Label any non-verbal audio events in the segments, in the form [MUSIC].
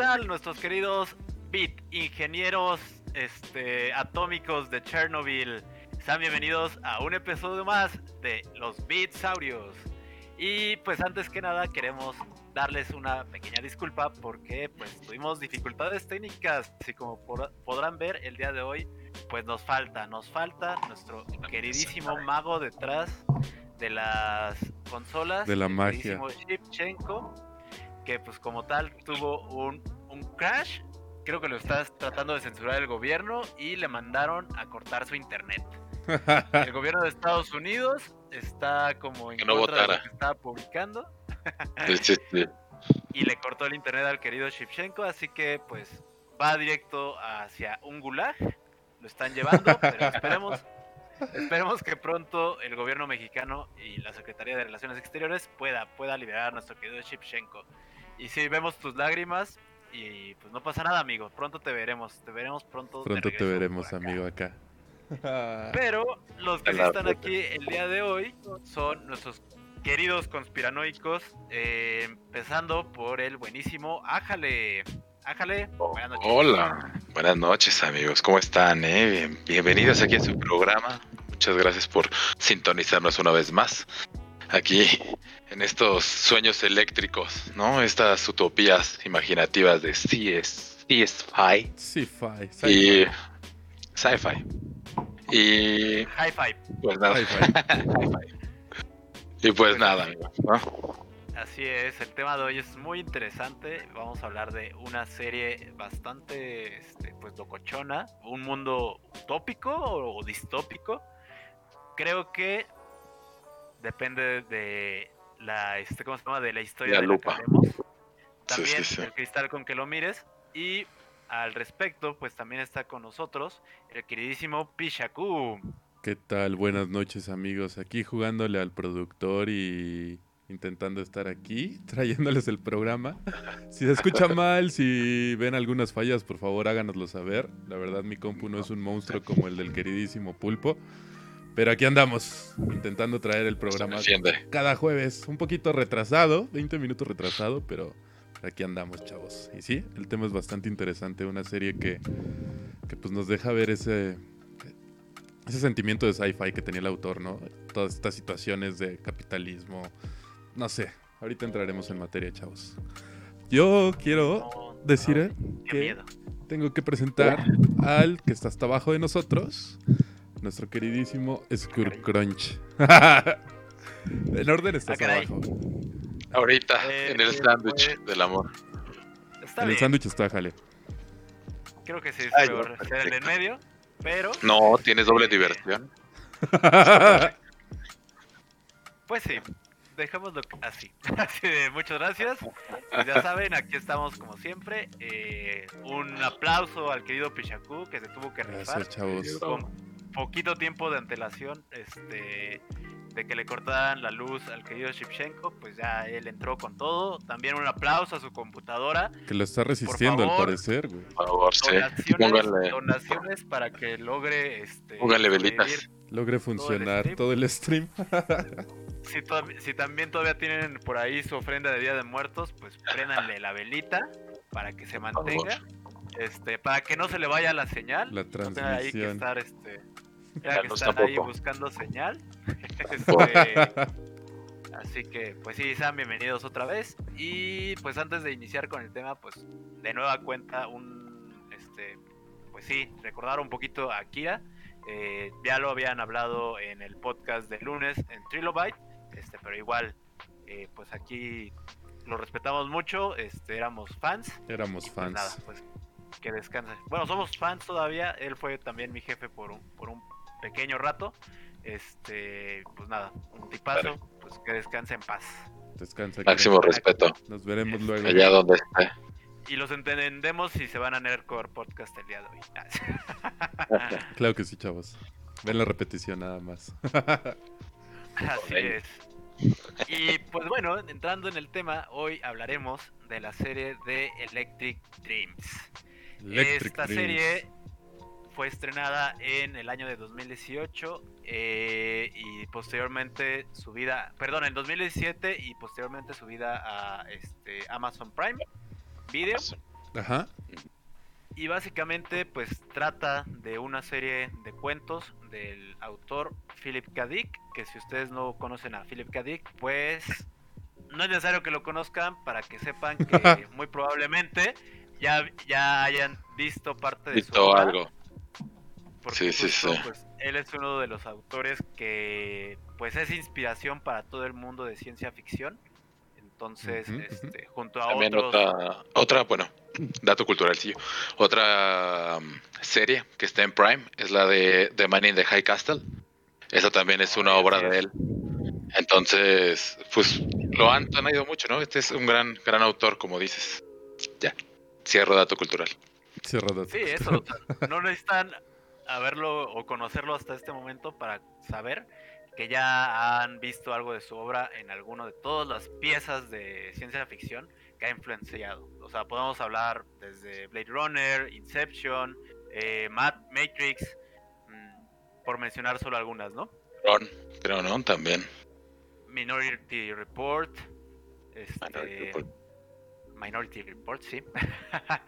tal nuestros queridos bit ingenieros este, atómicos de Chernobyl? Sean bienvenidos a un episodio más de los Bitsaurios. Y pues antes que nada queremos darles una pequeña disculpa porque pues tuvimos dificultades técnicas, así como podrán ver el día de hoy pues nos falta, nos falta nuestro queridísimo mago detrás de las consolas, de la magia, que pues como tal tuvo un crash, creo que lo está tratando de censurar el gobierno y le mandaron a cortar su internet. [LAUGHS] el gobierno de Estados Unidos está como en contra de lo que estaba publicando. [LAUGHS] Y le cortó el internet al querido Shipchenko, así que pues va directo hacia un gulag. Lo están llevando, pero [LAUGHS] esperemos, esperemos que pronto el gobierno mexicano y la Secretaría de Relaciones Exteriores pueda, pueda liberar a nuestro querido Shipchenko. Y si vemos tus lágrimas, y pues no pasa nada, amigo. Pronto te veremos. Te veremos pronto. Pronto te veremos, amigo, acá. [LAUGHS] Pero los que están aquí el día de hoy son nuestros queridos conspiranoicos, eh, empezando por el buenísimo Ájale. Ájale, buenas noches. Hola, buenas noches amigos, ¿cómo están? Eh? bienvenidos aquí a su programa. Muchas gracias por sintonizarnos una vez más. Aquí en estos sueños eléctricos, ¿no? Estas utopías imaginativas de CS, CS-Fi. Sci-Fi. Y sci-fi. Y. Hi-Fi. Pues nada. [LAUGHS] y pues nada, Así es, el tema de hoy es muy interesante. Vamos a hablar de una serie bastante, este, pues, locochona. Un mundo utópico o distópico. Creo que depende de la, este, ¿cómo se llama? De la historia de, la lupa. También el cristal con que lo mires. Y al respecto, pues también está con nosotros el queridísimo Pishaku. ¿Qué tal? Buenas noches amigos. Aquí jugándole al productor y intentando estar aquí, [LAUGHS] trayéndoles el programa. Si se escucha [LAUGHS] mal, si ven algunas fallas, por favor háganoslo saber. La verdad mi compu no es un monstruo como el del queridísimo Pulpo. Pero aquí andamos, intentando traer el programa cada jueves. Un poquito retrasado, 20 minutos retrasado, pero aquí andamos, chavos. Y sí, el tema es bastante interesante. Una serie que, que pues nos deja ver ese, ese sentimiento de sci-fi que tenía el autor, ¿no? Todas estas situaciones de capitalismo. No sé, ahorita entraremos en materia, chavos. Yo quiero decir que tengo que presentar al que está hasta abajo de nosotros nuestro queridísimo Skurkrunch. [LAUGHS] en orden estás ah, abajo. Ahorita, eh, en el sándwich del amor. en el sándwich está, jale. Creo que sí es peor ser en el medio, pero. No, tienes doble diversión. [LAUGHS] pues sí, dejémoslo así. [LAUGHS] así de, muchas gracias. Pues ya saben, aquí estamos como siempre. Eh, un aplauso al querido Pichaku que se tuvo que rifar. Gracias, chavos poquito tiempo de antelación este, de que le cortaran la luz al querido Shipchenko, pues ya él entró con todo. También un aplauso a su computadora. Que lo está resistiendo al parecer, güey. Por favor, donaciones, donaciones, para que logre este, Logre funcionar todo el stream. [LAUGHS] si, si, también todavía tienen por ahí su ofrenda de Día de Muertos, pues préndanle la velita para que se mantenga. Este, para que no se le vaya la señal. La transmisión. hay que estar, este, que estar ahí buscando señal. [LAUGHS] Este, así que, pues sí, sean bienvenidos otra vez. Y pues antes de iniciar con el tema, pues de nueva cuenta, un, este, pues sí, recordar un poquito a Kira. Eh, ya lo habían hablado en el podcast de lunes en Trilobyte, este, pero igual, eh, pues aquí lo respetamos mucho, este, éramos fans. Éramos pues fans. nada, pues que descanse. Bueno, somos fans todavía. Él fue también mi jefe por un, por un pequeño rato. Este, pues nada, un tipazo. Pues que descanse en paz. Descansa. Máximo respeto. Nos veremos luego. Allá donde esté. Y los entendemos si se van a Nerdcore Podcast el día de hoy. [LAUGHS] claro que sí, chavos. Ven la repetición nada más. [LAUGHS] Así es. Y pues bueno, entrando en el tema, hoy hablaremos de la serie de Electric Dreams. Esta serie fue estrenada en el año de 2018 eh, y posteriormente subida, perdón, en 2017 y posteriormente subida a este, Amazon Prime Video. Ajá. Y básicamente pues trata de una serie de cuentos del autor Philip K. Dick, que si ustedes no conocen a Philip K. Dick, pues no es necesario que lo conozcan para que sepan que [LAUGHS] muy probablemente ya, ya hayan visto parte de visto su obra, algo. sí, sí, sí. Pues, él es uno de los autores que pues es inspiración para todo el mundo de ciencia ficción. Entonces, este, junto a También otros... Otra, otra, bueno, dato cultural, sí. Otra um, serie que está en Prime es la de The Man in the High Castle. Esa también es una obra de él. Entonces, pues lo han, han ido mucho, ¿no? Este es un gran, gran autor, como dices. Ya, cierro dato cultural. Cierro dato. Sí, eso. no necesitan haberlo o conocerlo hasta este momento para saber que ya han visto algo de su obra en alguno de todas las piezas de ciencia ficción que ha influenciado. O sea, podemos hablar desde Blade Runner, Inception, eh, Matrix, mm, por mencionar solo algunas, ¿no? Ron, creo, ¿no? También. Minority Report. Este, Minority Report, sí. [LAUGHS]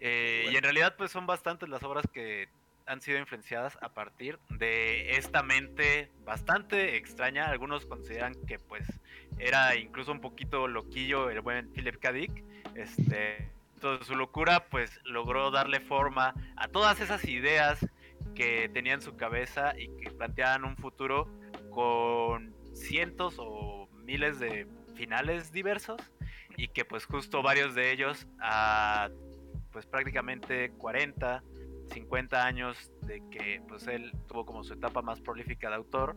Eh, y en realidad, pues son bastantes las obras que han sido influenciadas a partir de esta mente bastante extraña. Algunos consideran que pues era incluso un poquito loquillo el buen Philip K. Dick. Este, entonces su locura pues logró darle forma a todas esas ideas que tenía en su cabeza y que planteaban un futuro con cientos o miles de finales diversos y que pues justo varios de ellos a pues prácticamente 40 50 años de que pues él tuvo como su etapa más prolífica de autor,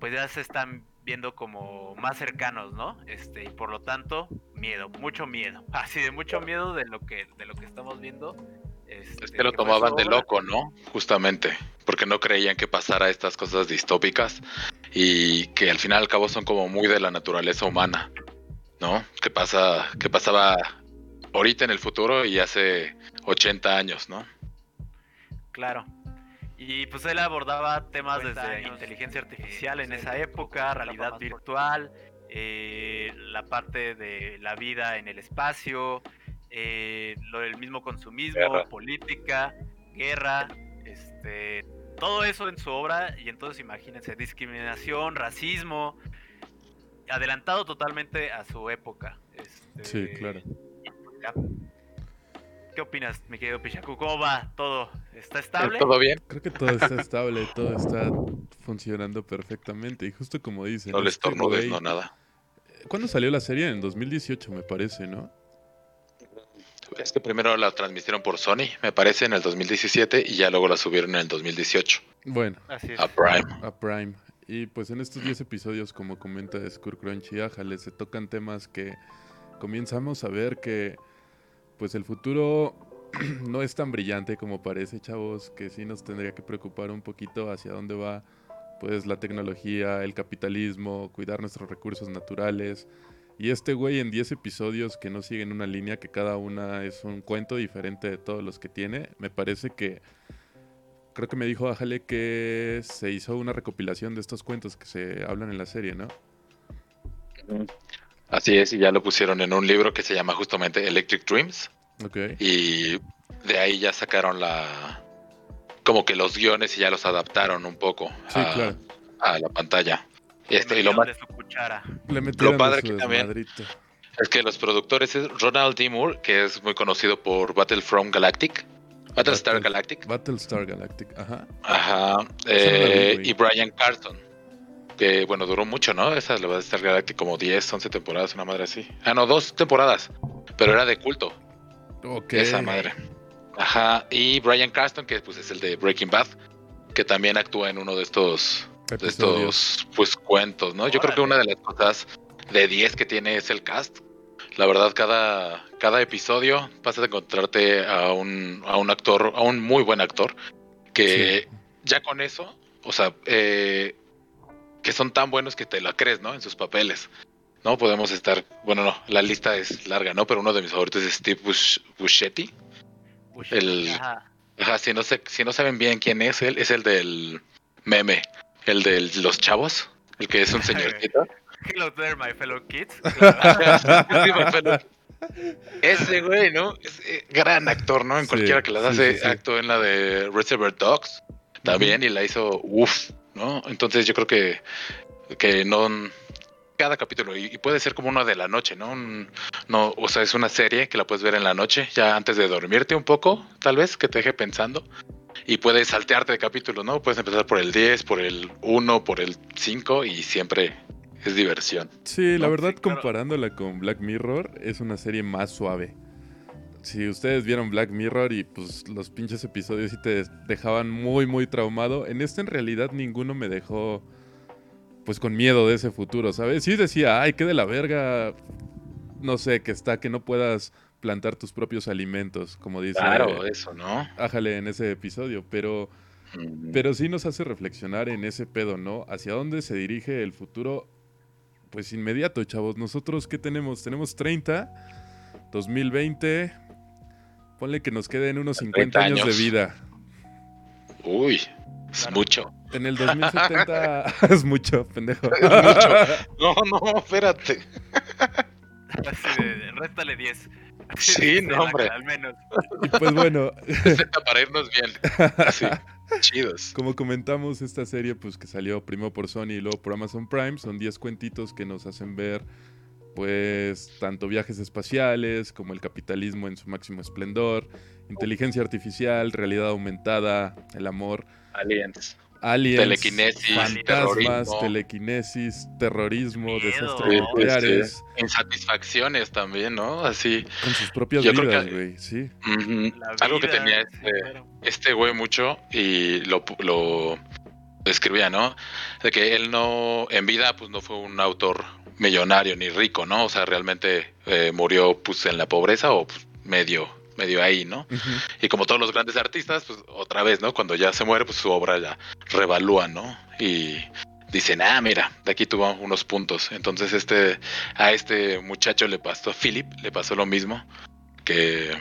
pues ya se están viendo como más cercanos, ¿no? Este, y por lo tanto, miedo, mucho miedo. [LAUGHS] Así de mucho miedo de lo que de lo que estamos viendo. Este, es que lo tomaban de loco, ¿no? Justamente, porque no creían que pasara estas cosas distópicas y que al final al cabo son como muy de la naturaleza humana, ¿no? Que pasa que pasaba ahorita en el futuro y hace 80 años, ¿no? Claro. Y pues él abordaba temas desde inteligencia artificial en esa época, realidad virtual, eh, la parte de la vida en el espacio, eh, lo del mismo consumismo, política, guerra, este, todo eso en su obra y entonces imagínense, discriminación, racismo, adelantado totalmente a su época. Este, sí, claro. ¿Qué opinas, mi querido Pichaku? ¿Cómo va todo? ¿Está estable? ¿Todo bien? Creo que todo está estable, todo está funcionando perfectamente. Y justo como dicen. No les este no nada. ¿Cuándo salió la serie? En 2018, me parece, ¿no? Es que primero la transmitieron por Sony, me parece, en el 2017 y ya luego la subieron en el 2018. Bueno, a Prime. A Prime. Y pues en estos 10 episodios, como comenta Crunchy, Ajale, se tocan temas que comenzamos a ver que pues el futuro [CLEARS THROAT] no es tan brillante como parece, chavos, que sí nos tendría que preocupar un poquito hacia dónde va pues la tecnología, el capitalismo, cuidar nuestros recursos naturales. Y este güey en 10 episodios que no siguen una línea, que cada una es un cuento diferente de todos los que tiene, me parece que creo que me dijo Ajale que se hizo una recopilación de estos cuentos que se hablan en la serie, ¿no? Así es, y ya lo pusieron en un libro que se llama justamente Electric Dreams. Okay. Y de ahí ya sacaron la. como que los guiones y ya los adaptaron un poco a, la pantalla. Este, y lo, más, lo padre que también es que los productores es Ronald D. Moore, que es muy conocido por Battlefront Galactic. Battlestar Galactic. Battlestar Galactic, ajá. Ajá. Eh, y Brian Carson que bueno, duró mucho, ¿no? Esa le va a estar Galactic como 10, 11 temporadas, una madre así. Ah, no, dos temporadas, pero era de culto. Ok. Esa madre. Ajá, y Brian Caston, que pues es el de Breaking Bad, que también actúa en uno de estos, de estos pues cuentos, ¿no? Yo creo que una de las cosas de 10 que tiene es el cast. La verdad, cada, cada episodio pasas a encontrarte a un, a un actor, a un muy buen actor, que ya con eso, o sea, eh, que son tan buenos que te la crees, ¿no? En sus papeles. No podemos estar, bueno, no, la lista es larga, ¿no? Pero uno de mis favoritos es Steve Bush, Buscetti. el, ajá. si no, sé, si no saben bien quién es él, es el del meme, el de los chavos, el que es un [LAUGHS] señorito. Hello there, my fellow kids. [LAUGHS] Ese güey, ¿no? Es eh, gran actor, ¿no? En cualquiera que las hace, actuó en la de Reservoir Dogs también y la hizo uff, ¿no? Entonces yo creo que, que no cada capítulo y, puede ser como uno de la noche, ¿no? no, o sea, es una serie que la puedes ver en la noche, ya antes de dormirte un poco, tal vez, que te deje pensando. Y puedes saltearte de capítulo, ¿no? Puedes empezar por el 10, por el 1, por el 5 y siempre es diversión. Sí, la verdad, comparándola con Black Mirror, es una serie más suave. Si ustedes vieron Black Mirror y pues los pinches episodios sí te dejaban muy, muy traumado, en este en realidad ninguno me dejó pues con miedo de ese futuro, ¿sabes? Sí decía, ay, qué de la verga, no sé, que está, que no puedas plantar tus propios alimentos, como dice. Claro, eso, ¿no? Ájale en ese episodio, pero, pero sí nos hace reflexionar en ese pedo, ¿no? Hacia dónde se dirige el futuro, pues inmediato, chavos. Nosotros, ¿qué tenemos? Tenemos 30, 2020, ponle que nos queden unos 50 años. de vida. Uy, es mucho. En el [LAUGHS] 2070 [LAUGHS] es mucho, pendejo. Es mucho. [LAUGHS] No, no, espérate. Así de, réstale 10. Sí, [LAUGHS] no, hombre. Al menos. Y pues bueno. para irnos bien. Así. [LAUGHS] Chidos. Como comentamos, esta serie, pues que salió primero por Sony y luego por Amazon Prime, son 10 cuentitos que nos hacen ver, pues, tanto viajes espaciales como el capitalismo en su máximo esplendor, inteligencia artificial, realidad aumentada, el amor. Aliens aliens, telequinesis, fantasmas, telequinesis, terrorismo, desastres nucleares. Insatisfacciones también, ¿no? Así. Con sus propias vidas, güey, sí. Algo que tenía este, este güey mucho y lo, lo describía, ¿no? De que él no, en vida, pues no fue un autor millonario ni rico, ¿no? O sea, realmente eh, murió pues en la pobreza o pues, medio medio ahí, ¿no? Y como todos los grandes artistas, pues otra vez, ¿no? Cuando ya se muere, pues su obra ya revalúa, ¿no? Y dicen, ah, mira, de aquí tuvo unos puntos. Entonces este, a este muchacho le pasó, a Philip, le pasó lo mismo que,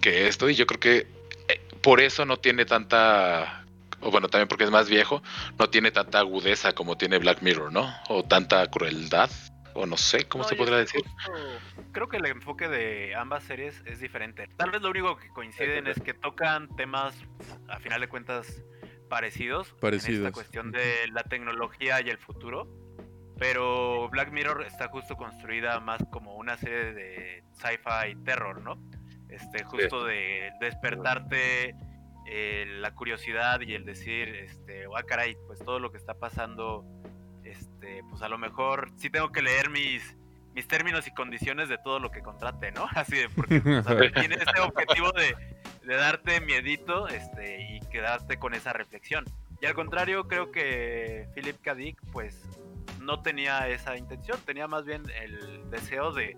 que esto. Y yo creo que eh, por eso no tiene tanta, o bueno, también porque es más viejo, no tiene tanta agudeza como tiene Black Mirror, ¿no? O tanta crueldad o no sé cómo se podría decir. creo que el enfoque de ambas series es diferente. Tal vez lo único que coinciden es que tocan temas, a final de cuentas, parecidos. Parecidos. En esta cuestión de la tecnología y el futuro. Pero Black Mirror está justo construida más como una serie de sci-fi terror, ¿no? Este, justo de despertarte eh, la curiosidad y el decir, este, ah, caray, pues todo lo que está pasando este, pues a lo mejor sí tengo que leer mis, mis términos y condiciones de todo lo que contrate, ¿no? [LAUGHS] Así de, porque [LAUGHS] tiene este objetivo de, darte miedito este, y quedarte con esa reflexión. Y al contrario, creo que Philip K. Dick, pues, no tenía esa intención, tenía más bien el deseo de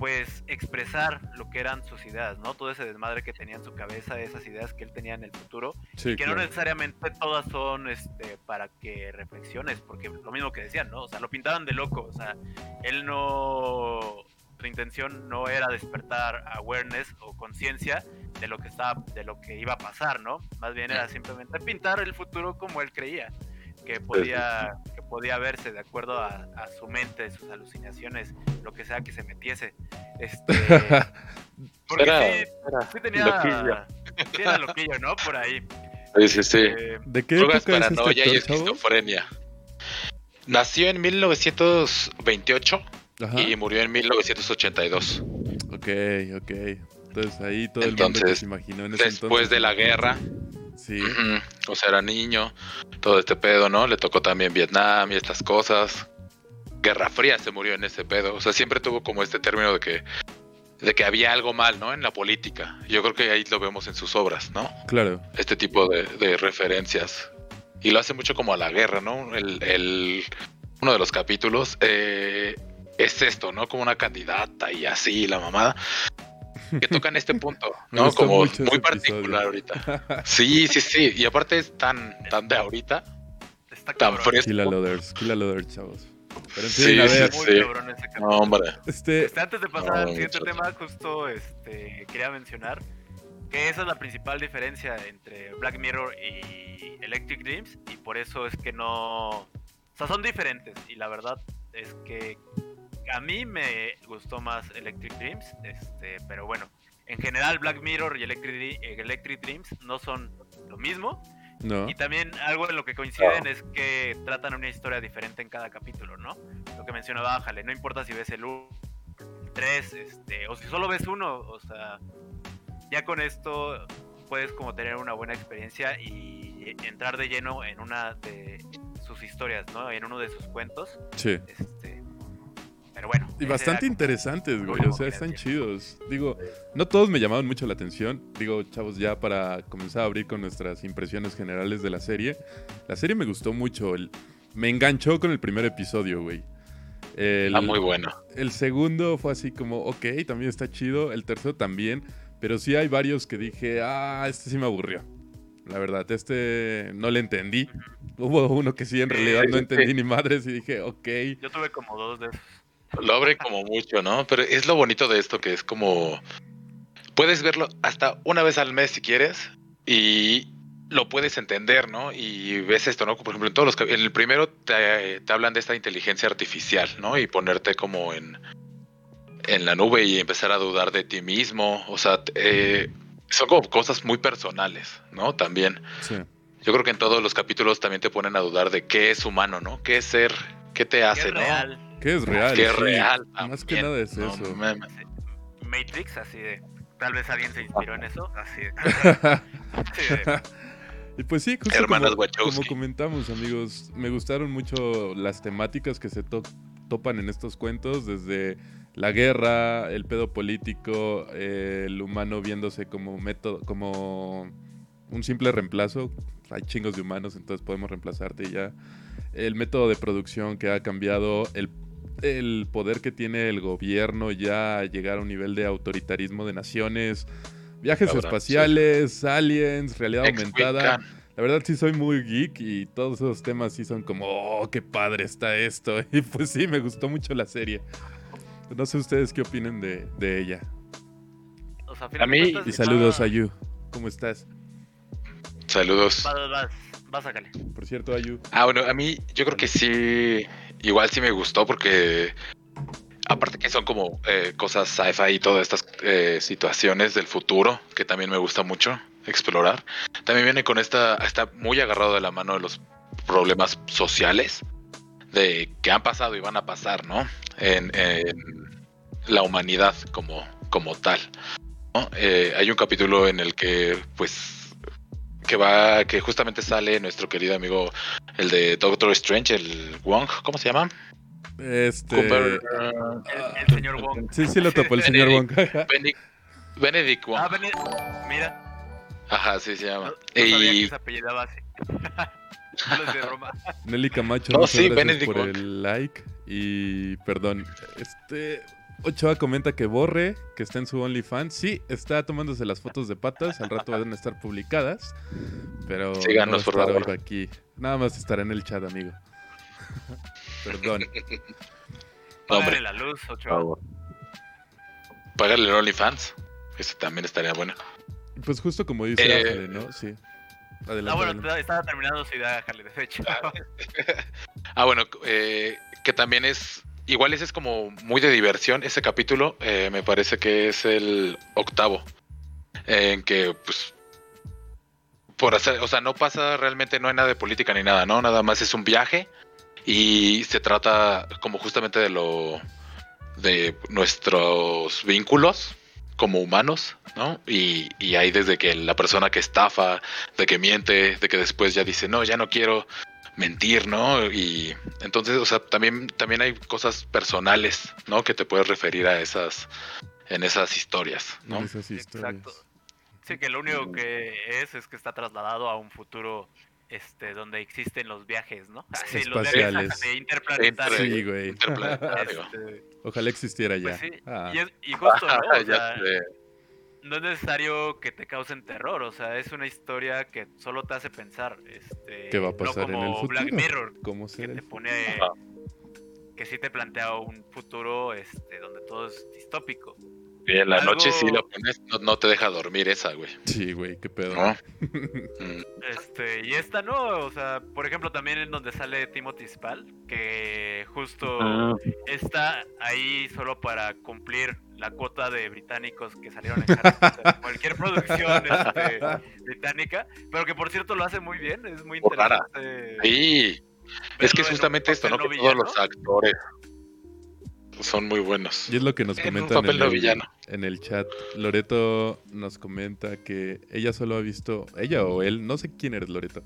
pues expresar lo que eran sus ideas, ¿no? Todo ese desmadre que tenía en su cabeza, esas ideas que él tenía en el futuro, y que no necesariamente todas son este para que reflexiones, porque lo mismo que decían, ¿no? O sea, lo pintaban de loco, o sea, él no su intención no era despertar awareness o conciencia de lo que estaba de lo que iba a pasar, ¿no? Más bien era simplemente pintar el futuro como él creía que podía, que podía verse de acuerdo a, su mente, sus alucinaciones, lo que sea que se metiese. Este, [LAUGHS] porque sí, tenía loquillo. Sí era loquillo, ¿no? Por ahí. Sí, sí, sí. Eh, ¿De qué época este paranoia y esquizofrenia. Nació en 1928 y murió en 1982. Ok, ok. Entonces ahí todo el mundo se imaginó en ese Después de la guerra, Sí. O sea, era niño, todo este pedo, ¿no? Le tocó también Vietnam y estas cosas. Guerra Fría se murió en ese pedo. O sea, siempre tuvo como este término de que de que había algo mal, ¿no? En la política. Yo creo que ahí lo vemos en sus obras, ¿no? Claro. Este tipo de, referencias. Y lo hace mucho como a la guerra, ¿no? El, uno de los capítulos eh, es esto, ¿no? Como una candidata y así, la mamada que tocan este punto, ¿no? Como muy particular ahorita. [LAUGHS] Sí, sí, sí. Y aparte es tan, tan de ahorita. Está tan fresco. Kila Loaders, Kila Loaders, chavos. Pero en sí, a ver. Muy sí. cabrón ese no, hombre. Este... este... antes de pasar al siguiente tema, justo este, quería mencionar que esa es la principal diferencia entre Black Mirror y Electric Dreams. Y por eso es que no. O sea, son diferentes. Y la verdad es que a mí me gustó más Electric Dreams, este, pero bueno, en general Black Mirror y Electric, Electric Dreams no son lo mismo. Y también algo en lo que coinciden es que tratan una historia diferente en cada capítulo, ¿no? Lo que mencionaba Jale, no importa si ves el 1, 3, este, o si solo ves uno, o sea, ya con esto puedes como tener una buena experiencia y entrar de lleno en una de sus historias, ¿no? En uno de sus cuentos. Sí. Este, pero bueno. Y bastante interesantes, güey. O sea, están chidos. Digo, no todos me llamaban mucho la atención. Digo, chavos, ya para comenzar a abrir con nuestras impresiones generales de la serie. La serie me gustó mucho. me enganchó con el primer episodio, güey. El, ah, muy bueno. El segundo fue así como, ok, también está chido. El tercero también. Pero sí hay varios que dije, ah, este sí me aburrió. La verdad, este no le entendí. Hubo uno que sí, en realidad no entendí ni madres y dije, ok. Yo tuve como dos de esos. Lo abre como mucho, ¿no? Pero es lo bonito de esto que es como... Puedes verlo hasta una vez al mes si quieres y lo puedes entender, ¿no? Y ves esto, ¿no? Por ejemplo, en todos los... En el primero te, te hablan de esta inteligencia artificial, ¿no? Y ponerte como en en la nube y empezar a dudar de ti mismo. O sea, eh, son como cosas muy personales, ¿no? También. Sí. Yo creo que en todos los capítulos también te ponen a dudar de qué es humano, ¿no? ¿Qué es ser? ¿Qué te hace, ¿Qué es Real? ¿Qué es real? ¿Qué es real? Más que nada es eso. Matrix, así de. Tal vez alguien se inspiró en eso, así [LAUGHS] de. Y pues sí, justo como, como, comentamos, amigos, me gustaron mucho las temáticas que se topan en estos cuentos, desde la guerra, el pedo político, el humano viéndose como método, como un simple reemplazo. Hay chingos de humanos, entonces podemos reemplazarte y ya. El método de producción que ha cambiado, el, el poder que tiene el gobierno ya llegar a un nivel de autoritarismo de naciones, viajes espaciales, aliens, realidad aumentada. La verdad sí soy muy geek y todos esos temas sí son como, oh, qué padre está esto. [LAUGHS] Y pues sí, me gustó mucho la serie. No sé ustedes qué opinen de, ella. a mí. Y saludos a Yu. ¿Cómo estás? Saludos. Vas, vas, Por cierto, Ayu. Ah, bueno, a mí yo creo que sí. Igual sí me gustó porque. Aparte que son como eh, cosas sci-fi y todas estas eh, situaciones del futuro que también me gusta mucho explorar. También viene con esta. Está muy agarrado de la mano de los problemas sociales de que han pasado y van a pasar, ¿no? En, la humanidad como, como tal. Eh, hay un capítulo en el que, pues, que va, que justamente sale nuestro querido amigo, el de Doctor Strange, el Wong, ¿cómo se llama? Este. el, señor Wong. Sí, sí lo topó el señor Wong. [LAUGHS] Benedict, Wong. Ah, mira. Ajá, sí se llama. No, y... que se apellidaba así. [LAUGHS] Nelly Camacho, oh, gracias por el like. Y perdón, este Ochoa comenta que borre, que está en su OnlyFans. Sí, está tomándose las fotos de patas. Al rato van a estar publicadas. Pero Síganos, no por favor. aquí. Nada más estará en el chat, amigo. [LAUGHS] perdón. Págale la luz, Ochoa. Págale el OnlyFans. Eso también estaría bueno. Pues justo como dice eh, ¿no? Sí. Adelante, ah, bueno, estaba terminando su idea, Harley, de hecho. [LAUGHS] ah, bueno, eh, que también es. Igual ese es como muy de diversión. Ese capítulo eh, me parece que es el octavo. en que, pues. Por hacer. O sea, no pasa realmente, no hay nada de política ni nada, ¿no? Nada más es un viaje. Y se trata como justamente de lo. de nuestros vínculos como humanos, ¿no? Y, y hay desde que la persona que estafa, de que miente, de que después ya dice, no, ya no quiero mentir, ¿no? Y entonces, o sea, también, también hay cosas personales, ¿no? Que te puedes referir a esas, en esas historias, ¿no? esas historias. Exacto. Sí, que lo único que es es que está trasladado a un futuro este, donde existen los viajes, ¿no? Sí, [LAUGHS] Espaciales. Los de interplanetarios. Sí, güey. Este, Ojalá existiera ya. Pues sí. ah. y, es, y, justo, ¿no? [LAUGHS] O sea, no es necesario que te causen terror, o sea, es una historia que solo te hace pensar. Este, ¿Qué va a pasar no como en el futuro? Black Mirror, ¿Cómo que te pone... Que sí te plantea un futuro este, donde todo es distópico. En la noche sí lo pones, no, te deja dormir esa, güey. Sí, güey, qué pedo. [LAUGHS] Mm. este, y esta no, o sea, por ejemplo, también en donde sale Timothy Spall, que justo ah. está ahí solo para cumplir la cuota de británicos que salieron en [LAUGHS] cualquier producción este, británica, pero que por cierto lo hace muy bien, es muy interesante. Sí, es que es justamente esto, ¿no? Que todos los actores son muy buenos. Y es lo que nos comentan en, el, en el chat. Loreto nos comenta que ella solo ha visto, ella o él, no sé quién eres Loreto,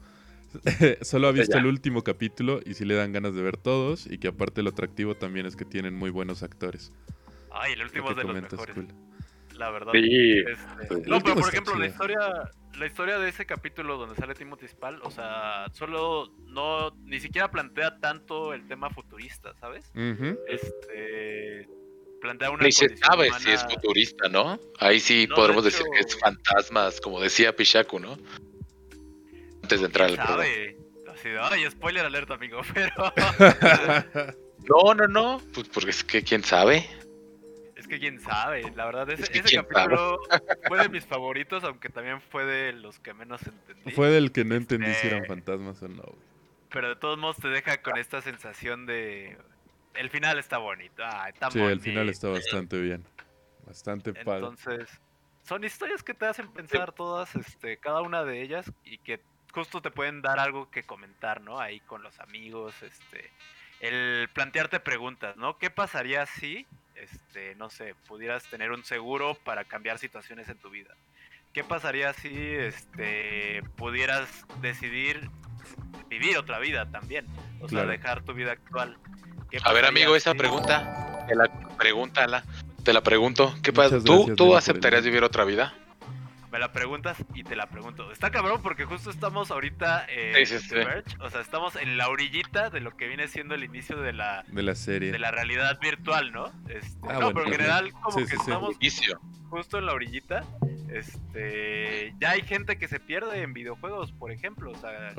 [LAUGHS] solo ha visto el último capítulo y sí le dan ganas de ver todos y que aparte lo atractivo también es que tienen muy buenos actores. Ay, el último es de los mejores. La verdad. Sí. Este, no, pero por ejemplo, la historia, la historia de ese capítulo donde sale Timothy Spall, o sea, solo no, ni siquiera plantea tanto el tema futurista, ¿sabes? Este, plantea una. Ni se sabe si es futurista, ¿no? Ahí sí podremos decir que es fantasmas, como decía Pichaku, ¿no? Antes de entrar al programa. Así ay, spoiler alerta, amigo, [LAUGHS] pero. [LAUGHS] no, no, no, pues porque es que quién sabe. Es que quién sabe, la verdad, ese, ese capítulo [LAUGHS] fue de mis favoritos, aunque también fue de los que menos entendí. Fue del que no entendí si eran este, fantasmas o no. Pero de todos modos te deja con esta sensación de... El final está bonito. Ah, sí, el final está bastante bien. Bastante padre. Entonces, son historias que te hacen pensar todas, este, cada una de ellas, y que justo te pueden dar algo que comentar, ¿no? Ahí con los amigos, este... El plantearte preguntas, ¿no? ¿Qué pasaría si este, no sé, pudieras tener un seguro para cambiar situaciones en tu vida. ¿Qué pasaría si este, pudieras decidir vivir otra vida también? O sea, dejar tu vida actual. A ver, amigo, esa pregunta, te la, pregúntala, te la pregunto. ¿Qué pasa? ¿Tú, ¿Tú aceptarías vivir otra vida? Me la preguntas y te la pregunto. Está cabrón porque justo estamos ahorita en o sea, estamos en la orillita de lo que viene siendo el inicio de la, de la serie. De la realidad virtual, ¿no? Este, ah, no, pero en general como que estamos justo en la orillita. Este, ya hay gente que se pierde en videojuegos, por ejemplo, o sea,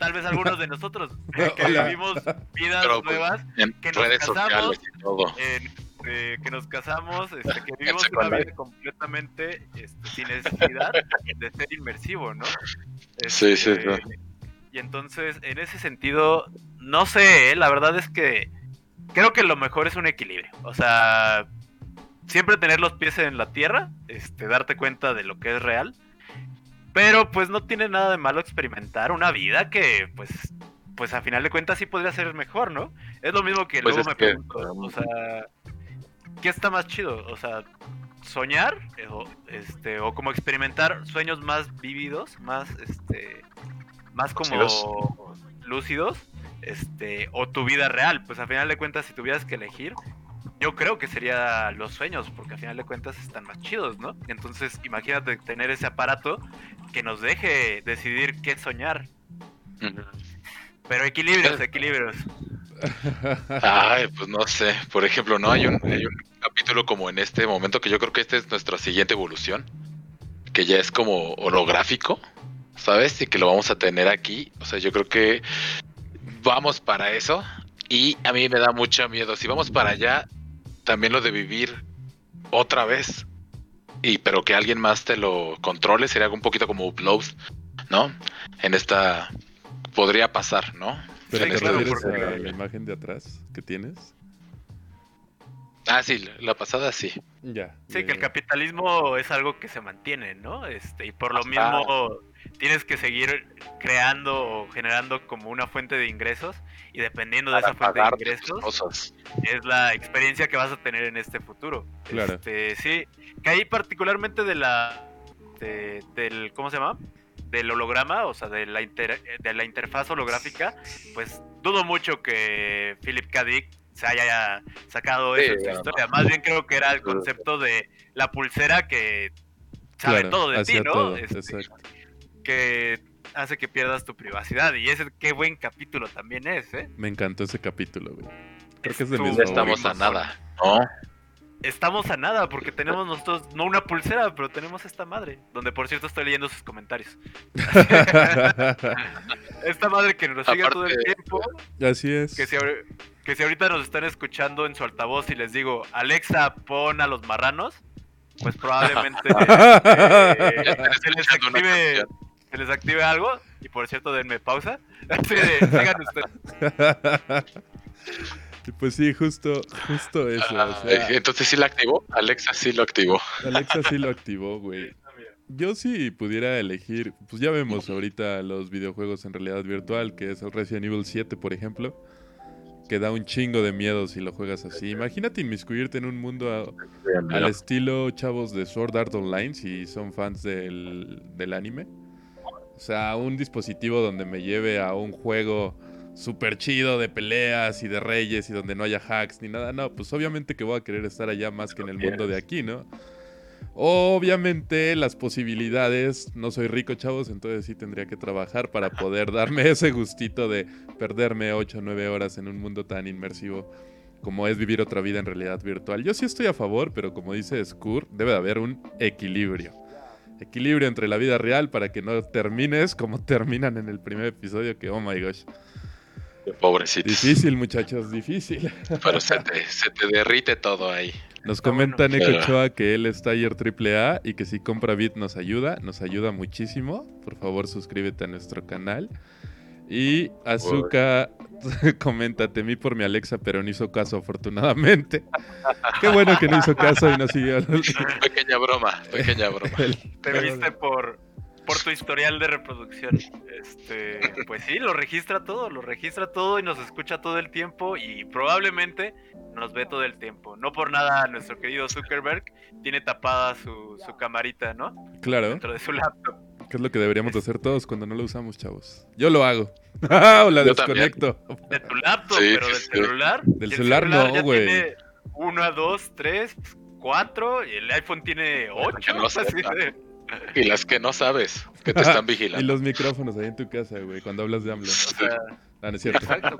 tal vez algunos de nosotros [LAUGHS] que vivimos vidas pues, nuevas, que nos casamos, en este, que nos casamos, este, que [LAUGHS] vivimos una vida completamente este, sin necesidad de ser inmersivo, ¿no? sí, sí, este, Y entonces, en ese sentido, no sé, ¿eh? la verdad es que creo que lo mejor es un equilibrio. O sea, siempre tener los pies en la tierra, este, darte cuenta de lo que es real. Pero pues no tiene nada de malo experimentar una vida que pues pues a final de cuentas sí podría ser mejor, ¿no? Es lo mismo que pues luego me pregunto, o sea, ¿qué está más chido? O sea, soñar o, este, o como experimentar sueños más vívidos, más, este, más como lúcidos, este, o tu vida real. Pues a final de cuentas, si tuvieras que elegir, yo creo que sería los sueños, porque a final de cuentas están más chidos, ¿no? Entonces, imagínate tener ese aparato que nos deje decidir qué soñar. Pero equilibrios, equilibrios. Ay, pues no sé. Por ejemplo, no hay un, capítulo como en este momento que yo creo que esta es nuestra siguiente evolución, que ya es como holográfico, ¿sabes? Y que lo vamos a tener aquí. O sea, yo creo que vamos para eso. Y a mí me da mucho miedo. Si vamos para allá, también lo de vivir otra vez. Y pero que alguien más te lo controle sería un poquito como upload, ¿no? En esta podría pasar, ¿no? Pero te la imagen de atrás que tienes. Ah, sí, la pasada sí. Ya. Sí, que el capitalismo es algo que se mantiene, ¿no? Este, y por lo mismo tienes que seguir creando o generando como una fuente de ingresos y dependiendo de esa fuente de ingresos es la experiencia que vas a tener en este futuro. Claro. Este, sí, que ahí particularmente de la del ¿cómo se llama? Del holograma, o sea, de la, de la interfaz holográfica, pues dudo mucho que Philip K. Dick se haya sacado eso de su historia. Más bien creo que era el concepto de la pulsera que sabe todo de ti, ¿no? Este, que hace que pierdas tu privacidad. Y ese qué buen capítulo también es, ¿eh? Me encantó ese capítulo, güey. Creo que es de mis Estamos a nada, ¿no? Estamos a nada porque tenemos nosotros, no una pulsera, pero tenemos esta madre. Donde por cierto estoy leyendo sus comentarios. [LAUGHS] esta madre que nos sigue todo el tiempo. Así es. Que si, que si ahorita nos están escuchando en su altavoz y les digo, Alexa, pon a los marranos, pues probablemente [LAUGHS] eh, se, les active, se, les active, algo. Y por cierto, denme pausa. [LAUGHS] Así de, sigan ustedes. Pues sí, justo, justo eso. Ah, entonces sí lo activó. Alexa sí lo activó. Alexa sí lo [LAUGHS] activó, güey. Yo sí pudiera elegir, pues ya vemos ahorita los videojuegos en realidad virtual, que es el Resident Evil 7, por ejemplo, que da un chingo de miedo si lo juegas así. Imagínate inmiscuirte en un mundo al estilo chavos de Sword Art Online, si son fans del, del anime. O sea, un dispositivo donde me lleve a un juego súper chido de peleas y de reyes y donde no haya hacks ni nada. No, pues obviamente que voy a querer estar allá más que en el mundo de aquí, ¿no? Obviamente las posibilidades, no soy rico chavos, entonces sí tendría que trabajar para poder darme [LAUGHS] ese gustito de perderme 8 o 9 horas en un mundo tan inmersivo como es vivir otra vida en realidad virtual. Yo sí estoy a favor, pero como dice Skur, debe de haber un equilibrio. Equilibrio entre la vida real para que no termines como [LAUGHS] terminan en el primer episodio, que oh my gosh. Pobrecito. Difícil, muchachos, difícil. Pero se te, se te derrite todo ahí. Nos comenta Necochoa que él está ayer AAA y que si compra Bit nos ayuda, nos ayuda muchísimo. Por favor, suscríbete a nuestro canal. Y Azuka [LAUGHS] comenta, temí por mi Alexa, pero no hizo caso afortunadamente. Qué bueno que no hizo caso y no siguió. pequeña broma, pequeña broma. [LAUGHS] Temiste por, por tu historial de reproducción. Este, pues sí, lo registra todo, lo registra todo y nos escucha todo el tiempo y probablemente nos ve todo el tiempo. No por nada nuestro querido Zuckerberg tiene tapada su, su camarita, ¿no? Claro. Dentro de su laptop. Que es lo que deberíamos hacer todos cuando no lo usamos, chavos. Yo lo hago. [LAUGHS] o la desconecto. De tu laptop, pero del celular. Del celular, no, güey. Uno, dos, tres, cuatro. Y el iPhone tiene ocho. [LAUGHS] Y las que no sabes, que te están [LAUGHS] vigilando. y los micrófonos ahí en tu casa, güey, cuando hablas de AMLO. O sea, ah, no, es cierto. Exacto.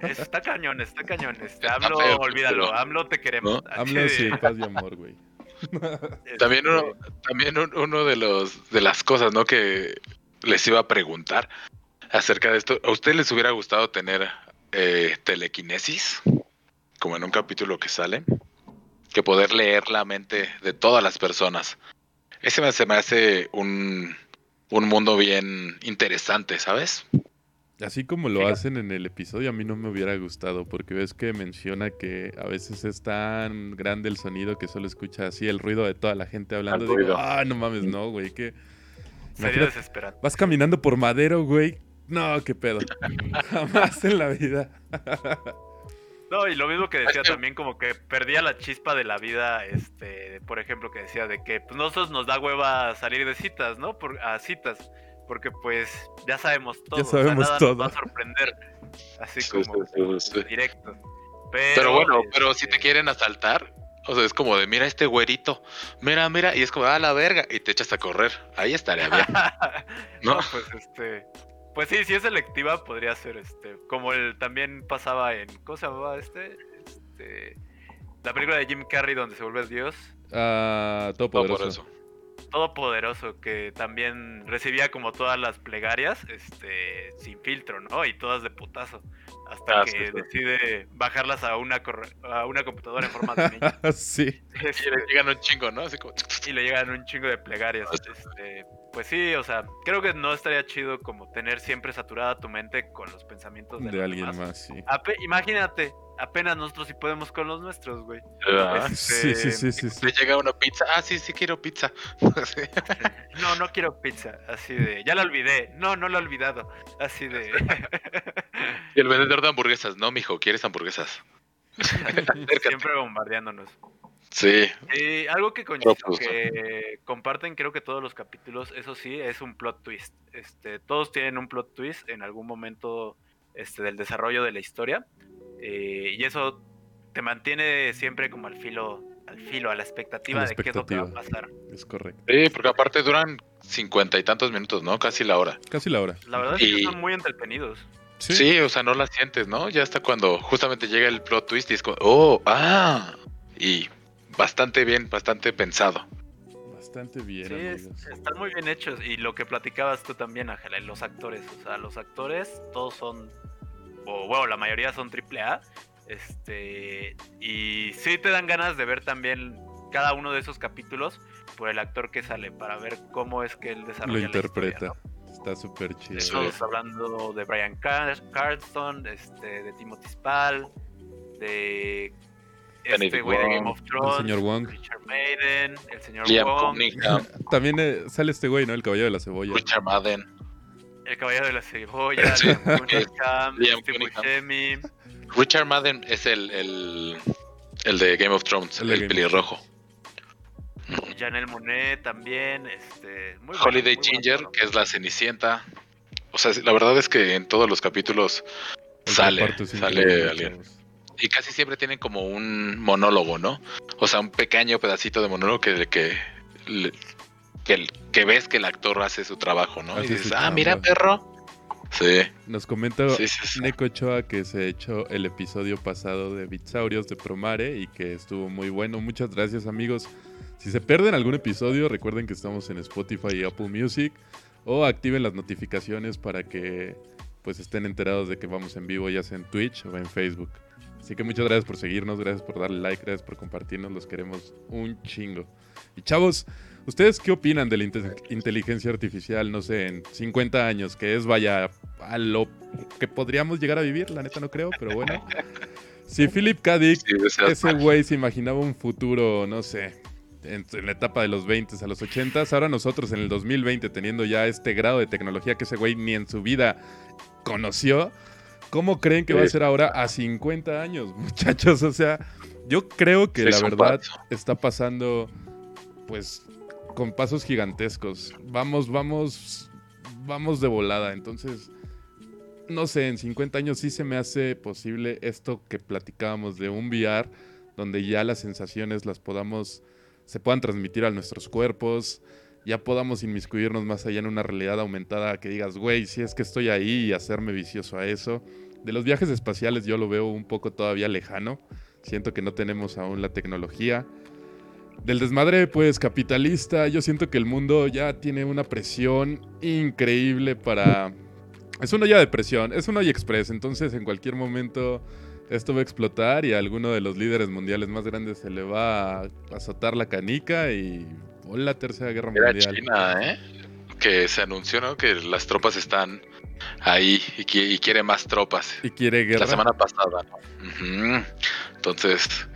Está cañón, está cañón. Este, AMLO, olvídalo. AMLO te queremos. AMLO sí, paz y amor, güey. [LAUGHS] También uno, este, también uno de los de las cosas, ¿no? Que les iba a preguntar acerca de esto. ¿A ustedes les hubiera gustado tener eh, telequinesis? Como en un capítulo que sale. Que poder leer la mente de todas las personas. Ese se me hace un, un mundo bien interesante, ¿sabes? Así como lo hacen en el episodio, a mí no me hubiera gustado, porque ves que menciona que a veces es tan grande el sonido que solo escucha así el ruido de toda la gente hablando. Digo, ah, no mames, no, güey, que... Sería desesperante. Vas caminando por madero, güey. No, qué pedo. [LAUGHS] Jamás en la vida. [LAUGHS] No, y lo mismo que decía también, como que perdía la chispa de la vida, este, por ejemplo, que decía de que pues, nosotros nos da hueva salir de citas, ¿no? Por, a citas, porque pues ya sabemos todo. Ya sabemos nada todo. Nos va a sorprender, así como directo. Pero, bueno, pero si te este quieren asaltar, o sea, es como de, mira este güerito, mira, mira, y es como, ah, la verga, y te echas a correr. Ahí estaría bien. [LAUGHS] ¿No? no, pues este, pues sí, si es selectiva podría ser este, como el también pasaba en ¿cómo se llamaba este? Este la película de Jim Carrey donde se vuelve Dios. Ah, Todopoderoso. Todopoderoso que también recibía como todas las plegarias, este, sin filtro, ¿no? Y todas de putazo. Hasta ah, que decide bajarlas a una a una computadora en forma de [LAUGHS] niño. sí. [LAUGHS] y le llegan un chingo, ¿no? Así como... Y le llegan un chingo de plegarias. Este, pues sí, o sea, creo que no estaría chido como tener siempre saturada tu mente con los pensamientos de, alguien más, sí. imagínate, apenas nosotros sí podemos con los nuestros, güey. [LAUGHS] Este, sí, sí, sí, sí, Te llega una pizza, ah, sí, sí quiero pizza. [LAUGHS] no, no quiero pizza, así de, ya la olvidé, no, no la he olvidado, así de. y el vendedor de hamburguesas, no, mijo, ¿quieres hamburguesas? [LAUGHS] Siempre bombardeándonos. Sí. algo que, comparten creo que todos los capítulos, eso sí, es un plot twist. Este, todos tienen un plot twist en algún momento este, del desarrollo de la historia. Eh, y eso te mantiene siempre como al filo, al filo, a la expectativa, de qué es lo que va a pasar. Es correcto. Sí, porque aparte duran cincuenta y tantos minutos, ¿no? Casi la hora. Casi la hora. La verdad es que son muy entretenidos. ¿Sí? o sea, no la sientes, ¿no? Ya hasta cuando justamente llega el plot twist y es como, oh, ah, y bastante bien, bastante pensado. Bastante bien. Sí, están muy bien hechos. Y lo que platicabas tú también, Ángela, los actores. O sea, los actores, todos son, o bueno, la mayoría son triple A. Este, y sí te dan ganas de ver también cada uno de esos capítulos por el actor que sale para ver cómo es que él desarrolla Lo interpreta. Está súper chido. Estamos hablando de Brian Carston, este, de Timothy Spall, de este güey de Game of Thrones, el señor Wong. Richard Maiden, el señor Liam Wong. Cunningham, [LAUGHS] [LAUGHS] También eh, sale este güey, ¿no? El caballero de la cebolla. Richard Madden. El caballero de la cebolla, [LAUGHS] Sí. Liam Cunningham, Liam. Richard Madden es el, el, el de Game of Thrones, El el, pelirrojo. Janelle Monet también, este, muy bueno, Holiday muy buen Ginger, que es la Cenicienta. O sea, la verdad es que en todos los capítulos sale, sale alguien. Y casi siempre tienen como un monólogo, ¿no? O sea, un pequeño pedacito de monólogo que, que, que, ves que el actor hace su trabajo, ¿no? Y dices, ah, mira, chamba". perro. Sí, Nos comenta sí. sí. Neko Ochoa que se echó el episodio pasado de Bitsaurios de Promare y que estuvo muy bueno. Muchas gracias amigos. Si se pierden algún episodio, recuerden que estamos en Spotify y Apple Music o activen las notificaciones para que pues estén enterados de que vamos en vivo ya sea en Twitch o en Facebook. Así que muchas gracias por seguirnos, gracias por darle like, gracias por compartirnos, los queremos un chingo. Y chavos, ¿ustedes qué opinan de la inte- inteligencia artificial, no sé, en 50 años? Que es, vaya, a lo que podríamos llegar a vivir, la neta no creo, pero bueno. Si Philip K. Dick, Sí, ese güey se imaginaba un futuro, no sé, en, en la etapa de los 20 a los 80, ahora nosotros en el 2020 teniendo ya este grado de tecnología que ese güey ni en su vida conoció, ¿cómo creen que va a ser ahora a 50 años, [LAUGHS] muchachos? O sea, yo creo que la verdad está pasando, pues, con pasos gigantescos. Vamos, vamos, vamos de volada. Entonces, no sé, en 50 años sí se me hace posible esto que platicábamos de un VR, donde ya las sensaciones las podamos, se puedan transmitir a nuestros cuerpos, ya podamos inmiscuirnos más allá en una realidad aumentada que digas, güey, si es que estoy ahí y hacerme vicioso a eso. De los viajes espaciales yo lo veo un poco todavía lejano. Siento que no tenemos aún la tecnología. Del desmadre, pues, capitalista, yo siento que el mundo ya tiene una presión increíble para... Es una olla de presión, es una olla express, entonces en cualquier momento esto va a explotar y a alguno de los líderes mundiales más grandes se le va a azotar la canica y... ¡Oh, la tercera guerra Era mundial! China, ¿eh? Que se anunció, ¿no? Que las tropas están ahí y, qui- y quiere más tropas. Y quiere guerra. La semana pasada, ¿no? Ujú. Entonces,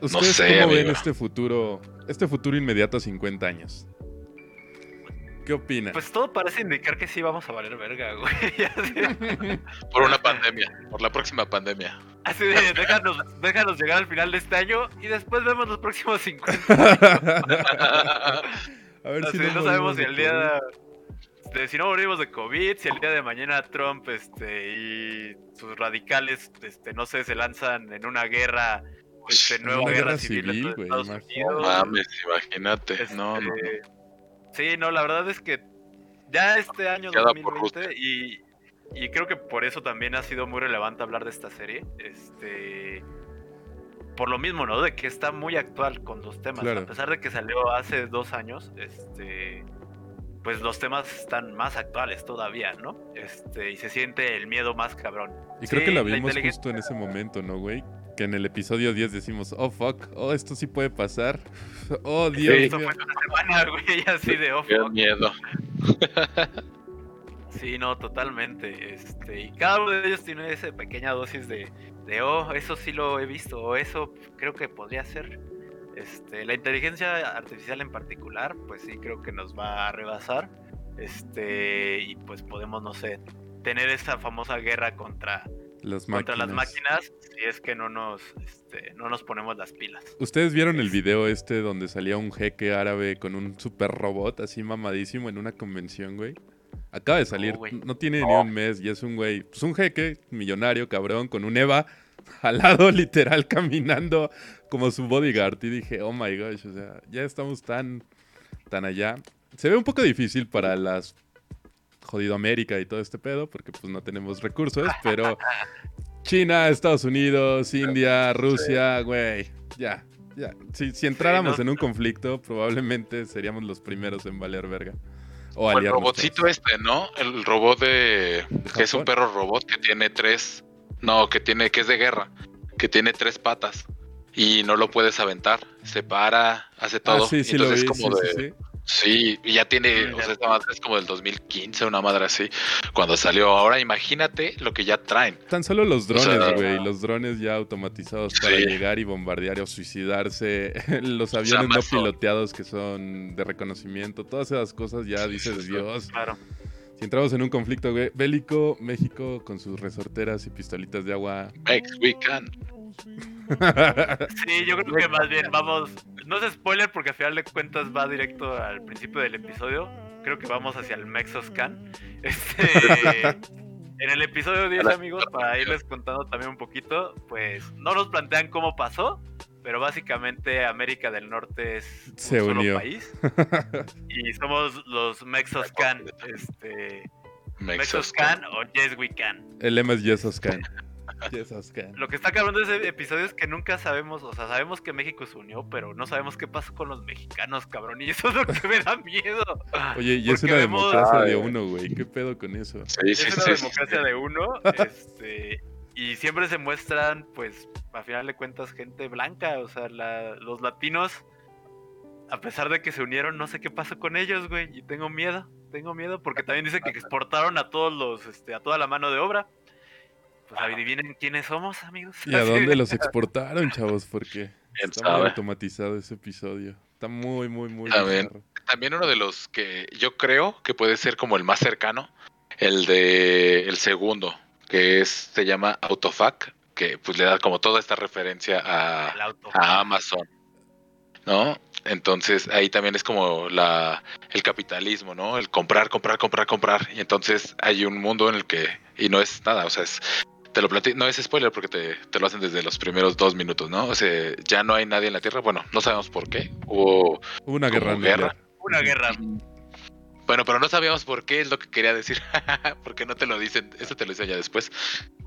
¿Ustedes sé, cómo ven amigo. este futuro, este futuro inmediato a 50 años? ¿Qué opinan? Pues todo parece indicar que sí vamos a valer verga, güey. [LAUGHS] Por una pandemia, por la próxima pandemia. así de, déjanos, déjanos llegar al final de este año y después vemos los próximos 50. [LAUGHS] a ver Así, si no, no sabemos si el día. De, si no morimos de COVID, si el día de mañana Trump este y sus radicales este no sé, se lanzan en una guerra este, nueva una guerra, guerra civil, civil, güey, Estados. Unidos. Mames, imagínate. No, no, no. Este, Sí, no, la verdad es que ya este año Queda por 2020 y, y creo que por eso también ha sido muy relevante hablar de esta serie. Este por lo mismo, ¿no? De que está muy actual con los temas. Claro. A pesar de que salió hace dos años, este pues los temas están más actuales todavía, ¿no? Este, y se siente el miedo más cabrón. Y creo Sí, que la la vimos inteligencia- justo en ese momento, ¿no, güey? Que en el episodio 10 decimos, oh fuck, oh esto sí puede pasar. [LAUGHS] Oh Dios Sí. Esto fue una semana, [LAUGHS] güey, así de off. Qué miedo. Sí, no, totalmente. Este, y cada uno de ellos tiene esa pequeña dosis de, de, oh, eso sí lo he visto, o eso creo que podría ser. Este, la inteligencia artificial en particular, pues sí creo que nos va a rebasar. Este, y pues podemos, no sé, tener esa famosa guerra contra, Las contra máquinas. las máquinas si es que no nos, este, no nos ponemos las pilas. ¿Ustedes vieron el video este donde salía un jeque árabe con un super robot así mamadísimo en una convención, güey? Acaba de salir, No, tiene ni un mes y es un güey, pues un jeque millonario, cabrón, con un Eva [LAUGHS] al lado literal caminando como su bodyguard y dije, oh my gosh, o sea, ya estamos tan, tan allá. Se ve un poco difícil para las jodido América y todo este pedo porque pues no tenemos recursos, pero [LAUGHS] China, Estados Unidos, India, Rusia, güey, ya, ya. Si, si entráramos no- en un conflicto, probablemente seríamos los primeros en valer verga. O O el robotcito todos. este, ¿no? El robot de. que es un perro robot que tiene tres. No, que tiene. que es de guerra. Que tiene tres patas. y no lo puedes aventar. Se para, hace todo. Ah, sí, sí, entonces lo es como sí, de. sí, sí. Sí, y ya tiene, o sea, esta madre es como del 2015, una madre así, cuando salió. Ahora imagínate lo que ya traen. Tan solo los drones, sea, güey. los drones ya automatizados para llegar y bombardear o suicidarse. [LAUGHS] los aviones no piloteados que son de reconocimiento. Todas esas cosas ya dices, Dios. Claro. Si entramos en un conflicto bélico, México con sus resorteras y pistolitas de agua. Makes we can. Sí, yo creo que más bien vamos. No es spoiler porque al final de cuentas va directo al principio del episodio. Creo que vamos hacia el Mexoscan. [LAUGHS] Este. En el episodio 10, amigos, para irles contando también un poquito, pues no nos plantean cómo pasó, pero básicamente América del Norte es un Se solo unió. país. [LAUGHS] Y somos los Mexoscan. Este, Mexoscan. O Yes We Can. El lema es Yes Can. Yes Can. Lo que está cabrón de ese episodio es que nunca sabemos, o sea, sabemos que México se unió, pero no sabemos qué pasó con los mexicanos, cabrón. Y eso es lo que me da miedo. Oye, y es una vemos- democracia de uno, güey. ¿Qué pedo con eso? Sí, sí, es una sí. democracia de uno, [LAUGHS] este, y siempre se muestran, pues, a final de cuentas, gente blanca, o sea, la- los latinos, a pesar de que se unieron, no sé qué pasó con ellos, güey, y tengo miedo, tengo miedo, porque también dice que exportaron a todos los, este, a toda la mano de obra. Pues adivinen quiénes somos, amigos. ¿Y a dónde de- los exportaron, chavos? Porque [LAUGHS] ¿Quién está muy automatizado ese episodio. Está muy, muy, muy También. bizarro. También uno de los que yo creo que puede ser como el más cercano, el de el segundo, que es se llama Autofac, que pues le da como toda esta referencia a, a Amazon, ¿no? Entonces ahí también es como la el capitalismo, ¿no? El comprar, comprar, comprar, comprar. Y entonces hay un mundo en el que y no es nada, o sea, es te lo no es spoiler porque te, te lo hacen desde los primeros dos minutos, ¿no? O sea, ya no hay nadie en la Tierra. Bueno, no sabemos por qué. Hubo una guerra guerra. Una guerra. Bueno, pero no sabíamos por qué es lo que quería decir. [LAUGHS] porque no te lo dicen. Eso te lo dicen ya después.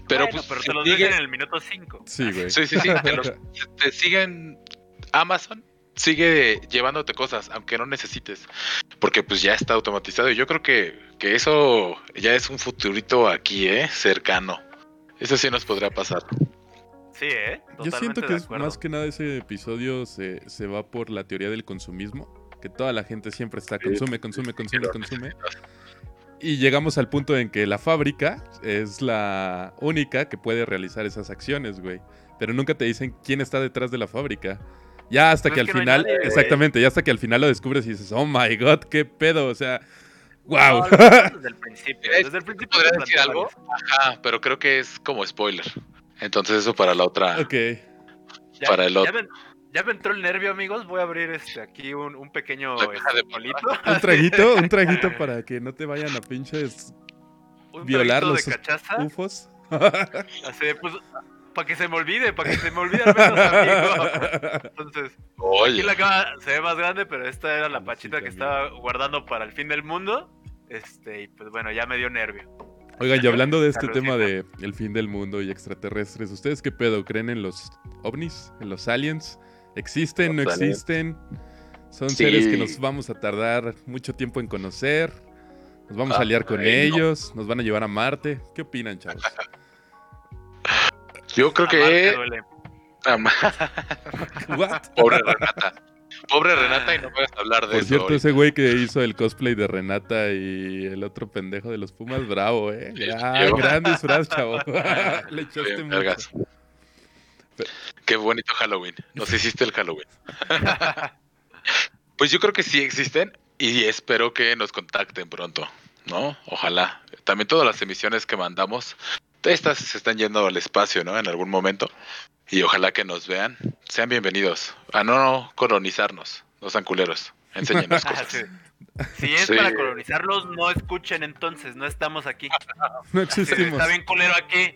Pero Bueno, pues. pero te lo dicen en el minuto 5. Sí, güey. Sí, sí, sí. [LAUGHS] Te, siguen. Amazon sigue llevándote cosas, aunque no necesites. Porque pues ya está automatizado. Y yo creo que, que eso ya es un futurito aquí, ¿eh? Cercano. Eso sí nos podría pasar. Sí, ¿eh? Yo siento que de es acuerdo. más que nada ese episodio se, se va por la teoría del consumismo. Que toda la gente siempre está consume, consume, consume, consume. Y llegamos al punto en que la fábrica es la única que puede realizar esas acciones, güey. Pero nunca te dicen quién está detrás de la fábrica. Ya hasta que al que no hay final, nadie, exactamente, ya hasta que al final lo descubres y dices, oh my god, qué pedo, o sea, wow. No, [LAUGHS] desde el principio. Es- Desde el principio ¿Podría se decir algo? Ajá, pero creo que es como spoiler. Entonces eso para la otra. ok. Ya, Para el otro. Ya me entró el nervio, amigos. Voy a abrir este aquí un, un pequeño este, polito. Un traguito, [LAUGHS] un traguito para que no te vayan a pinches un violar traguito los de cachaza. ufos. [LAUGHS] Así, pues, para que se me olvide, para que se me olvide al menos, amigo. Entonces, aquí la cámara se ve más grande, pero esta era la Sí, pachita que estaba guardando para el fin del mundo. Este, y pues bueno, ya me dio nervio. Oigan, y hablando de este tema de el fin del mundo y extraterrestres, ¿ustedes qué pedo? ¿Creen en los ovnis? ¿En los aliens? ¿Existen? ¿No existen? ¿Son Sí. seres que nos vamos a tardar mucho tiempo en conocer? ¿Nos vamos a liar con ay, no. ellos? ¿Nos van a llevar a Marte? ¿Qué opinan, chavos? yo creo te que. duele. [LAUGHS] Pobre Renata. Pobre Renata y no puedes hablar de Por eso. cierto, ahorita. ese güey que hizo el cosplay de Renata y el otro pendejo de los Pumas, bravo, ¿eh? Sí, Gran, yo. gran disfraz, chavo. [LAUGHS] Le echaste Bien, mucho. Qué bonito Halloween. Nos hiciste el Halloween. Pues yo creo que sí existen y espero que nos contacten pronto, ¿no? Ojalá. También todas las emisiones que mandamos, estas se están yendo al espacio, ¿no? En algún momento. Y ojalá que nos vean. Sean bienvenidos. A no colonizarnos. No sean culeros. Enséñenos [LAUGHS] Ah, cosas. sí. Si es Sí. para colonizarlos, no escuchen entonces, no estamos aquí. No existimos. está bien culero aquí.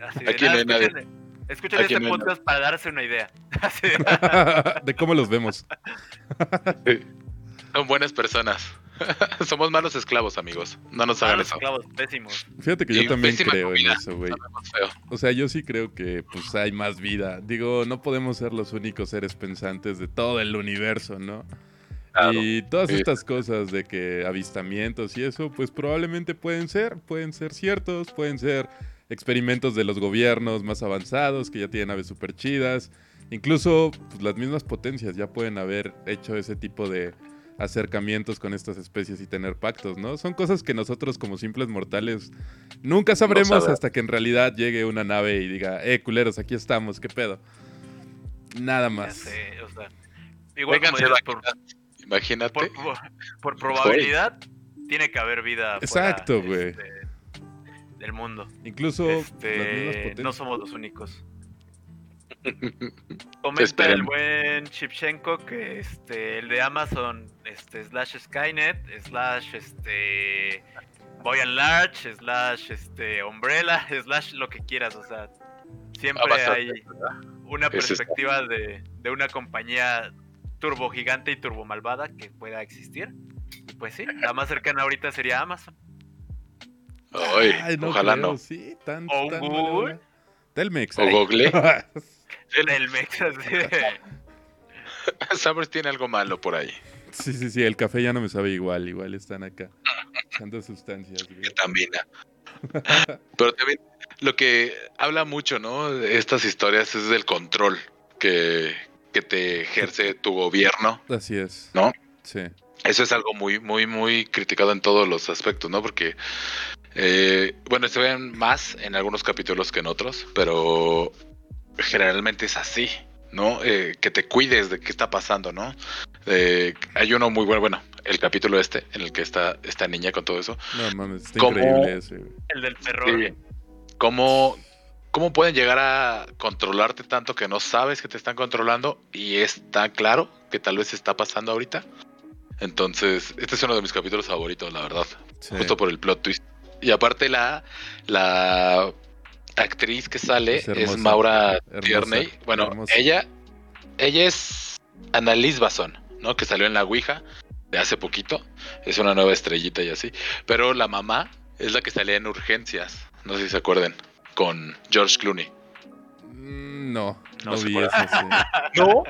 Así de, Aquí nada, no hay nadie. Escuchen, este podcast para darse una idea. [LAUGHS] [LAUGHS] De, cómo los vemos. [LAUGHS] Son buenas personas. Somos malos esclavos, amigos. No nos hagan eso. esclavos pésimos. Fíjate que Y yo también creo en eso, güey. O sea, yo sí creo que pues hay más vida. Digo, no podemos ser los únicos seres pensantes de todo el universo, ¿no? Claro. Y todas Sí. estas cosas de que avistamientos y eso, pues probablemente pueden ser, pueden ser ciertos, pueden ser experimentos de los gobiernos más avanzados que ya tienen aves súper chidas. Incluso pues, las mismas potencias ya pueden haber hecho ese tipo de acercamientos con estas especies y tener pactos, ¿no? Son cosas que nosotros como simples mortales nunca sabremos hasta que en realidad llegue una nave y diga, eh, culeros, aquí estamos, ¿qué pedo? Nada más. igual por, imagínate. Por, probabilidad, tiene que haber vida. Exacto, güey. Este, mundo. Incluso este, no somos los únicos. [LAUGHS] Comenta el buen Chipchenko que este el de Amazon este slash Skynet slash este Boy and Large slash este Umbrella [LAUGHS] slash lo que quieras o sea siempre hay una perspectiva de, de una compañía turbo gigante y turbo malvada que pueda existir. Y pues sí la más cercana ahorita sería Amazon ojalá no sí, o Google Telmex o Google [LAUGHS] El. Summers [LAUGHS] tiene algo malo por ahí. Sí, sí, sí, el café ya no me sabe igual, igual están acá. Echando sustancias. También. [LAUGHS] Pero también lo que habla mucho, ¿no? De estas historias es del control que, que te ejerce tu gobierno. Así es. ¿No? Sí. Eso es algo muy, muy, muy criticado en todos los aspectos, ¿no? Porque, eh, bueno, se ven más en algunos capítulos que en otros, pero generalmente es así, ¿no? Eh, que te cuides de qué está pasando, ¿no? Eh, hay uno muy bueno, bueno, el capítulo este, en el que está esta niña con todo eso. No mames, está increíble ese. El del terror. ¿Cómo, ¿Cómo pueden llegar a controlarte tanto que no sabes que te están controlando y está claro que tal vez está pasando ahorita? Entonces, este es uno de mis capítulos favoritos, la verdad. Justo por el plot twist. Y aparte la, la actriz que sale es, Maura Tierney. Bueno, ella ella es Annalise Bason, ¿no? Que salió en La Ouija de hace poquito. Es una nueva estrellita y así. Pero la mamá es la que salía en Urgencias. No sé si se acuerden. Con George Clooney. Mm, no, no, vi [LAUGHS] no,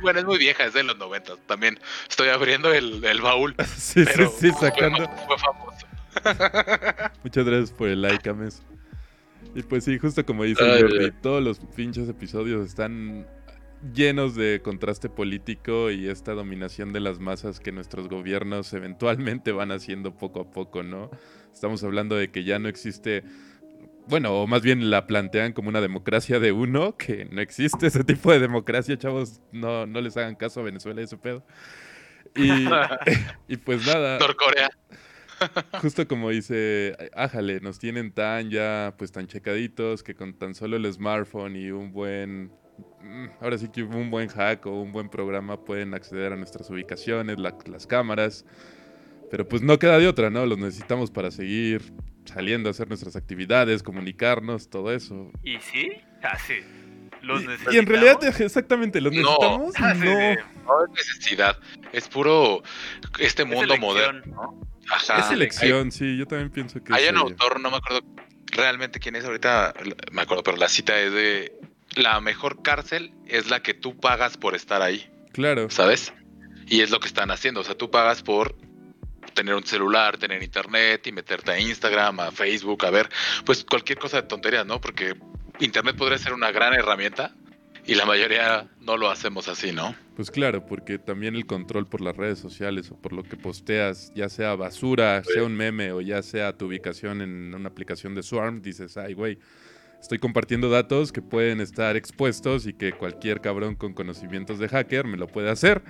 bueno, es muy vieja, es de los 90. También estoy abriendo el, baúl. [LAUGHS] sí, sí, sí, sacando. Fue, famoso. [LAUGHS] Muchas gracias por el like, Ames. Y pues sí, justo como dice Jordi, todos los pinches episodios están llenos de contraste político y esta dominación de las masas que nuestros gobiernos [LAUGHS] eventualmente van haciendo poco a poco, ¿no? Estamos hablando de que ya no existe, bueno, o más bien la plantean como una democracia de uno, [LAUGHS] que no existe ese tipo de democracia, chavos, no, no les hagan caso a Venezuela y ese pedo. Y, y pues nada. Norcorea. Justo como dice, ájale, nos tienen tan ya, pues tan checaditos que con tan solo el smartphone y un buen, mm, ahora sí que un buen hack o un buen programa pueden acceder a nuestras ubicaciones, las cámaras. Pero pues no queda de otra, ¿no? Los necesitamos para seguir saliendo a hacer nuestras actividades, comunicarnos, todo eso. ¿Y sí? Ah, sí. ¿Los y, y, en realidad, exactamente, ¿los necesitamos? [LAUGHS] Ah, no, no. es necesidad. Es puro este mundo moderno, es elección, sí, yo también pienso que Hay un autor, no me acuerdo realmente quién es ahorita, me acuerdo, pero la cita es de la mejor cárcel es la que tú pagas por estar ahí. Claro. ¿Sabes? Y es lo que están haciendo, o sea, tú pagas por tener un celular, tener internet y meterte a Instagram, a Facebook, a ver, pues cualquier cosa de tonterías, ¿no? Porque internet podría ser una gran herramienta, y la mayoría no lo hacemos así, ¿no? Pues claro, porque también el control por las redes sociales o por lo que posteas, ya sea basura, sea un meme o ya sea tu ubicación en una aplicación de Swarm, dices, ay, güey, estoy compartiendo datos que pueden estar expuestos y que cualquier cabrón con conocimientos de hacker me lo puede hacer.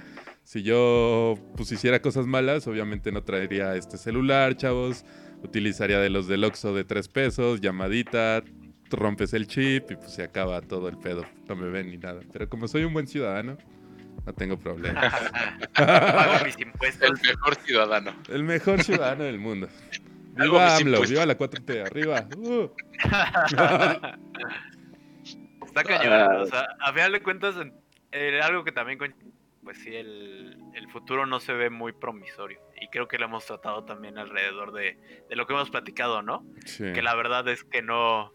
Si yo pues hiciera cosas malas, obviamente no traería este celular, chavos. Utilizaría de los del Oxxo de tres pesos, llamadita, rompes el chip y pues se acaba todo el pedo. No me ven ni nada. Pero como soy un buen ciudadano, no tengo problema. [LAUGHS] Pago mis impuestos. El mejor ciudadano. El mejor ciudadano del mundo. [LAUGHS] Viva AMLO, viva la 4T, arriba. Uh. [LAUGHS] Está cañón. O sea, a final de cuentas, eh, algo que también, pues sí, el, el, futuro no se ve muy promisorio. Y creo que lo hemos tratado también alrededor de, de lo que hemos platicado, ¿no? Que la verdad es que no,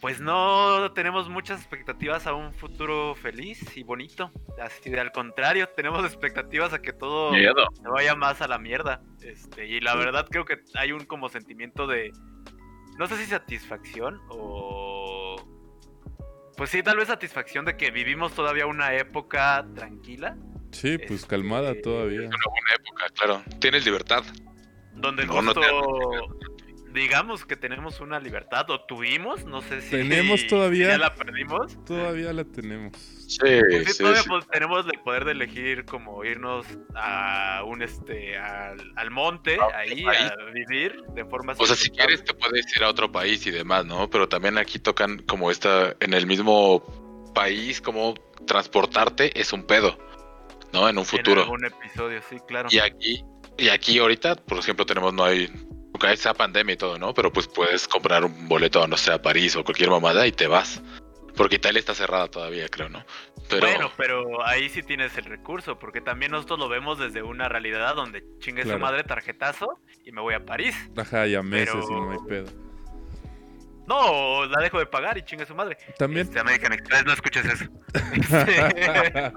pues no tenemos muchas expectativas a un futuro feliz y bonito. Así de al contrario, tenemos expectativas a que todo se vaya más a la mierda. Este, y la verdad creo que hay un como sentimiento de no sé si satisfacción o pues sí, tal vez satisfacción de que vivimos todavía una época tranquila. Sí, pues calmada Este, todavía. Una buena época, claro. Tienes libertad. Donde No, no justo, te- digamos que tenemos una libertad, o tuvimos, no sé si... Tenemos todavía. ya la perdimos. Todavía la tenemos. Sí, Pues sí, sí, todavía sí. pues, tenemos el poder de elegir como irnos a un este al, al monte A otro ahí país. a vivir de forma O sea, si quieres te puedes ir a otro país y demás, ¿no? Pero también aquí tocan como esta, en el mismo país, como transportarte es un pedo, ¿no? En un en futuro. algún episodio, sí, claro. Y aquí, y aquí ahorita, por ejemplo, tenemos, no hay, aunque sea pandemia y todo, ¿no? Pero pues puedes comprar un boleto, no sé, a París o cualquier mamada y te vas. Porque Italia está cerrada todavía, creo, ¿no? Pero Bueno, pero ahí sí tienes el recurso, porque también nosotros lo vemos desde una realidad donde chingue Claro. su madre tarjetazo y me voy a París. Ajá, ya meses Pero- y no hay pedo. No, la dejo de pagar y chingue su madre. También. Este, American Express, no escuches eso. [LAUGHS] Este, [LAUGHS]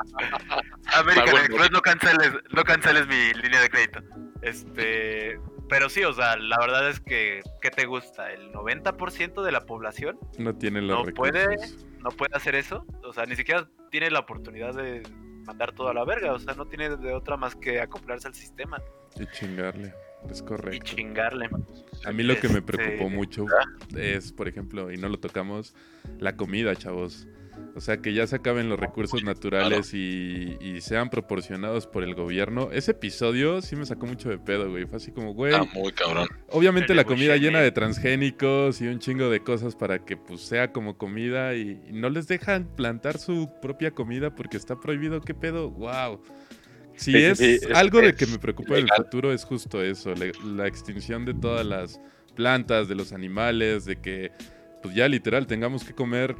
American el Express, no canceles, no canceles mi línea de crédito. Este, pero sí, o sea, la verdad es que, ¿qué te gusta? ¿El 90% de la población no tienen los no recursos. puede. no puede hacer eso? O sea, ni siquiera tiene la oportunidad de mandar todo a la verga, o sea, no tiene de otra más que acoplarse al sistema Y chingarle. Es y correcto. chingarle. A mí lo que me Este- preocupó mucho es, por ejemplo, y no lo tocamos, la comida, chavos. O sea, que ya se acaben los recursos naturales y, y sean proporcionados por el gobierno. Ese episodio sí me sacó mucho de pedo, güey. Fue así como, güey, está muy cabrón. obviamente El la comida llena de transgénicos y un chingo de cosas para que pues sea como comida y, y no les dejan plantar su propia comida porque está prohibido. ¿Qué pedo? ¡Wow! Si Sí, es, sí, sí, es- algo de que me preocupa del ilegal. futuro es justo eso, le- la extinción de todas las plantas, de los animales, de que pues ya literal tengamos que comer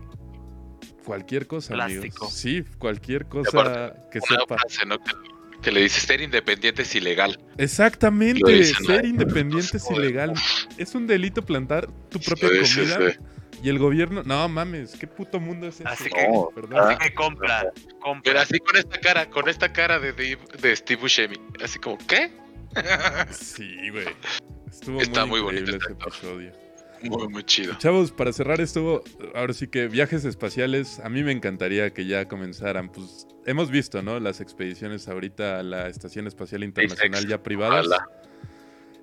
cualquier cosa, Plástico. amigos. Sí, cualquier cosa aparte, que sepa. frase, ¿no? Que, que le dice ser independiente es ilegal. Exactamente, dicen, ser ¿no? independiente es ilegal. Es un delito plantar tu propia comida sí. y el gobierno, no mames, qué puto mundo es ese. Así que-. Así que compra, compra. Pero así con esta cara, con esta cara de, de, de Steve Buscemi. Así como, ¿qué? Sí, güey. Estuvo Está muy, muy bonito ese este episodio. Muy, muy chido. Chavos, para cerrar esto, ahora sí que viajes espaciales, a mí me encantaría que ya comenzaran. Pues hemos visto, ¿no? Las expediciones ahorita a la Estación Espacial Internacional ya privadas.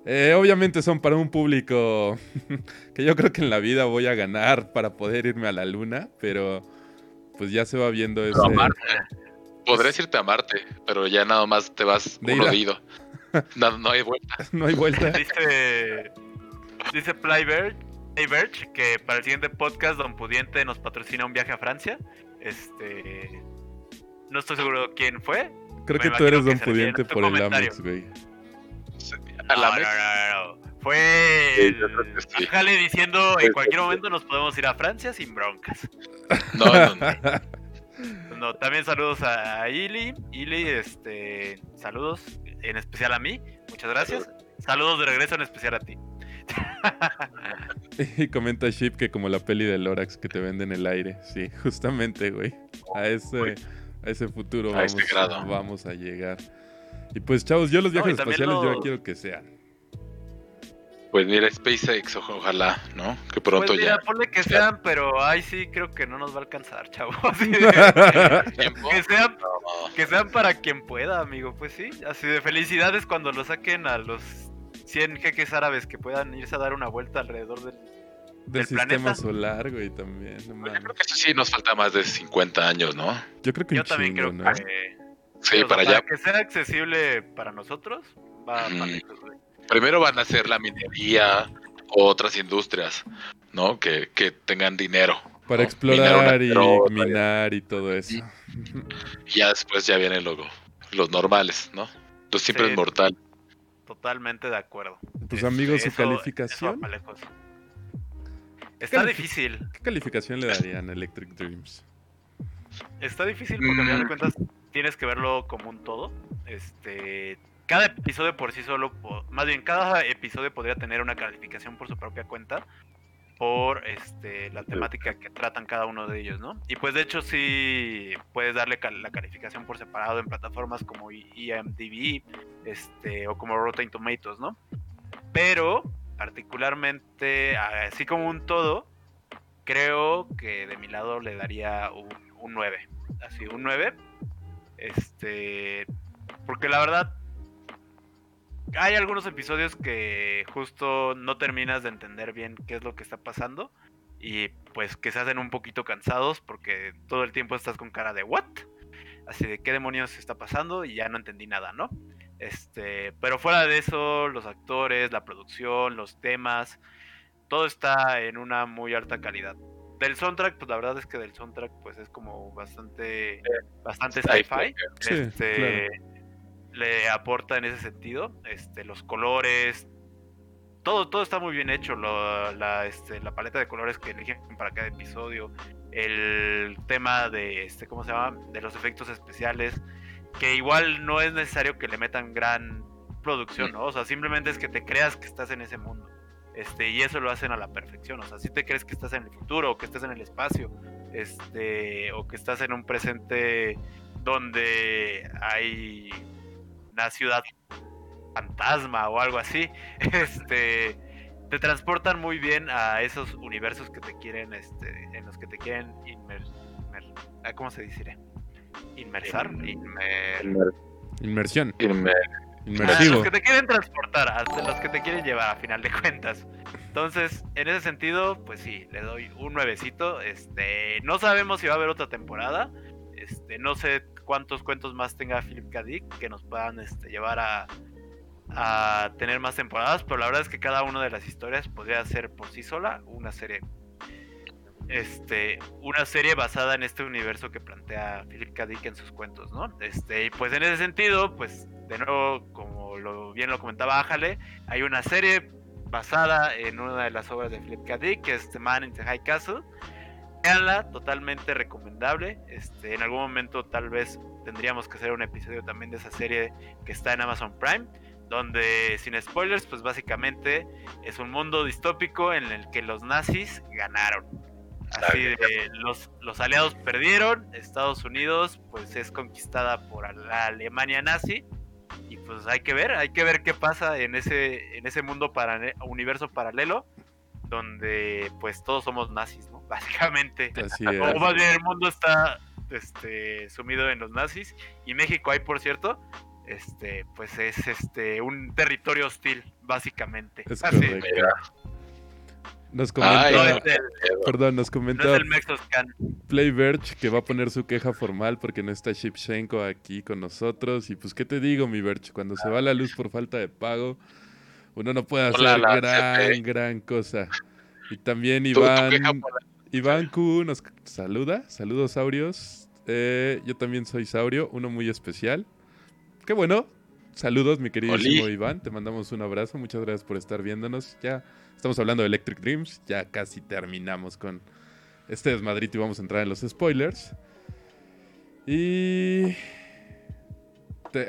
Eh, obviamente son para un público [LAUGHS] que yo creo que en la vida voy a ganar para poder irme a la luna, pero pues ya se va viendo Marte. Podrías irte a Marte, pero ya nada más te vas De ido. [LAUGHS] No, no hay vuelta. [LAUGHS] No hay vuelta. Dice, dice Playberg, Playberg que para el siguiente podcast Don Pudiente nos patrocina un viaje a Francia. Este, no estoy seguro quién fue. Creo que tú eres que don pudiente por el. Amex, güey. A la no, no, no, no. Fue Sí, el. Jale diciendo en cualquier momento nos podemos ir a Francia sin broncas. No, no, no. [LAUGHS] No, también saludos a Ili. Ili, este, saludos en especial a mí. Muchas gracias. Saludos de regreso en especial a ti. Y comenta Ship que como la peli de Lorax que te vende en el aire. Sí, justamente, güey. A ese, a ese futuro A vamos, ese grado. vamos a llegar. Y pues, chavos, yo los No, viajes también espaciales yo quiero que sean. Pues mira, SpaceX, ojalá, ¿no? Que pronto Pues mira, ya. ponle que sean, pero ay sí creo que no nos va a alcanzar, chavos. [LAUGHS] Que sean No, que sean para quien pueda, amigo. Pues sí, así de felicidades cuando lo saquen a los 100 jeques árabes que puedan irse a dar una vuelta alrededor del Del ¿Del sistema planeta? solar, güey, también. no Pues yo creo que eso sí nos falta más de 50 años, ¿no? Yo creo que Yo un también chingo, creo ¿no? que Sí, o sea, para allá. que sea accesible para nosotros va Mm. para güey. Primero van a ser la minería o otras industrias, ¿no? Que, que tengan dinero. Para ¿no? explorar Minar y minar y todo eso. Y ya después ya vienen los, los normales, ¿no? Los simples Sí. mortales. Totalmente de acuerdo. Este, amigos, su eso- calificación. eso. Está difícil. ¿Qué calificación le darían a Electric Dreams? Está difícil porque al final de Mm. cuentas tienes que verlo como un todo. Este, cada episodio por sí solo, más bien cada episodio podría tener una calificación por su propia cuenta por este la temática que tratan cada uno de ellos, ¿no? Y pues de hecho sí puedes darle la calificación por separado en plataformas como IMDb, este o como Rotten Tomatoes, ¿no? Pero particularmente así como un todo creo que de mi lado le daría un, un 9. Así, un 9. Este. Porque la verdad. Hay algunos episodios que justo no terminas de entender bien qué es lo que está pasando. Y pues que se hacen un poquito cansados porque todo el tiempo estás con cara de ¿what? Así de qué demonios está pasando y ya no entendí nada, ¿no? Este, pero fuera de eso, los actores, la producción, los temas, todo está en una muy alta calidad. Del soundtrack, pues la verdad es que del soundtrack pues es como bastante bastante sci-fi. este le aporta en ese sentido, este los colores, todo todo está muy bien hecho, la, este, la paleta de colores que eligen para cada episodio, el tema de este ¿cómo se llama? de los efectos especiales, que igual no es necesario que le metan gran producción, ¿no? O sea, simplemente es que te creas que estás en ese mundo. Este, y eso lo hacen a la perfección. O sea, si te crees que estás en el futuro, o que estás en el espacio, este, o que estás en un presente donde hay una ciudad fantasma o algo así, [LAUGHS] este, te transportan muy bien a esos universos que te quieren, este, en los que te quieren inmer, ah, ¿cómo se dice? Inmersar, inmersión. Los que te quieren transportar, hasta los que te quieren llevar a final de cuentas. Entonces, en ese sentido, pues sí, le doy un nuevecito. Este, no sabemos si va a haber otra temporada. Este, no sé cuántos cuentos más tenga Philip K. Dick que nos puedan este, llevar a, tener más temporadas, pero la verdad es que cada una de las historias podría ser por sí sola una serie este, una serie basada en este universo que plantea Philip K. Dick en sus cuentos, ¿no? Este, y pues en ese sentido, pues de nuevo, como lo, bien lo comentaba Ájale, hay una serie basada en una de las obras de Philip K. Dick, que es The Man in the High Castle. Totalmente recomendable. Este, en algún momento tal vez tendríamos que hacer un episodio también de esa serie que está en Amazon Prime donde sin spoilers, pues básicamente es un mundo distópico en el que los nazis ganaron. Así de, los, los aliados perdieron, Estados Unidos pues es conquistada por la Alemania nazi y pues hay que ver, hay que ver qué pasa en ese en ese mundo para universo paralelo donde pues todos somos nazis, ¿no? Básicamente. O más bien el mundo está este sumido en los nazis y México hay, por cierto, este pues es este un territorio hostil básicamente. Así. Nos comenta, perdón, nos comenta Playverge que va a poner su queja formal porque no está Shipshenko aquí con nosotros. Y pues, ¿qué te digo, mi Verge? Cuando se va la luz por falta de pago, uno no puede hacer gran, gran cosa. Y también Iván, Iván Q nos saluda. Saludos, Saurios. Eh, yo también soy Saurio, uno muy especial. Qué bueno. Saludos, mi queridísimo Iván. Te mandamos un abrazo. Muchas gracias por estar viéndonos. Ya Estamos hablando de Electric Dreams. Ya casi terminamos con este desmadrito y vamos a entrar en los spoilers. Y.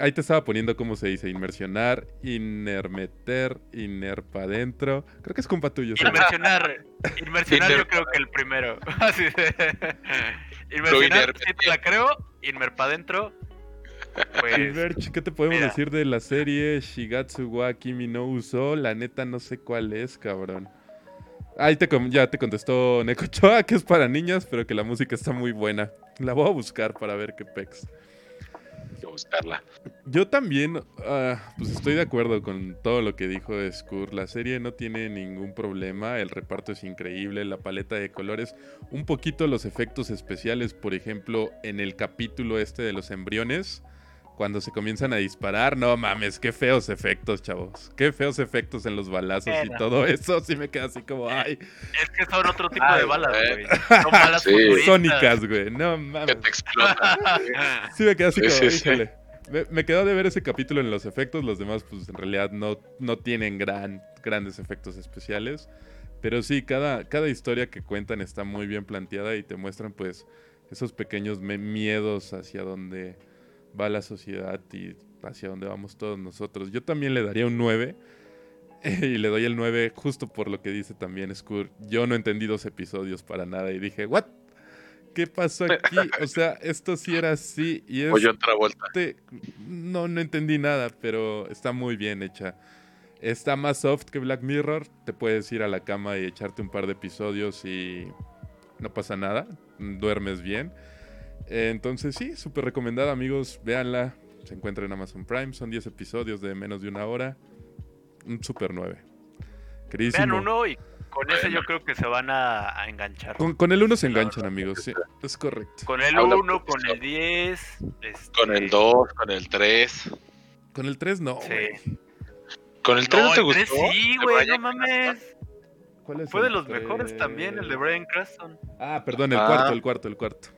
ahí te estaba poniendo cómo se dice: inmersionar, inermeter, inerpa adentro. Creo que es compa tuyo. Inmersionar. Inmersionar, yo creo que el primero. [LAUGHS] Inmersionar, sí te la creo. Inmerpa adentro. Pues, ¿qué te podemos decir de la serie Shigatsu wa Kimi no Uso? La neta no sé cuál es, cabrón. Ahí te, ya te contestó Nekochoa que es para niñas, pero que la música está muy buena. La voy a buscar para ver qué pex. Buscarla. Yo también, ah, pues estoy de acuerdo con todo lo que dijo Skur. La serie no tiene ningún problema, el reparto es increíble, la paleta de colores, un poquito los efectos especiales, por ejemplo, en el capítulo este de los embriones cuando se comienzan a disparar, no mames, qué feos efectos, chavos. Qué feos efectos en los balazos y todo eso. Sí me queda así como, ay. Es que son otro tipo de balas, güey. Son balas sónicas, güey. No mames. Que te explotan. sí me queda así como, híjole. Me, quedó de ver ese capítulo en los efectos. Los demás, pues en realidad no, no tienen gran, grandes efectos especiales. Pero sí, cada, cada historia que cuentan está muy bien planteada y te muestran, pues, esos pequeños miedos hacia donde va la sociedad y hacia dónde vamos todos nosotros. Yo también le daría un 9. [LAUGHS] y le doy el 9 justo por lo que dice también Skur. Yo no entendí dos episodios para nada y dije, ¿what? ¿Qué pasó aquí? O sea, esto sí era así y es... otra vuelta. No, no entendí nada, pero está muy bien hecha. Está más soft que Black Mirror. Te puedes ir a la cama y echarte un par de episodios y no pasa nada, duermes bien. Entonces sí, súper recomendada amigos, véanla, se encuentra en Amazon Prime, son 10 episodios de menos de una hora, un super 9. Vean uno y con ese yo creo que se van a, enganchar. Con, el 1 se enganchan, amigos, sí, es correcto. Con el 1, con el 10. Con el 2, con el 3. Con el 3 no. Sí. ¿Con el 3 no, te gustó? sí, güey, no mames. ¿Cuál es Fue de los mejores también, el de Brian Cranston. Ah, perdón, el ah. cuarto, el cuarto, el cuarto.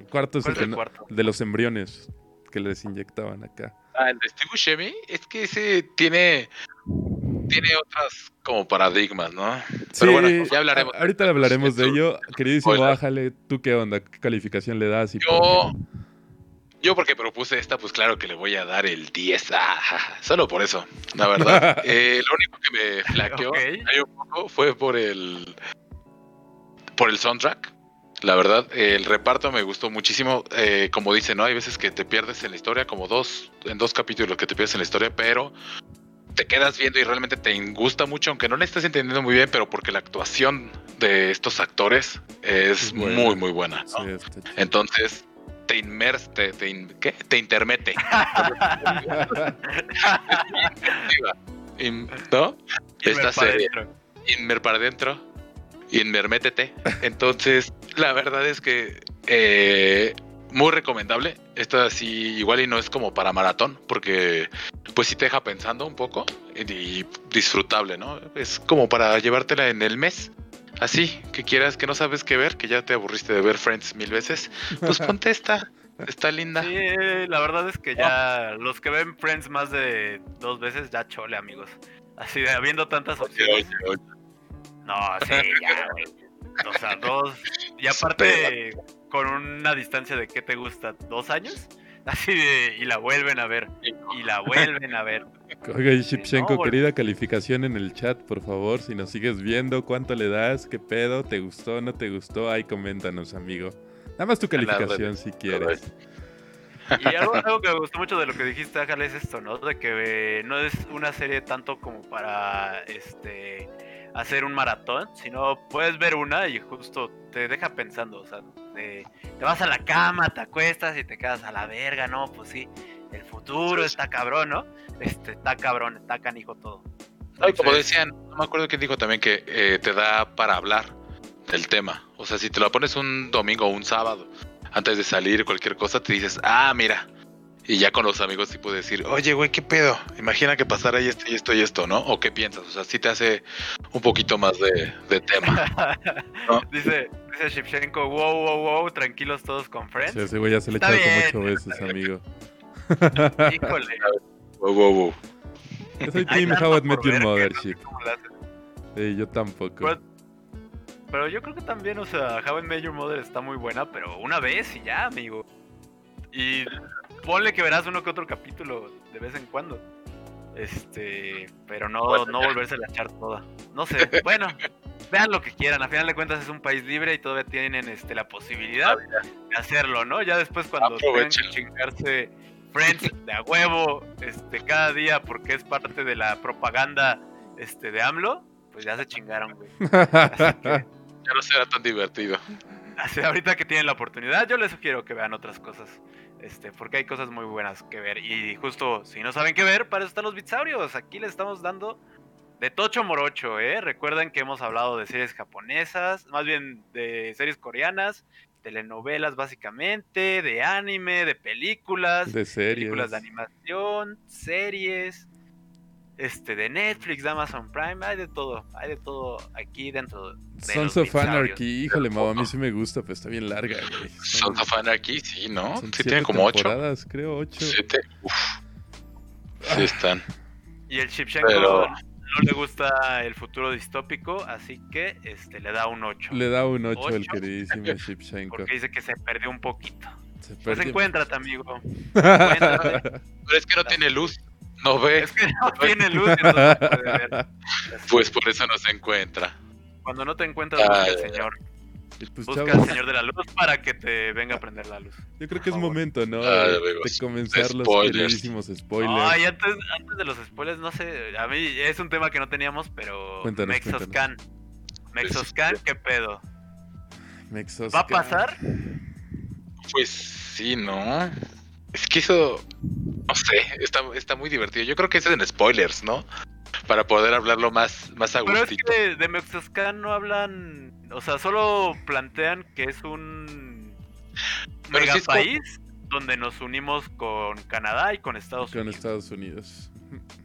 El cuarto es el, de los embriones que les inyectaban acá. Ah, el de Steve Buscemi, es que ese tiene tiene otras como paradigmas, ¿no? Pero bueno, ya hablaremos. Ahorita hablaremos de ello. Queridísimo, bájale, ¿tú qué onda? ¿Qué calificación le das? Y yo, yo porque propuse esta, pues claro que le voy a dar el 10. Ah, solo por eso, la verdad. [LAUGHS] eh, lo único que me flaqueó un poco fue por el por el soundtrack. La verdad, el reparto me gustó muchísimo. Eh, como dice, ¿no? Hay veces que te pierdes en la historia, como dos, en dos capítulos que te pierdes en la historia, pero te quedas viendo y realmente te gusta mucho, aunque no le estés entendiendo muy bien, pero porque la actuación de estos actores es muy, muy buena. Entonces, te inmers, te, ¿qué? Te intermete. [LAUGHS] [LAUGHS] ¿No? Esta serie. Inmer para adentro. Inmermétete. Entonces, la verdad es que eh, muy recomendable. Esto así igual y no es como para maratón, porque pues sí te deja pensando un poco y disfrutable, ¿no? Es como para llevártela en el mes. Así, que quieras, que no sabes qué ver, que ya te aburriste de ver Friends mil veces, pues [LAUGHS] ponte esta. Está linda. Sí, la verdad es que ya los que ven Friends más de dos veces, ya chole, amigos. Así de habiendo tantas opciones. No, sí, ya, güey. O sea, dos. Y [LAUGHS] aparte, con una distancia de qué te gusta, dos años. [LAUGHS] Así de, y la vuelven a ver, y la vuelven a ver. Oiga, Shipchenko, querida calificación en el chat, por favor, si nos sigues viendo, ¿cuánto le das? ¿Qué pedo? ¿Te gustó? ¿No te gustó? Ahí coméntanos, amigo. Nada más tu calificación si quieres. Y algo, algo, que me gustó mucho de lo que dijiste, Ájale, es esto, ¿no? De que no es una serie tanto como para este hacer un maratón, sino puedes ver una y justo te deja pensando, o sea, te, vas a la cama, te acuestas y te quedas a la verga, ¿no? Pues sí, el futuro está cabrón, ¿no? Este, está cabrón, está canijo todo. como decían, no me acuerdo quién dijo también que eh, te da para hablar del tema. O sea, si te lo pones un domingo o un sábado, antes de salir cualquier cosa, te dices, ah, mira, y ya con los amigos sí puedes decir, oye, güey, ¿qué pedo? Imagina que pasara esto y esto y esto, ¿no? ¿O qué piensas? O sea, sí te hace un poquito más de, tema. [LAUGHS] dice, dice Shipchenko, wow, wow, wow, tranquilos todos con Friends. Sí, ese güey ya se le echado como ocho veces, [LAUGHS] amigo. Híjole. Wow, wow, wow. Yo soy Team How I Met Your Mother. Sí, yo tampoco. Pero, yo creo que también, o sea, How I Met Your Mother está muy buena, pero una vez y ya, amigo. Y ponle que verás uno que otro capítulo de vez en cuando. Este, pero no, no volverse a echar toda. No sé, bueno, vean lo que quieran. A final de cuentas es un país libre y todavía tienen este, la posibilidad de hacerlo, ¿no? Ya después cuando tengan que chingarse Friends de a huevo este, cada día porque es parte de la propaganda este, de AMLO, pues ya se chingaron, güey. [LAUGHS] Ya no será tan divertido. Así, ahorita que tienen la oportunidad, yo les sugiero que vean otras cosas. Este, porque hay cosas muy buenas que ver. Y justo, si no saben qué ver, para eso están los Bitsaurios. Aquí les estamos dando de Tocho Morocho, ¿eh? Recuerden que hemos hablado de series japonesas, más bien de series coreanas, telenovelas básicamente, de anime, de películas, de series. películas de animación, series, este, de Netflix, de Amazon Prime, hay de todo, hay de todo aquí dentro de Sons of Anarchy, híjole, mamá, a mí sí me gusta, pero está bien larga, güey. Sons of Anarchy, sí, ¿no? sí tienen como ocho. creo, ocho. Siete, uf. Sí están. Y el Shipshenko pero... no le gusta el futuro distópico, así que este le da un 8. Le da un 8, el queridísimo [LAUGHS] Shipshenko. Porque dice que se perdió un poquito. Se perdió. Pues encuéntrate, amigo. [LAUGHS] Pero es que no tiene luz. No ve. Es que no tiene luz, entonces puede ver. [LAUGHS] Pues por eso no se encuentra. Cuando no te encuentras, busca al Señor. Pues, busca al Señor de la Luz para que te venga a prender la luz. Yo creo que es momento, ¿no? de, comenzar los queridísimos spoilers. Ay, antes, antes de los spoilers, no sé. A mí es un tema que no teníamos, pero. Cuéntanos, Mexoscan. Mexoscan, ¿qué pedo? ¿Va a pasar? Pues sí, ¿no? Es que eso, no sé, está, está muy divertido. Yo creo que es en spoilers, ¿no? Para poder hablarlo más, más a Pero es que de Mexoscan no hablan, o sea, solo plantean que es un mega país donde nos unimos con Canadá y con Estados Unidos. Con Estados Unidos.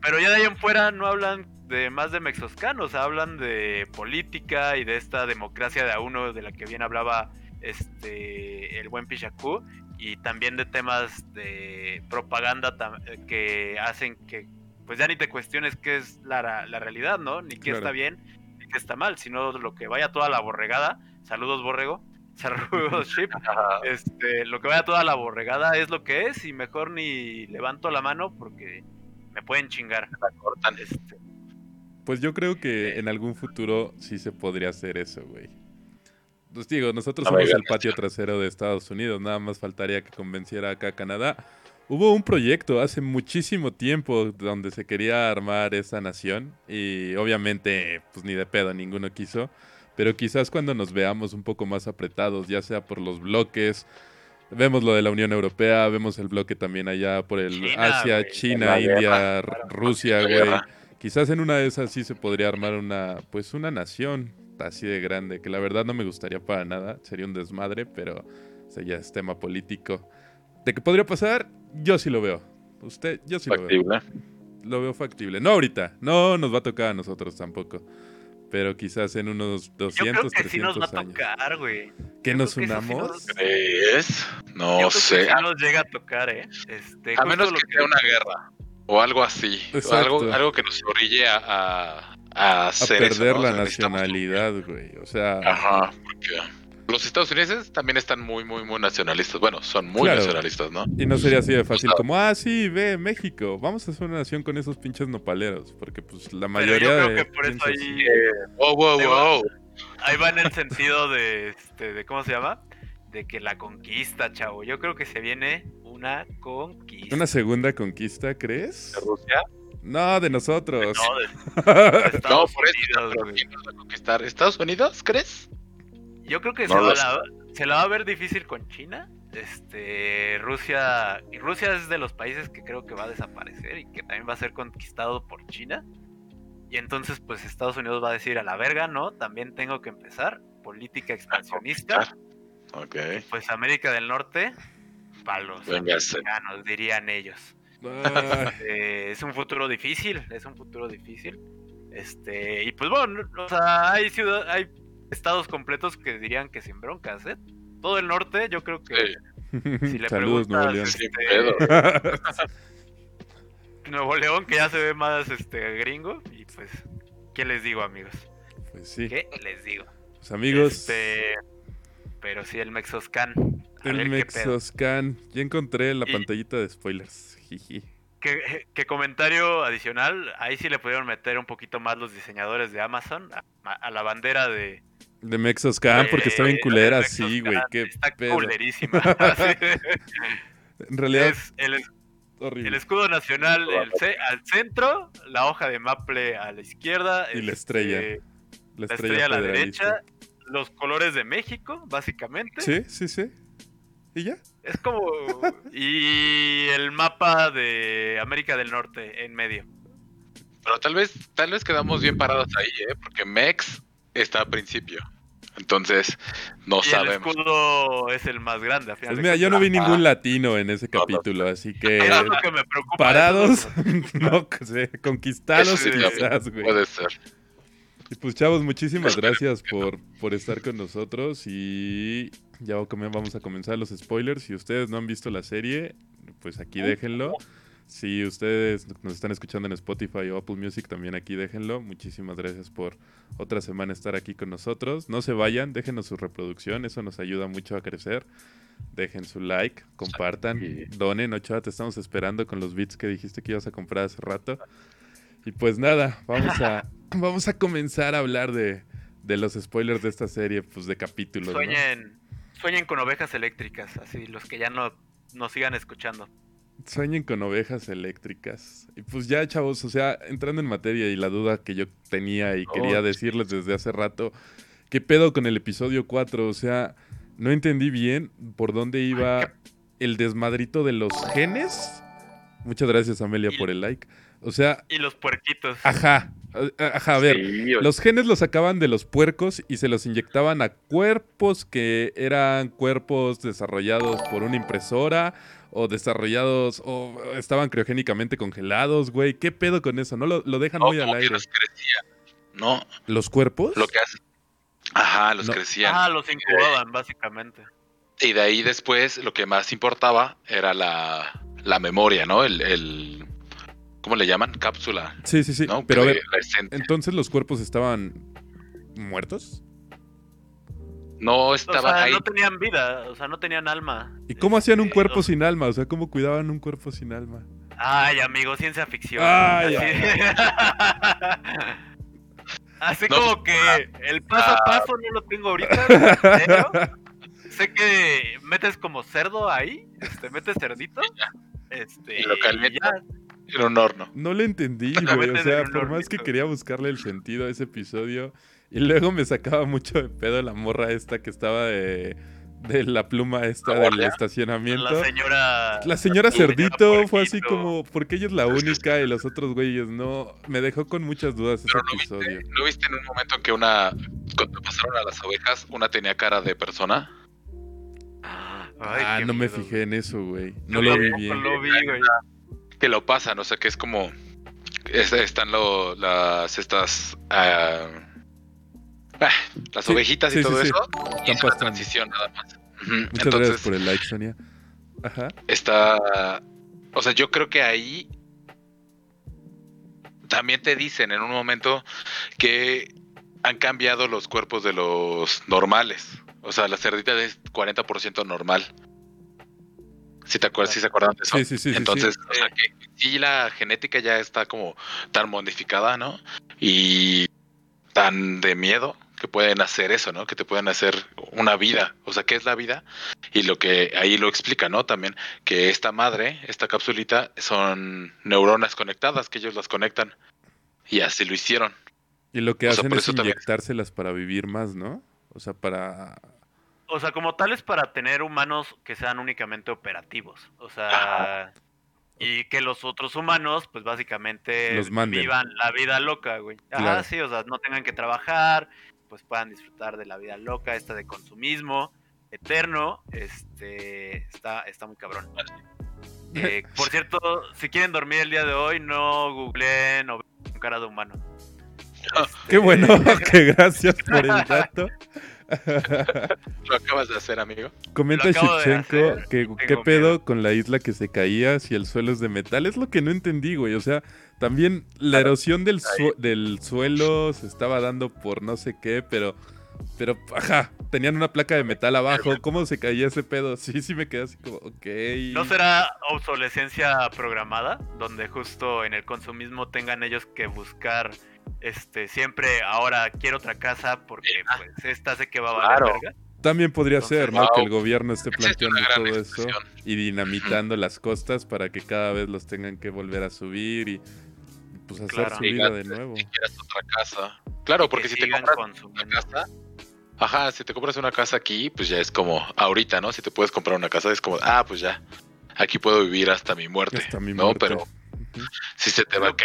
Pero ya de ahí en fuera no hablan de más de Mexoscan, o sea, hablan de política y de esta democracia de a uno de la que bien hablaba este el buen Pichaku y también de temas de propaganda que hacen que pues ya ni te cuestiones qué es la, la realidad, ¿no? Ni qué está bien, ni qué está mal, sino lo que vaya toda la borregada. Saludos, borrego. [LAUGHS] Saludos, Ship. [LAUGHS] Este, lo que vaya toda la borregada es lo que es y mejor ni levanto la mano porque me pueden chingar. cortan. Este. Pues yo creo que en algún futuro sí se podría hacer eso, güey. Pues digo, nosotros somos el patio trasero de Estados Unidos, nada más faltaría que convenciera acá a Canadá. Hubo un proyecto hace muchísimo tiempo donde se quería armar esa nación y obviamente pues ni de pedo ninguno quiso, pero quizás cuando nos veamos un poco más apretados, ya sea por los bloques, vemos lo de la Unión Europea, vemos el bloque también allá por el Asia, China, India, Rusia, güey. Quizás en una de esas sí se podría armar una pues una nación así de grande, que la verdad no me gustaría para nada, sería un desmadre, pero o ya es tema político. ¿De qué podría pasar? Yo sí lo veo. Usted, yo sí lo veo. Lo veo factible. No ahorita, no nos va a tocar a nosotros tampoco. Pero quizás en unos 200, yo creo que sí nos va a tocar, güey. ¿Que nos unamos? ¿Crees? No yo sé. Que nos llega a tocar, ¿eh? Este, a menos que, sea una guerra. O algo así. Algo, algo que nos orille a, a, perder la nacionalidad, güey. O sea. Ajá, porque los estadounidenses también están muy, muy, muy nacionalistas. Bueno, son muy nacionalistas, ¿no? Y no sería así de fácil como, ah, sí, ve, México, vamos a hacer una nación con esos pinches nopaleros. Porque, pues, la mayoría Pero yo creo que por eso ahí. wow, wow, wow. Ahí va en el sentido de, este, de, ¿cómo se llama? De que la conquista, chavo. Yo creo que se viene una conquista. ¿Una segunda conquista, crees? ¿De Rusia? No, de nosotros. No, de, [LAUGHS] Estados por eso, conquistar. ¿Estados Unidos, crees? Yo creo que se, la, va a ver difícil con China. Este, Rusia, y Rusia es de los países que creo que va a desaparecer y que también va a ser conquistado por China. Y entonces, pues Estados Unidos va a decir a la verga, ¿no? También tengo que empezar política expansionista. Ok. Pues América del Norte, palos americanos, dirían ellos. Este, es un futuro difícil, es un futuro difícil. Este, y pues bueno, o sea, hay ciudad, hay estados completos que dirían que sin broncas, ¿eh? Todo el norte, yo creo que si le Saludos, Nuevo León. Este, [LAUGHS] Nuevo León, que ya se ve más este gringo, y pues, ¿qué les digo, amigos? Pues sí. ¿Qué les digo? Pues amigos. Este, pero sí, el Mexoscan. El Mexoscan. Ya encontré la pantallita de spoilers. Jiji. ¿Qué, comentario adicional, ahí sí le pudieron meter un poquito más los diseñadores de Amazon a, la bandera de... De Mexoscan, porque está bien culera, sí, güey. Está culerísima. [LAUGHS] en realidad... Es el, el escudo nacional al centro, la hoja de maple a la izquierda. Y la estrella. Este, la estrella, a la derecha. Los colores de México, básicamente. Sí, sí, sí. ¿Y ya? Es como. y el mapa de América del Norte en medio. Pero tal vez, tal vez quedamos bien parados ahí, ¿eh? Porque Mex está al principio. Entonces, no y sabemos. El escudo es el más grande. A pues mira, yo no vi ningún latino en ese capítulo, así que. [LAUGHS] lo que me preocupa. Parados, [LAUGHS] no sé, conquistados quizás, güey. Puede ser. Y pues, chavos, muchísimas gracias por, por estar con nosotros y ya vamos a comenzar los spoilers. Si ustedes no han visto la serie, pues aquí déjenlo. Si ustedes nos están escuchando en Spotify o Apple Music, también aquí déjenlo. Muchísimas gracias por otra semana estar aquí con nosotros. No se vayan, déjenos su reproducción, eso nos ayuda mucho a crecer. Dejen su like, compartan, donen. Ochoa, te estamos esperando con los bits que dijiste que ibas a comprar hace rato. Y pues nada, vamos a, vamos a comenzar a hablar de, de los spoilers de esta serie, pues de capítulos. Sueñen, Sueñen con ovejas eléctricas, así los que ya no nos sigan escuchando. Sueñen con ovejas eléctricas. Y pues ya, chavos, o sea, entrando en materia y la duda que yo tenía y quería oh. decirles desde hace rato, ¿qué pedo con el episodio 4? O sea, no entendí bien por dónde iba el desmadrito de los genes. Muchas gracias, Amelia, por el like. O sea. Y los puerquitos. Ajá. Ajá, a ver. los genes los sacaban de los puercos y se los inyectaban a cuerpos que eran cuerpos desarrollados por una impresora o desarrollados o estaban criogénicamente congelados, güey. ¿Qué pedo con eso? No lo, dejan muy al aire. Los ¿no? ¿Los cuerpos? Lo que hacen. Ajá, los crecían. Ah, los incubaban, básicamente. Y de ahí después lo que más importaba era la, la memoria, ¿no? El, el, ¿Cómo le llaman? Cápsula. Sí, sí, sí. Pero a ver, entonces los cuerpos estaban muertos. No estaban o sea, No tenían vida, o sea, no tenían alma. ¿Y cómo hacían un este, cuerpo sin alma? O sea, ¿cómo cuidaban un cuerpo sin alma? Ay, amigo, ciencia ficción. Ay, Así [LAUGHS] como que el paso a paso no lo tengo ahorita, pero [LAUGHS] sé que metes como cerdo ahí, este, metes cerdito, [LAUGHS] este, y lo calientas en un horno. No le entendí, [LAUGHS] güey, o sea, por más que quería buscarle el sentido a ese episodio, y luego me sacaba mucho de pedo la morra esta que estaba de de la pluma esta del estacionamiento. La señora. La señora Cerdito fue así como, porque ella es la única y los otros güeyes no. Me dejó con muchas dudas ese episodio. ¿No viste en un momento en que una. Cuando pasaron a las ovejas, una tenía cara de persona? ah, no me fijé en eso, güey. No, lo vi bien. Lo vi, güey. Que lo pasan, o sea, que es como. están lo, las. Estas. Ah, Ah, las ovejitas y todo eso. es una transición nada más. Muchas gracias por el like, Sonia. Ajá. Está. O sea, yo creo que ahí. También te dicen en un momento que han cambiado los cuerpos de los normales. O sea, la cerdita es 40% normal. Si te acuerdas, si se acuerdan de eso. Sí, sí, sí. Entonces, o sea, que sí la genética ya está como tan modificada, ¿no? Y tan de miedo que pueden hacer eso, ¿no? Que te pueden hacer una vida. O sea, ¿qué es la vida? Y lo que ahí lo explica, ¿no? También que esta madre, esta capsulita, son neuronas conectadas, que ellos las conectan. Y así lo hicieron. Y lo que hacen es inyectárselas para vivir más, ¿no? O sea, para... O sea, como tal es para tener humanos que sean únicamente operativos. O sea... Y que los otros humanos, pues básicamente vivan la vida loca, güey. Ah, sí, o sea, no tengan que trabajar, pues puedan disfrutar de la vida loca, esta de consumismo eterno, este está, está muy cabrón. Eh, [LAUGHS] por cierto, si quieren dormir el día de hoy, no googleen o con cara de humano. Ah, qué bueno, [LAUGHS] [LAUGHS] que gracias por el dato. Lo acabas de hacer, amigo. Comenta Shevchenko que qué pedo con la isla que se caía si el suelo es de metal. Es lo que no entendí, güey. O sea, también la erosión del, del suelo se estaba dando por no sé qué, pero. Pero, ajá, tenían una placa de metal abajo. ¿Cómo se caía ese pedo? Sí, sí me quedé así como, ok. ¿No será obsolescencia programada? Donde justo en el consumismo tengan ellos que buscar este siempre ahora quiero otra casa porque pues esta sé que va a valer verga. También podría ser, ¿no? Que el gobierno esté planteando todo eso y dinamitando las costas para que cada vez los tengan que volver a subir y pues hacer su vida de nuevo. Si quieres otra casa. Claro, porque si te compras una casa, ajá, si te compras una casa aquí, pues ya es como ahorita, ¿no? Si te puedes comprar una casa es como, ah, pues ya, aquí puedo vivir hasta mi muerte, hasta mi ¿no? Pero si se te va a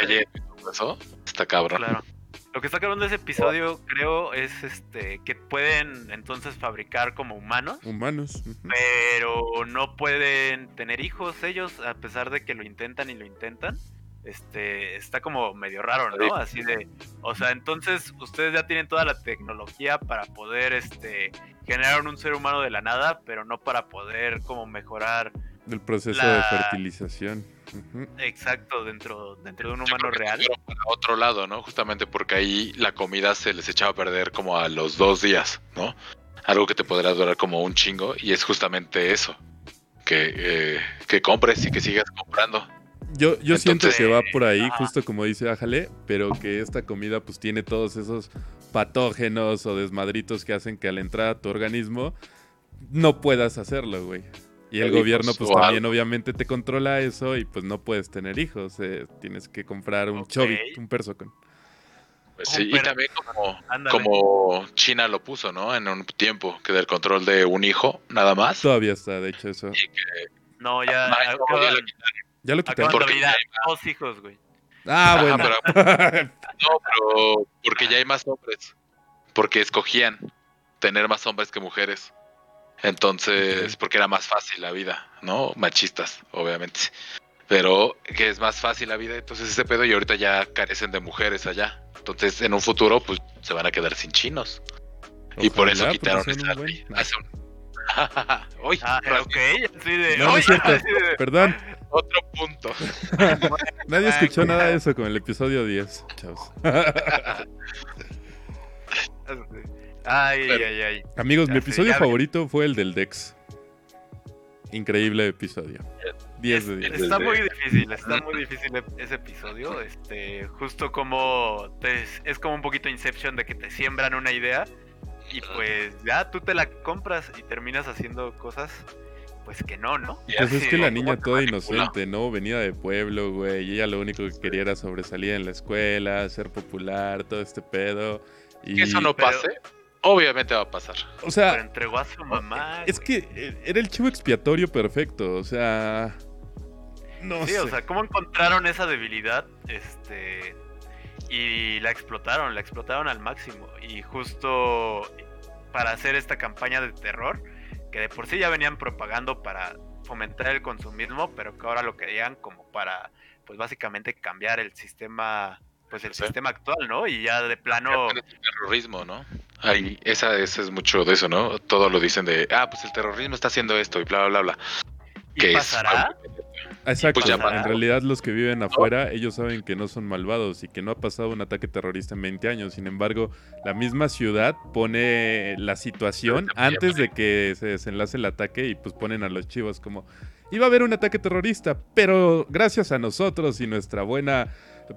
está cabrón. Claro. Lo que está cabrón de ese episodio, creo, es este que pueden entonces fabricar como humanos. Humanos. Pero no pueden tener hijos ellos, a pesar de que lo intentan y lo intentan este está como medio raro, ¿no? Así de, o sea, entonces ustedes ya tienen toda la tecnología para poder este generar un ser humano de la nada, pero no para poder como mejorar el proceso de fertilización. Exacto, dentro dentro de un humano real. Para otro lado, ¿no? Justamente porque ahí la comida se les echaba a perder como a los dos días, ¿no? Algo que te podrá durar como un chingo y es justamente eso, que, eh, que compres y que sigas comprando. Yo, yo siento que va por ahí, justo como dice Ájale, pero que esta comida pues tiene todos esos patógenos o desmadritos que hacen que al entrar a tu organismo no puedas hacerlo, güey. Y el gobierno pues también obviamente te controla eso y pues no puedes tener hijos, eh, tienes que comprar un okay. un perso con. Pues sí, y también como, como China lo puso, ¿no? En un tiempo, que del control de un hijo, nada más. Todavía está, de hecho, eso. no, ya, ya, lo quitaron. Ya lo quitaron. Porque ya dos hijos, güey. Ah, bueno. [LAUGHS] no, pero porque ya hay más hombres. Porque escogían tener más hombres que mujeres. Entonces, porque era más fácil la vida, ¿no? Machistas, obviamente. Pero que es más fácil la vida, entonces ese pedo y ahorita ya carecen de mujeres allá. Entonces, en un futuro, pues se van a quedar sin chinos. y por eso quitaron esa ley. [LAUGHS] ah, ok, así de. No, es [LAUGHS] cierto. Perdón. Otro punto. [LAUGHS] Nadie escuchó nada de eso con el episodio 10, chavos. Ay, ay, ay. Amigos, mi episodio favorito fue el del Dex. Increíble episodio. 10 de 10. Está muy difícil, está muy difícil ese episodio. Este, justo como es como un poquito Inception de que te siembran una idea y pues ya tú te la compras y terminas haciendo cosas pues que no, ¿no? Pues es que la niña toda inocente, ¿no? Venía de pueblo, güey, y ella lo único que quería era sobresalir en la escuela, ser popular, todo este pedo. Y... Que eso no pase. Obviamente va a pasar. O sea. Pero entregó a su mamá. Es que eh, era el chivo expiatorio perfecto. O sea. No sí, o sea, ¿cómo encontraron esa debilidad? Este. Y la explotaron, la explotaron al máximo. Y justo para hacer esta campaña de terror, que de por sí ya venían propagando para fomentar el consumismo, pero que ahora lo querían como para, pues básicamente cambiar el sistema pues el sistema actual, ¿no? Y ya de plano... El terrorismo, ¿no? Ahí, esa, esa, es mucho de eso, ¿no? Todo lo dicen de, ah, pues el terrorismo está haciendo esto y bla, bla, bla. ¿Y pasará? Exacto, pues en realidad los que viven afuera, ellos saben que no son malvados y que no ha pasado un ataque terrorista en 20 años. Sin embargo, la misma ciudad pone la situación antes de que se desenlace el ataque y pues ponen a los chivos como, iba a haber un ataque terrorista, pero gracias a nosotros y nuestra buena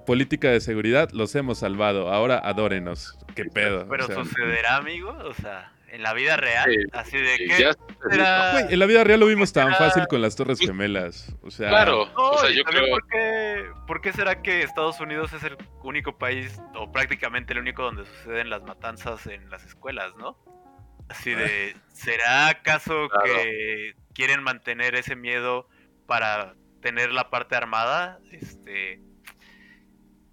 política de seguridad, los hemos salvado. Ahora adórenos. ¿Qué pedo? Pero sucederá, amigo, o sea, en la vida real, así de que en la vida real lo vimos tan fácil con las Torres Gemelas. O sea, claro. o sea, yo creo... ¿por qué, ¿Por qué será que Estados Unidos es el único país, o prácticamente el único donde suceden las matanzas en las escuelas, no? Así de, [LAUGHS] ¿será acaso que quieren mantener ese miedo para tener la parte armada? Este,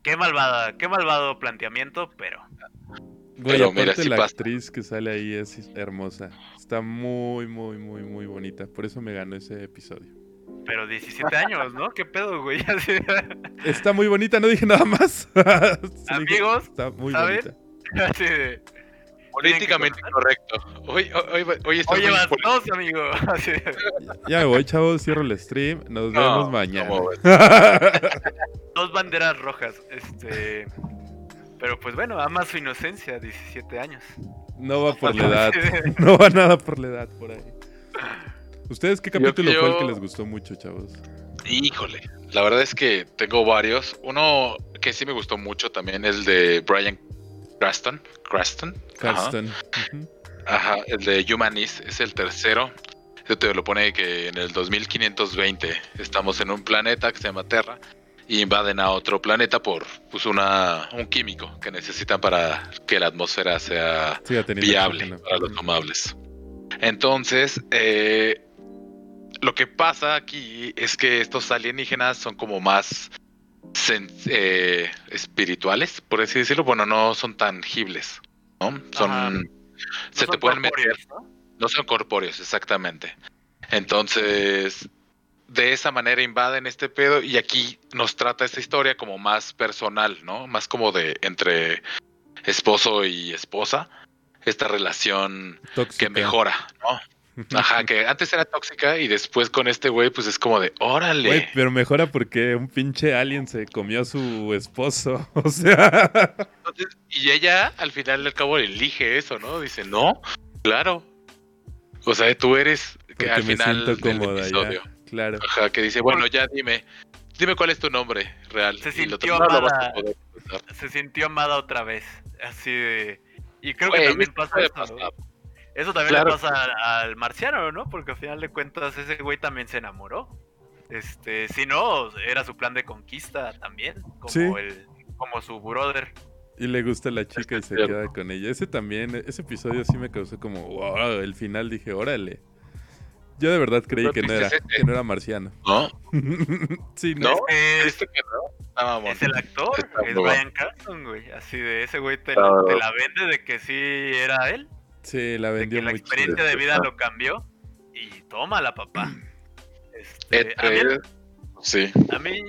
Qué malvada, qué malvado planteamiento, pero. Güey, aparte la actriz que sale ahí es hermosa. Está muy, muy, muy, muy bonita. Por eso me ganó ese episodio. Pero 17 años, ¿no? ¿Qué pedo, güey? [LAUGHS] Está muy bonita, no dije nada más. [LAUGHS] Amigos, está muy bonita. [LAUGHS] Políticamente correcto. Hoy, hoy, hoy, Oye, dos, amigo. [LAUGHS] Ya me voy, chavos. Cierro el stream. Nos vemos mañana. [LAUGHS] dos banderas rojas. Este. Pero pues bueno, ama su inocencia, 17 años. No va por la edad. [LAUGHS] No va nada por la edad por ahí. ¿Ustedes qué capítulo fue el que les gustó mucho, chavos? Híjole, la verdad es que tengo varios. Uno que sí me gustó mucho también es el de Brian Cranston. Cranston. Cranston. Ajá. el de Humanis es el tercero. Este te lo pone que en el 2520 estamos en un planeta que se llama Terra y invaden a otro planeta por pues una un químico que necesitan para que la atmósfera sea viable para los amables. Entonces, eh, lo que pasa aquí es que estos alienígenas son como más eh, espirituales, por así decirlo, bueno, no son tangibles, ¿no? Son... se te pueden meter... ¿no? son corpóreos, exactamente. Entonces, de esa manera invaden este pedo y aquí nos trata esta historia como más personal, ¿no? Más como de entre esposo y esposa, esta relación que mejora, ¿no? Ajá, [LAUGHS] que antes era tóxica y después con este güey, pues es como de, órale. Güey, pero mejora porque un pinche alien se comió a su esposo, [LAUGHS] o sea. y ella al final al cabo elige eso, ¿no? Dice, no, claro. O sea, tú eres que al final del episodio. claro. Ajá, que dice, bueno, ya dime, dime cuál es tu nombre real. Se sintió amada. se sintió amada otra vez, así de... Y creo que también pasa eso. Eso también le pasa al, marciano, ¿no? Porque al final de cuentas ese güey también se enamoró. Este, si no, era su plan de conquista también, como el, como su brother. Y le gusta la chica y se queda con ella. Ese también, ese episodio sí me causó como, wow, el final dije, órale. Yo de verdad creí que no, era, que no era marciano. ¿No? [LAUGHS] sí, no. Es, que no. es el actor, es Brian Cranston, güey. Así de ese güey te, la vende de que sí era él. Sí, la vendió de que La experiencia de vida lo cambió. Y toma la papá. Este, a mí, sí. A mí,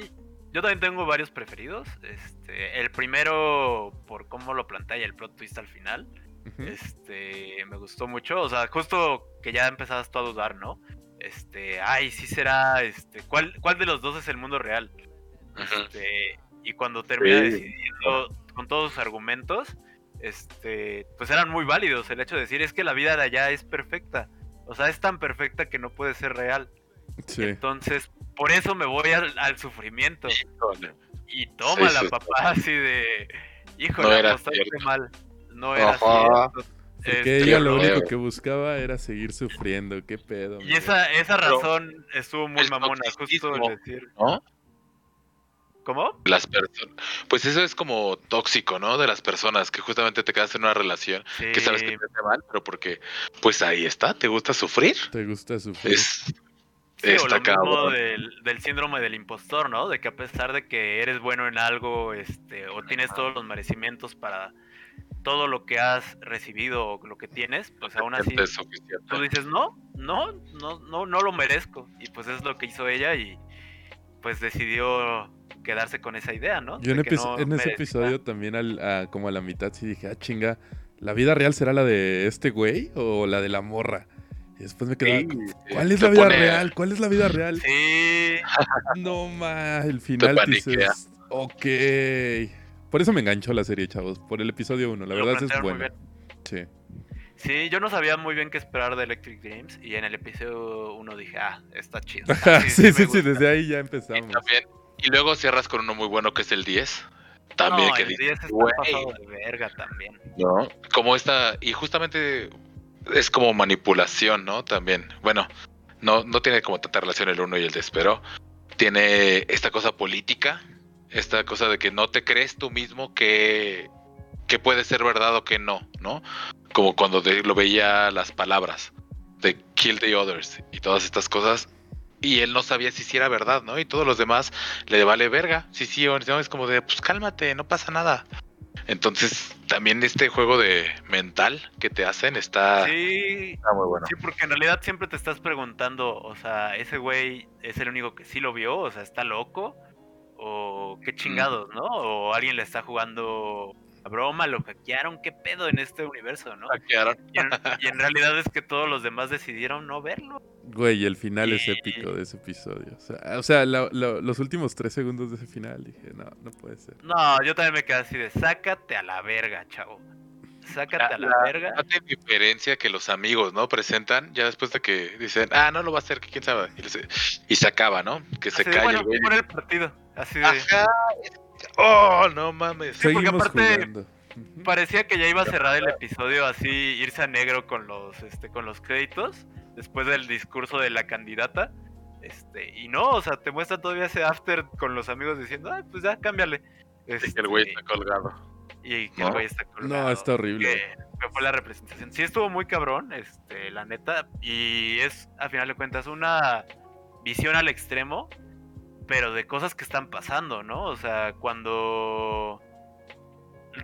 yo también tengo varios preferidos. Este, el primero, por cómo lo plantea y el plot twist al final. Este, me gustó mucho. O sea, justo que ya empezabas tú a dudar, ¿no? Este, ay, sí será, este, ¿cuál, cuál de los dos es el mundo real? Este, y cuando termina decidiendo con todos sus argumentos, este, pues eran muy válidos. El hecho de decir es que la vida de allá es perfecta. O sea, es tan perfecta que no puede ser real. Entonces, por eso me voy al, sufrimiento. Y toma la papá así de, híjole, no era mal. No era cierto. Porque este, ella lo único que buscaba era seguir sufriendo, qué pedo. Y esa, esa razón estuvo muy mamona, justo decir. ¿No? ¿Cómo? Las personas. Pues eso es como tóxico, ¿no? De las personas, que justamente te quedas en una relación que sabes que te hace mal, pero porque, pues ahí está, ¿te gusta sufrir? Te gusta sufrir. Es, Sí, o lo mismo del, del, síndrome del impostor, ¿no? De que a pesar de que eres bueno en algo, este, o tienes todos los merecimientos para todo lo que has recibido o lo que tienes, pues aún así tú dices, no, no, no, no, no lo merezco. Y pues es lo que hizo ella y pues decidió quedarse con esa idea, ¿no? Yo en, ese episodio también al, como a la mitad sí dije, ah, chinga, ¿la vida real será la de este güey o la de la morra? Y después me quedaba, ¿cuál es la vida real? ¿Cuál es la vida real? Sí. [LAUGHS] No más, el final dices, ok. Por eso me enganchó la serie, chavos, por el episodio 1. La verdad es bueno. Sí. Sí, yo no sabía muy bien qué esperar de Electric Dreams y en el episodio 1 dije, ah, está chido. [LAUGHS] sí, sí, sí, desde ahí ya empezamos. Y, luego cierras con uno muy bueno que es el 10. También no, que el 10 está pasado de verga también. No, como esta, y justamente es como manipulación, ¿no? También. Bueno, no, no tiene como tanta relación el uno y el 10, pero tiene esta cosa política, esta cosa de que no te crees tú mismo que, que puede ser verdad o que no, ¿no? Como cuando lo veía las palabras de kill the others y todas estas cosas. Y él no sabía si sí era verdad, ¿no? Y todos los demás le vale verga. Sí, sí, o no, es como de, pues cálmate, no pasa nada. Entonces, también este juego de mental que te hacen está, sí, muy bueno. Sí, porque en realidad siempre te estás preguntando, o sea, ese güey es el único que sí lo vio, o sea, está loco, o qué chingados, ¿no? O alguien le está jugando a broma, lo hackearon, qué pedo en este universo, ¿no? Hackearon. Y en, realidad es que todos los demás decidieron no verlo. Güey, el final es épico de ese episodio. O sea, los últimos tres segundos de ese final dije, no, no puede ser. No, yo también me quedé así de, sácate a la verga, chavo. Sácate a la, verga. Tiene diferencia que los amigos, ¿no? Presentan ya después de que dicen, ah, no lo va a hacer, que quién sabe. Y, se acaba, ¿no? Que se cae bueno, el el partido. Así de. Oh, no mames. Sí, porque aparte parecía que ya iba a cerrar el episodio así, irse a negro con los, este, con los créditos, después del discurso de la candidata. Este, y no, o sea, te muestra todavía ese after con los amigos diciendo, ay, pues ya, cámbiale. Este, que el güey está colgado. Y que el güey está colgado. No, está horrible. Que, fue la representación. Sí estuvo muy cabrón, este, la neta. Y es, a final de cuentas, una visión al extremo pero de cosas que están pasando, ¿no? O sea, cuando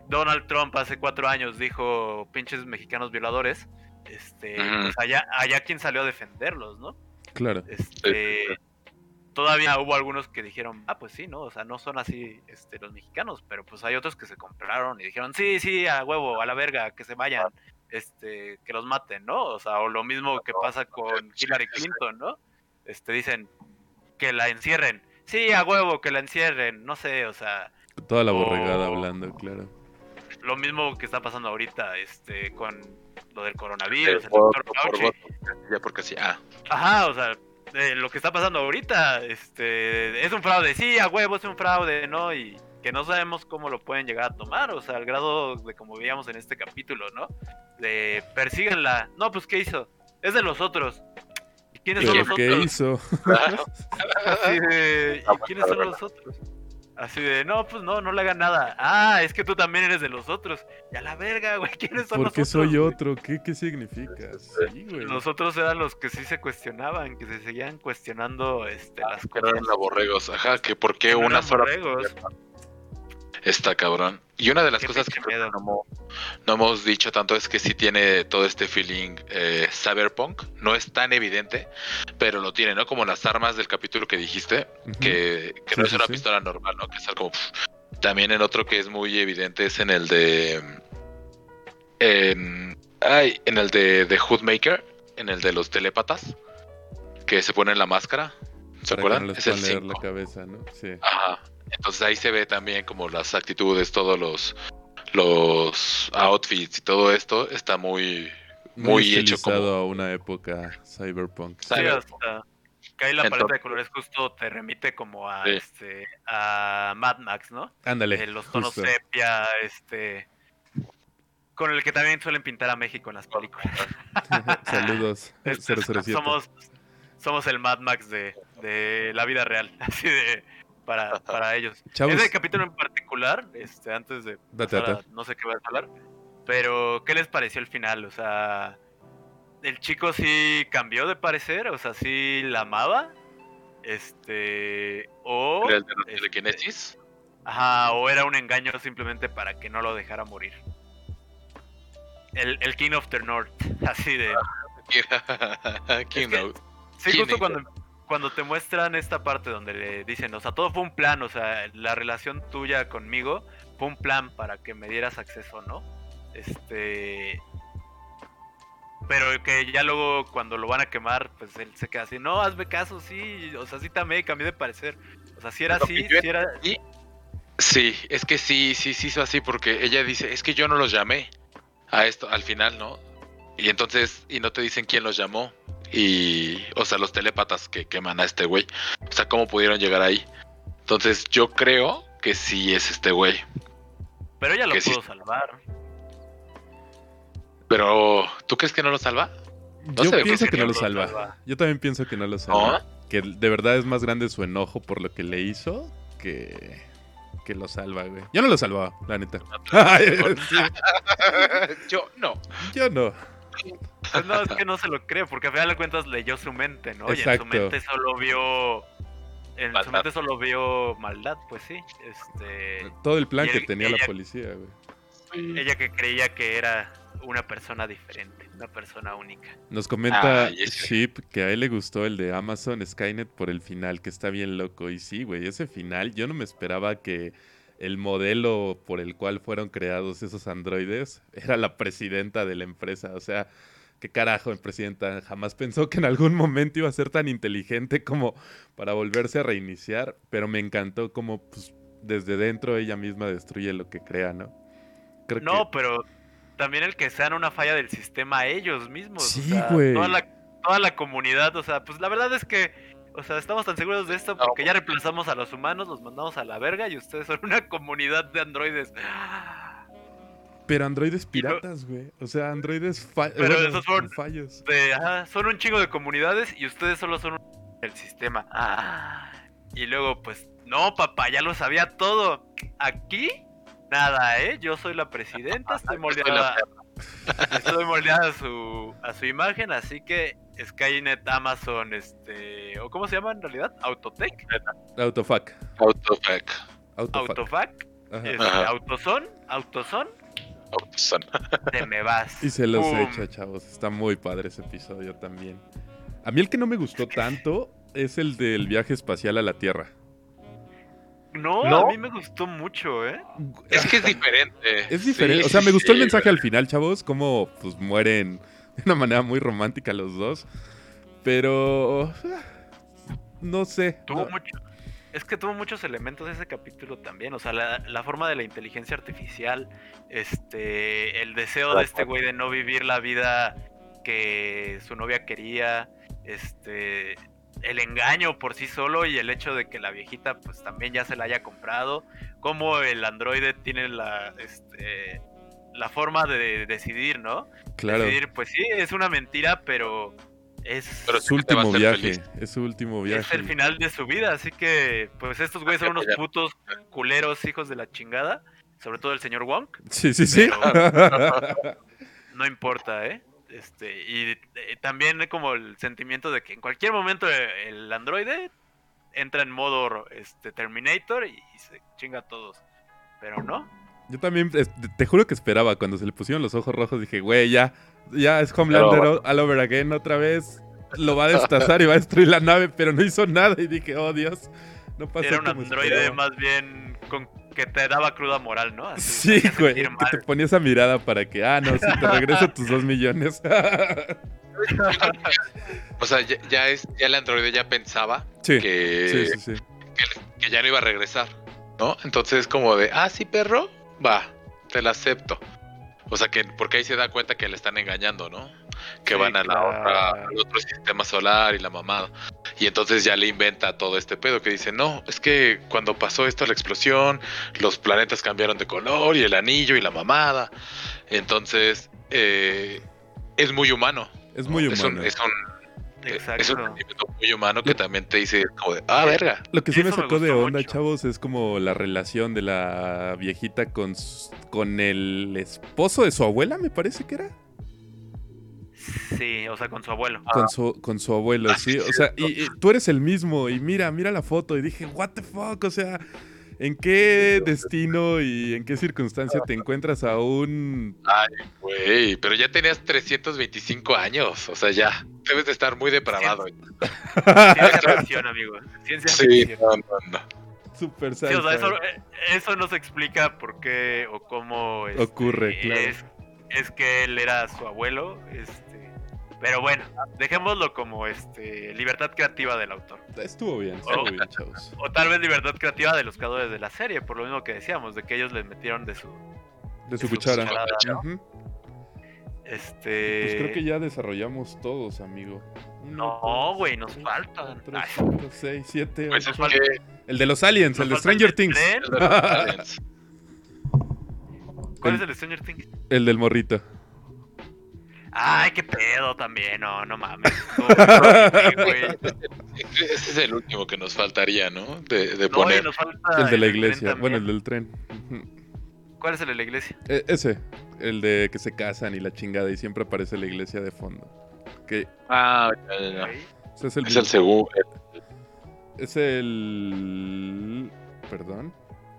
Donald Trump hace cuatro años dijo pinches mexicanos violadores, este, pues allá, allá quien salió a defenderlos, ¿no? Claro. Este, todavía hubo algunos que dijeron, ah, pues sí, ¿no? O sea, no son así este, los mexicanos, pero pues hay otros que se compraron y dijeron, sí, sí, a huevo, a la verga, que se vayan, este, que los maten, ¿no? O sea, o lo mismo que pasa con Hillary Clinton, ¿no? Este, dicen que la encierren. Sí, a huevo, que la encierren, no sé, o sea. Toda la borregada hablando, claro. Lo mismo que está pasando ahorita, este, con lo del coronavirus, el doctor Fauci. Ya porque sí, ah. Ajá, o sea, lo que está pasando ahorita, este, es un fraude, sí, a huevo es un fraude, ¿no? Y que no sabemos cómo lo pueden llegar a tomar, o sea, al grado de como veíamos en este capítulo, ¿no? De persíganla, no, pues ¿qué hizo? Es de los otros. [LAUGHS] ¿Quiénes son los ¿Qué hizo? ¿Y quiénes son los otros? Así de, no, pues no, no le hagan nada. Ah, es que tú también eres de los otros. Y a la verga, güey, ¿quiénes son ¿Por qué nosotros? soy otro? ¿Qué, qué significa? Sí, güey. Nosotros eran los que sí se cuestionaban, que se seguían cuestionando este, las Que no cosas. eran laborregos. Ajá, que por qué no una eran sola borregos. Está cabrón. Y una de las Qué cosas que miedo. no, hemos- no hemos dicho tanto es que sí tiene todo este feeling eh, cyberpunk. No es tan evidente, pero lo tiene, ¿no? Como las armas del capítulo que dijiste, que, que Sí, no es sí, una sí. pistola normal, ¿no? Que es algo... También en otro que es muy evidente es en el de... En, ay, en el de, de Hoodmaker, en el de los telépatas, que se ponen la máscara. ¿Se Para que acuerdan? no les es el leer la 5. cabeza, ¿no? Sí. Ajá. Entonces ahí se ve también como las actitudes, todos los los outfits y todo esto está muy Muy, muy hecho como a una época cyberpunk. Sí, Cyberpunk. hasta que ahí la paleta de colores justo te remite como a Sí. este a Mad Max, ¿no? Ándale. Eh, los tonos justo. sepia, este con el que también suelen pintar a México en las películas. [LAUGHS] Saludos. Este, 007. somos somos el Mad Max de, de la vida real, [LAUGHS] así de para, [LAUGHS] para ellos. Chavos, Ese capítulo en particular, este, antes de Date, a- no sé qué vas a hablar, pero ¿qué les pareció el final? O sea, el chico sí cambió de parecer, o sea, sí la amaba, este, o, el de la este, telequinesis. ajá, o era un engaño simplemente para que no lo dejara morir. El, el King of the North, [LAUGHS] así de... [LAUGHS] Keynote. Sí, Sí, justo cuando, cuando te muestran esta parte donde le dicen, o sea, todo fue un plan, o sea, la relación tuya conmigo fue un plan para que me dieras acceso, ¿no? Este... Pero que ya luego cuando lo van a quemar, pues él se queda así, no, hazme caso, sí, o sea, sí también cambié de parecer. O sea, si era así, si era... Sí, es que sí, sí, sí hizo así porque ella dice, es que yo no los llamé a esto al final, ¿no? Y entonces, y no te dicen quién los llamó. Y, o sea, los telépatas que queman a este güey. O sea, ¿cómo pudieron llegar ahí? Entonces, yo creo que sí es este güey. Pero ella lo que sí. pudo salvar. Pero, ¿tú crees que no lo salva? No Yo pienso ¿qué que no lo salva. Yo también pienso que no lo salva. Que de verdad es más grande su enojo por lo que le hizo que, que lo salva, güey. Yo no lo salvaba, la neta. [LAUGHS] [LAUGHS] Yo no. yo no. Pues no, es que no se lo cree, porque a final de cuentas leyó su mente, ¿no? Y en Exacto. su mente solo vio. En su mente solo vio maldad, pues sí. Este. Todo el plan que tenía la policía, güey. Ella que creía que era una persona diferente, una persona única. Nos comenta ese- Ship que a él le gustó el de Amazon Skynet por el final, que está bien loco. Y sí, güey, ese final yo no me esperaba que el modelo por el cual fueron creados esos androides era la presidenta de la empresa. O sea, qué carajo, en presidenta. Jamás pensó que en algún momento iba a ser tan inteligente como para volverse a reiniciar. Pero me encantó como pues, desde dentro ella misma destruye lo que crea, ¿no? Creo No, que... pero también el que sean una falla del sistema ellos mismos. o Sí, sea, güey. Toda la, toda la comunidad, o sea, pues la verdad es que. O sea, estamos tan seguros de esto No, porque ya reemplazamos a los humanos, los mandamos a la verga y ustedes son una comunidad de androides. Pero androides piratas, güey. O sea, androides fa- Pero bueno, esos fueron- fallos. de, ajá, son un chingo de comunidades y ustedes solo son un... [LAUGHS] el sistema. Ah, y luego, pues, no, papá, ya lo sabía todo. Aquí, nada, ¿eh? Yo soy la presidenta, [LAUGHS] estoy moldeada, [LAUGHS] estoy moldeada a su, a su imagen, así que Skynet, Amazon, este... ¿O cómo se llama en realidad? Autotech, Autofac. Autofac. Autofac. Autofac, Ajá. este, Autoson, Autoson. [LAUGHS] te me vas. Y se los Pum. he hecho, chavos. Está muy padre ese episodio también. A mí el que no me gustó [LAUGHS] tanto es el del viaje espacial a la Tierra. No, ¿No? a mí me gustó mucho, ¿eh? Es que es diferente. Es diferente. Sí, o sea, me gustó el sí, mensaje al final, chavos. Como pues mueren de una manera muy romántica los dos. Pero... ah, No sé. Tuvo no- mucho. Es que tuvo muchos elementos ese capítulo también. O sea, la, la forma de la inteligencia artificial. Este. El deseo de este güey de no vivir la vida que su novia quería. Este. El engaño por sí solo y el hecho de que la viejita pues también ya se la haya comprado. Como el androide tiene la. Este. La forma de decidir, ¿no? Claro. Decidir, pues sí, es una mentira, pero Es su último viaje, es su último viaje. Es el final de su vida, así que pues estos güeyes son unos putos culeros hijos de la chingada, sobre todo el señor Wong. Sí, sí, sí. [LAUGHS] no importa, ¿eh? Este, y eh, también como el sentimiento de que en cualquier momento el androide entra en modo este, Terminator y, se chinga a todos. Pero no. Yo también, te juro que esperaba cuando se le pusieron los ojos rojos, dije, güey, ya, ya es Homelander all over again otra vez. Lo va a destazar y va a destruir la nave, pero no hizo nada y dije, oh Dios, no pasó Era un androide más bien con que te daba cruda moral, ¿no? sí, güey, que te ponía esa mirada para que, ah, no, si te regreso [LAUGHS] tus dos millones. [LAUGHS] o sea, ya, es, ya el androide ya pensaba que, que, que, ya no iba a regresar, ¿no? Entonces como de, ah, sí, perro, va, te la acepto. O sea que, porque ahí se da cuenta que le están engañando, ¿no? Que van a la otra, al otro sistema solar y la mamada. Y entonces ya le inventa todo este pedo que dice, no, es que cuando pasó esto, la explosión, los planetas cambiaron de color y el anillo y la mamada. Entonces, eh, es muy humano. Es muy humano. Es un, es un, muy humano que también te dice, como de, ah, verga. Lo que sí me sacó de onda, chavos, es como la relación de la viejita con, con el esposo de su abuela, me parece que era. Sí, o sea, con su abuelo. Con su, con su abuelo, ah, sí. O sea, y, tú eres el mismo. Y mira, mira la foto. Y dije, what the fuck, o sea, ¿en qué destino y en qué circunstancia te encuentras aún? Ay, güey, pero ya tenías 325 años. O sea, ya. Debes de estar muy depravado. Ciencia [LAUGHS] ficción, amigo. Ciencia sí, no, no, no. Super sí, o sea, eso, eh, eso no se explica por qué o cómo este, ocurre, claro. Es, es que él era su abuelo. Este, pero bueno, dejémoslo como este libertad creativa del autor. Estuvo bien, estuvo bien, chavos. O tal vez libertad creativa de los creadores de la serie, por lo mismo que decíamos, de que ellos les metieron de su de su cuchara. Este. Pues creo que ya desarrollamos todos, amigo. no, güey, nos faltan. 3, 5, 6, 7, El de los aliens, el de Stranger Things. ¿Cuál es el de Stranger Things? El del morrito. Ay, qué pedo también, no, no mames. [LAUGHS] Ese es el último que nos faltaría, ¿no? De, poner. el de la iglesia, bueno, el del tren. ¿Cuál es el de la iglesia? E, ese, el de que se casan y la chingada y siempre aparece la iglesia de fondo. Ah, ya, ya, Ese es el, es el segundo. Es el. Perdón.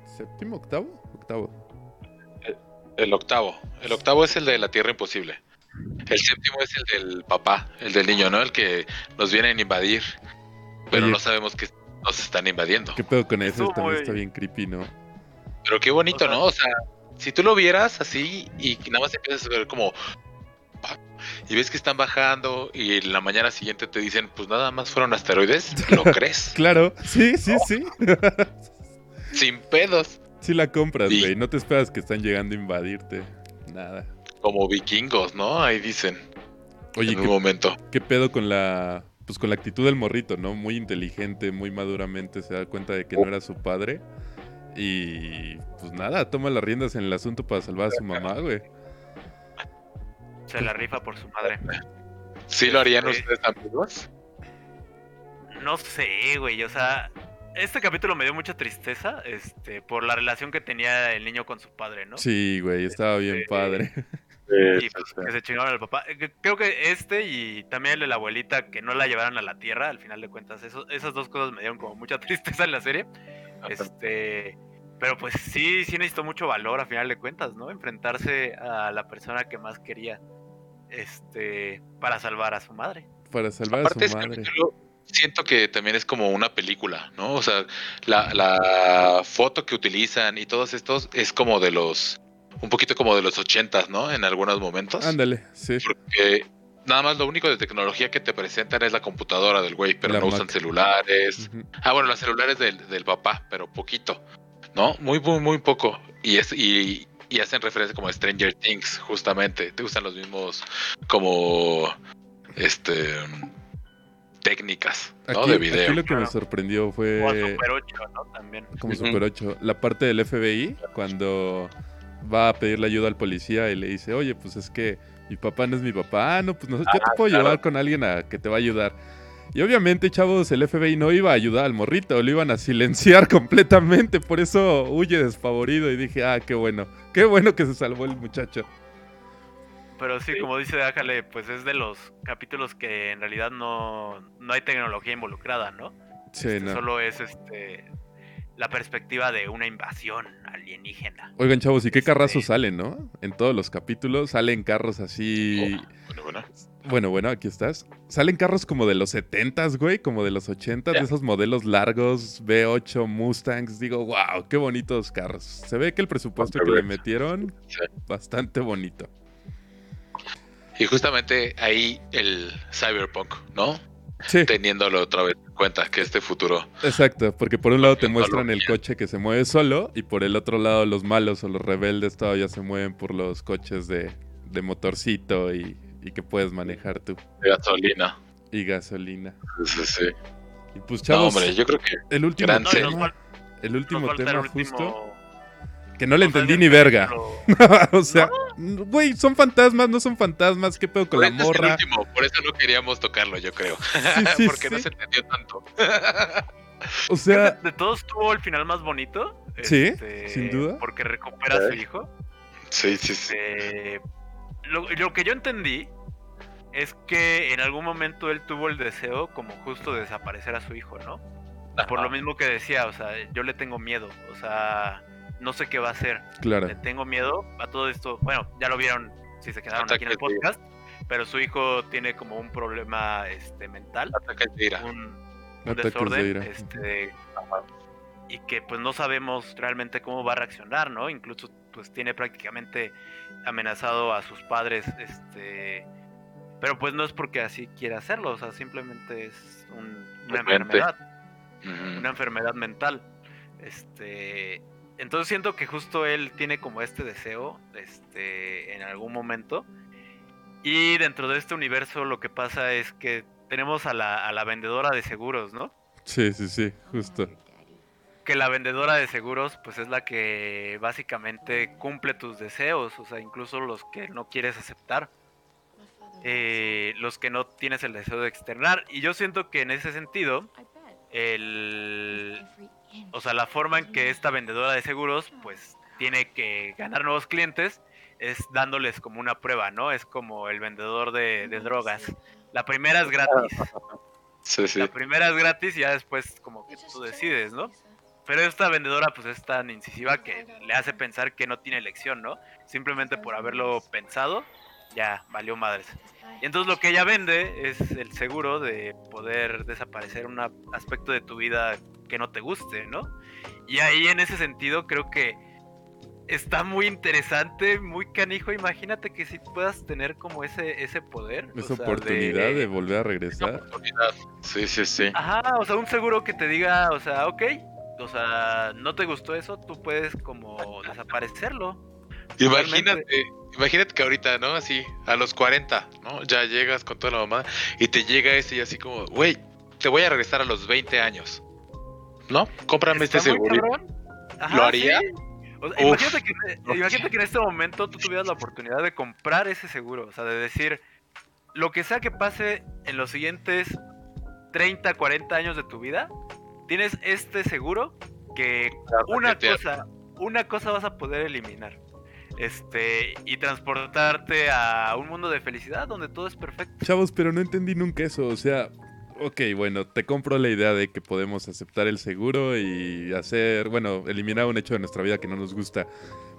¿Séptimo, octavo? Octavo. el octavo. El octavo es el de la Tierra Imposible. El séptimo es el del papá, el del niño, ¿no? El que nos vienen a invadir, pero no sabemos que nos están invadiendo. ¿Qué pedo con eso? También está bien creepy, ¿no? Pero qué bonito, ¿no? O sea, si tú lo vieras así y nada más empiezas a ver como y ves que están bajando y la mañana siguiente te dicen, pues nada más fueron asteroides, ¿lo [LAUGHS] crees? claro, sí, sí, sí. Sin pedos. Sí la compras, güey. No te esperas que están llegando a invadirte. Nada como vikingos, ¿no? Ahí dicen. Oye, en un momento. ¿Qué pedo con la pues con la actitud del morrito, ¿no? Muy inteligente, muy maduramente se da cuenta de que no era su padre y pues nada, toma las riendas en el asunto para salvar a su mamá, güey. Se la rifa por su madre. ¿Sí lo harían este, ustedes amigos? No sé, güey, o sea, este capítulo me dio mucha tristeza, este, por la relación que tenía el niño con su padre, ¿no? Sí, güey, estaba bien este, padre. y pues, que se chingaron al papá. Eh, creo que este y también el de la abuelita que no la llevaron a la tierra, al final de cuentas, eso, esas dos cosas me dieron como mucha [LAUGHS] tristeza en la serie. Este, pero pues sí, sí necesitó mucho valor a final de cuentas, ¿no? Enfrentarse a la persona que más quería, este, para salvar a su madre. Para salvar a su madre. siento que también es como una película, ¿no? O sea, la, la foto que utilizan y todos estos es como de los un poquito como de los ochentas, ¿no? En algunos momentos. Ándale, sí. Porque nada más lo único de tecnología que te presentan es la computadora del güey, pero no usan celulares. Ah, bueno, los celulares del, del, papá, pero poquito, ¿no? Muy, muy, muy poco. Y, es, y, y hacen referencia como a Stranger Things, justamente. Te usan los mismos como este técnicas ¿no? de video. Aquí lo que me sorprendió fue. Como Super 8, ¿no? También. Como Super 8. La parte del FBI, cuando va a pedirle ayuda al policía y le dice, oye, pues es que mi papá no es mi papá. Ah, no, pues no, yo te puedo llevar con alguien a que te va a ayudar. Y obviamente, chavos, el FBI no iba a ayudar al morrito, lo iban a silenciar [LAUGHS] completamente. Por eso huye desfavorido y dije, ah, qué bueno, qué bueno que se salvó el muchacho. Pero sí, como dice Ájale, pues es de los capítulos que en realidad no, no hay tecnología involucrada, ¿no? Sí, Este, no. Solo es este la perspectiva de una invasión alienígena. Oigan, chavos, ¿y qué Este- carrazos salen, no? En todos los capítulos salen carros así. Oh, bueno, bueno. Bueno, bueno, aquí estás. Salen carros como de los 70s, güey, como de los 80s, de esos modelos largos, V8, Mustangs. Digo, wow, qué bonitos carros. Se ve que el presupuesto que le metieron, Sí. bastante bonito. Y justamente ahí el cyberpunk, ¿no? Sí, Teniéndolo otra vez en cuenta que este futuro exacto, porque por un lado te muestran el coche que se mueve solo y por el otro lado los malos o los rebeldes todavía se mueven por los coches de, de motorcito y, y que puedes manejar tú. de gasolina. Y gasolina. Sí, sí, sí. Y pues No, chavos, hombre, yo creo que el último tema, el último tema último- justo, que no le o sea, entendí ni verga. [LAUGHS] o sea, güey, son fantasmas, no son fantasmas, qué pedo con la es el morra. último, por eso no queríamos tocarlo, yo creo. Sí, sí, [LAUGHS] Porque no se entendió tanto. O sea, de todos tuvo el final más bonito. Sí, este, sin duda. Porque recupera a su hijo. sí, sí, sí. Eh, lo, lo que yo entendí es que en algún momento él tuvo el deseo como justo de desaparecer a su hijo, ¿no? Por lo mismo que decía, o sea, yo le tengo miedo, o sea, no sé qué va a hacer. claro, Le tengo miedo a todo esto. Bueno, ya lo vieron si se quedaron aquí en el podcast, pero su hijo tiene como un problema este mental, Ataque de ira. un, un Ataques de desorden, ira. este y que pues no sabemos realmente cómo va a reaccionar, ¿no? Incluso pues tiene prácticamente amenazado a sus padres, este, pero pues no es porque así quiera hacerlo, o sea, simplemente es un- una enfermedad, una enfermedad mental, este, entonces siento que justo él tiene como este deseo, este, en algún momento, y dentro de este universo lo que pasa es que tenemos a la, a la vendedora de seguros, ¿no? sí, sí, sí, justo. que la vendedora de seguros pues es la que básicamente cumple tus deseos, o sea, incluso los que no quieres aceptar, eh, los que no tienes el deseo de externar. Y yo siento que en ese sentido, el, o sea, la forma en que esta vendedora de seguros pues tiene que ganar nuevos clientes es dándoles como una prueba, ¿no? Es como el vendedor de, de drogas. La primera es gratis. Sí, sí. La primera es gratis y ya después como que tú decides, ¿no? Pero esta vendedora pues es tan incisiva que le hace pensar que no tiene elección, ¿no? Simplemente por haberlo pensado, ya valió madres. Y entonces lo que ella vende es el seguro de poder desaparecer un aspecto de tu vida que no te guste, ¿no? Y ahí en ese sentido creo que está muy interesante, muy canijo. Imagínate que si puedas tener como ese, ese poder. o Esa sea, oportunidad de volver a regresar. oportunidad. Sí, sí, sí. Ajá, o sea, un seguro que te diga, o sea, ok, o sea, no te gustó eso, tú puedes como desaparecerlo. Imagínate, imagínate que ahorita, ¿no? Así, a los 40, ¿no? Ya llegas con toda la mamá y te llega ese y así como, güey, te voy a regresar a los 20 años. ¿No? Cómprame este seguro. ¿Lo haría? sí. O sea, Uf. imagínate, que, imagínate que en este momento tú tuvieras la oportunidad de comprar ese seguro, o sea, de decir, lo que sea que pase en los siguientes 30, 40 años de tu vida, tienes este seguro que una cosa, una cosa vas a poder eliminar. Este, y transportarte a un mundo de felicidad donde todo es perfecto. Chavos, pero no entendí nunca eso. O sea, ok, bueno, te compro la idea de que podemos aceptar el seguro y hacer, bueno, eliminar un hecho de nuestra vida que no nos gusta.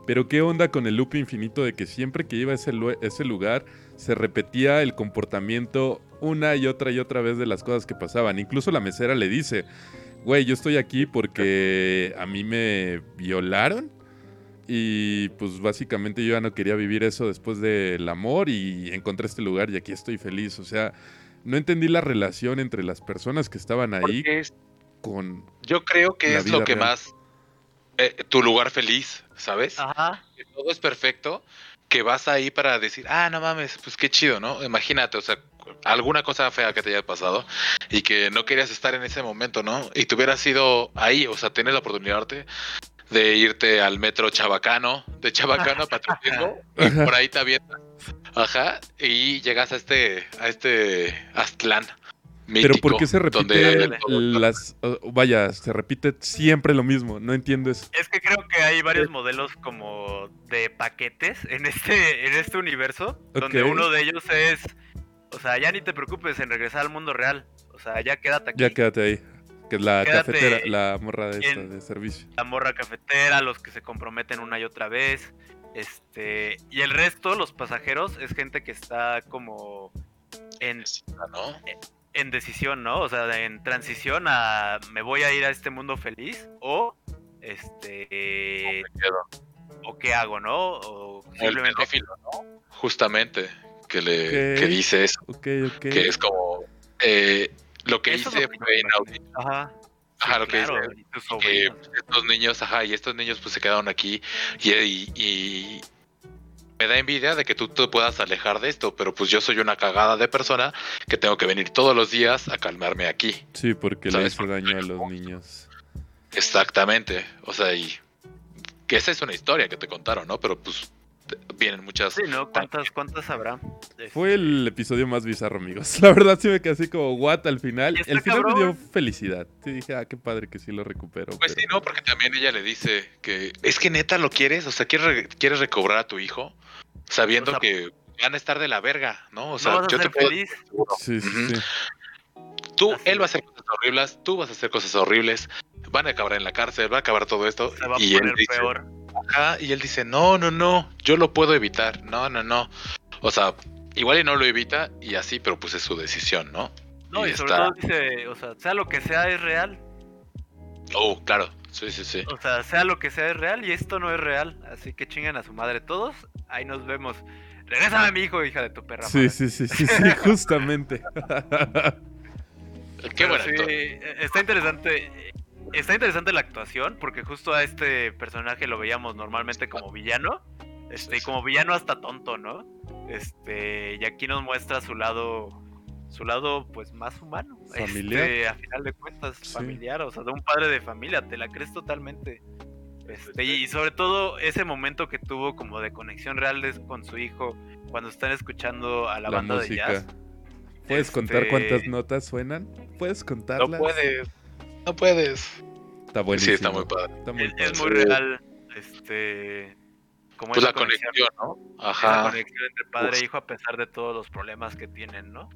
Pero qué onda con el loop infinito de que siempre que iba a ese, lu- ese lugar se repetía el comportamiento una y otra y otra vez de las cosas que pasaban. Incluso la mesera le dice, güey, yo estoy aquí porque a mí me violaron. Y pues básicamente yo ya no quería vivir eso después del amor y encontré este lugar y aquí estoy feliz. O sea, no entendí la relación entre las personas que estaban ahí es- con... yo creo que la es lo que real. más eh, tu lugar feliz, ¿sabes? Ajá. que todo es perfecto, que vas ahí para decir, ah, no mames, pues qué chido, ¿no? Imagínate, o sea, alguna cosa fea que te haya pasado y que no querías estar en ese momento, ¿no? Y te hubieras ido ahí, o sea, tener la oportunidad de, de irte al metro Chabacano, de Chabacano a Patriotismo, y [LAUGHS] por ahí te avientas. Ajá, y llegas a este, a este Aztlán. Pero ¿por qué se repite las... vaya, se repite siempre lo mismo, no entiendo eso. Es que creo que hay varios modelos como de paquetes en este, en este universo, donde uno de ellos es, o sea, ya ni te preocupes en regresar al mundo real, o sea, ya quédate aquí. Ya quédate ahí. Que es la cafetera, la morra de, esta, de servicio. La morra cafetera, los que se comprometen una y otra vez. Este, y el resto, los pasajeros, es gente que está como en, en decisión, ¿no? O sea, en transición a me voy a ir a este mundo feliz o este o qué hago, ¿no? O simplemente ¿no? Justamente que le que dice eso, que es como eh, lo que hice fue inaudito. Ajá. Ajá, lo que dice. Que estos niños, ajá, y estos niños pues se quedaron aquí y, y, me da envidia de que tú te puedas alejar de esto, pero pues yo soy una cagada de persona que tengo que venir todos los días a calmarme aquí. Sí, porque le hace daño a los niños. Exactamente, o sea, y que esa es una historia que te contaron, ¿no? Pero pues vienen muchas. Sí, ¿no? ¿Cuántas, cuántas habrá? Fue el episodio más bizarro, amigos. [LAUGHS] La verdad sí me quedé así como what al final. El final me dio felicidad. Sí, dije, ah, qué padre que sí lo recupero. Pues sí, no, porque también ella le dice que es que neta lo quieres, o sea, quieres, quieres recobrar a tu hijo sabiendo que van a estar de la verga, ¿no? O sea, yo te puedo. Feliz. Sí, sí, Tú, él va a hacer cosas horribles, tú vas a hacer cosas horribles, van a acabar en la cárcel, va a acabar todo esto. Se va a y poner peor y él dice, no, no, no, yo lo puedo evitar, no, no, no. O sea, igual y no lo evita y así, pero pues es su decisión, ¿no? No, y, sobre todo dice, o sea, sea lo que sea es real. Oh, claro, sí, sí, sí. O sea, sea lo que sea es real y esto no es real, así que chingan a su madre todos, ahí nos vemos. Regrésame a mi hijo, hija de tu perra. Sí, sí, sí, sí, sí, [LAUGHS] justamente. Qué bueno. Sí, está interesante está interesante la actuación, porque justo a este personaje lo veíamos normalmente como villano. Este, y como villano hasta tonto, ¿no? Este, y aquí nos muestra su lado, su lado pues más humano. Familiar. Este, a final de cuentas, familiar, o sea, de un padre de familia, te la crees totalmente. Este, y sobre todo ese momento que tuvo como de conexión real con su hijo cuando están escuchando a la, banda de jazz. ¿Puedes contar este, cuántas notas suenan? ¿Puedes contarlas? No puedes. No puedes. Está buenísimo. Sí, está muy padre. es, muy real. Este. Como pues la conexión, ¿no? Ajá. La conexión entre padre e hijo a pesar de todos los problemas que tienen, ¿no?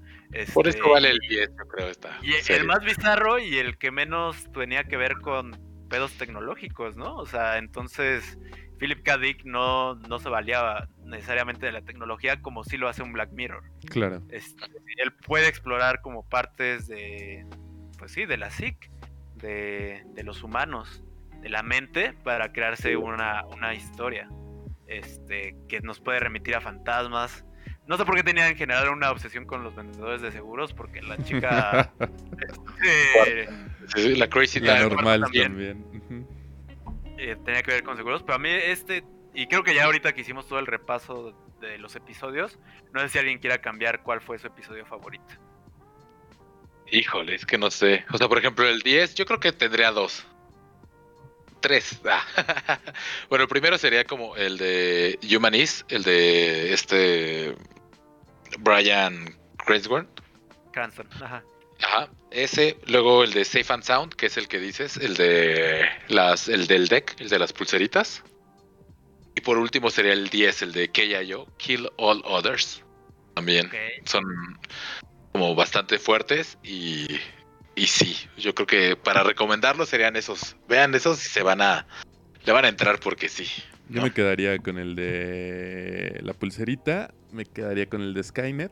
Por eso este, vale el 10, yo creo. Esta y el más bizarro y el que menos tenía que ver con pedos tecnológicos, ¿no? O sea, entonces Philip K. Dick no, no se valía necesariamente de la tecnología como si lo hace un Black Mirror. Claro. Este, él puede explorar como partes de, pues sí, de la SIC de, los humanos, de la mente, para crearse una, una historia este, que nos puede remitir a fantasmas. No sé por qué tenía en general una obsesión con los vendedores de seguros, porque la chica... [LAUGHS] Este, la crazy la normal también. Eh, tenía que ver con seguros, pero a mí este, y creo que ya ahorita que hicimos todo el repaso de los episodios, no sé si alguien quiera cambiar cuál fue su episodio favorito. Híjole, es que no sé. O sea, por ejemplo, el 10, yo creo que tendría dos. Tres. Ah. [LAUGHS] bueno, el primero sería como el de Humanist, el de este Brian Cranston. Cranston, ajá. Ajá, ese, luego el de Safe and Sound, que es el que dices, el de las, el del deck, el de las pulseritas. Y por último sería el 10, el de KIO, Kill All Others. También son como bastante fuertes y, y sí, yo creo que para recomendarlos serían esos. Vean esos y se van a le van a entrar porque sí. Yo me quedaría con el de la pulserita, me quedaría con el de Skynet,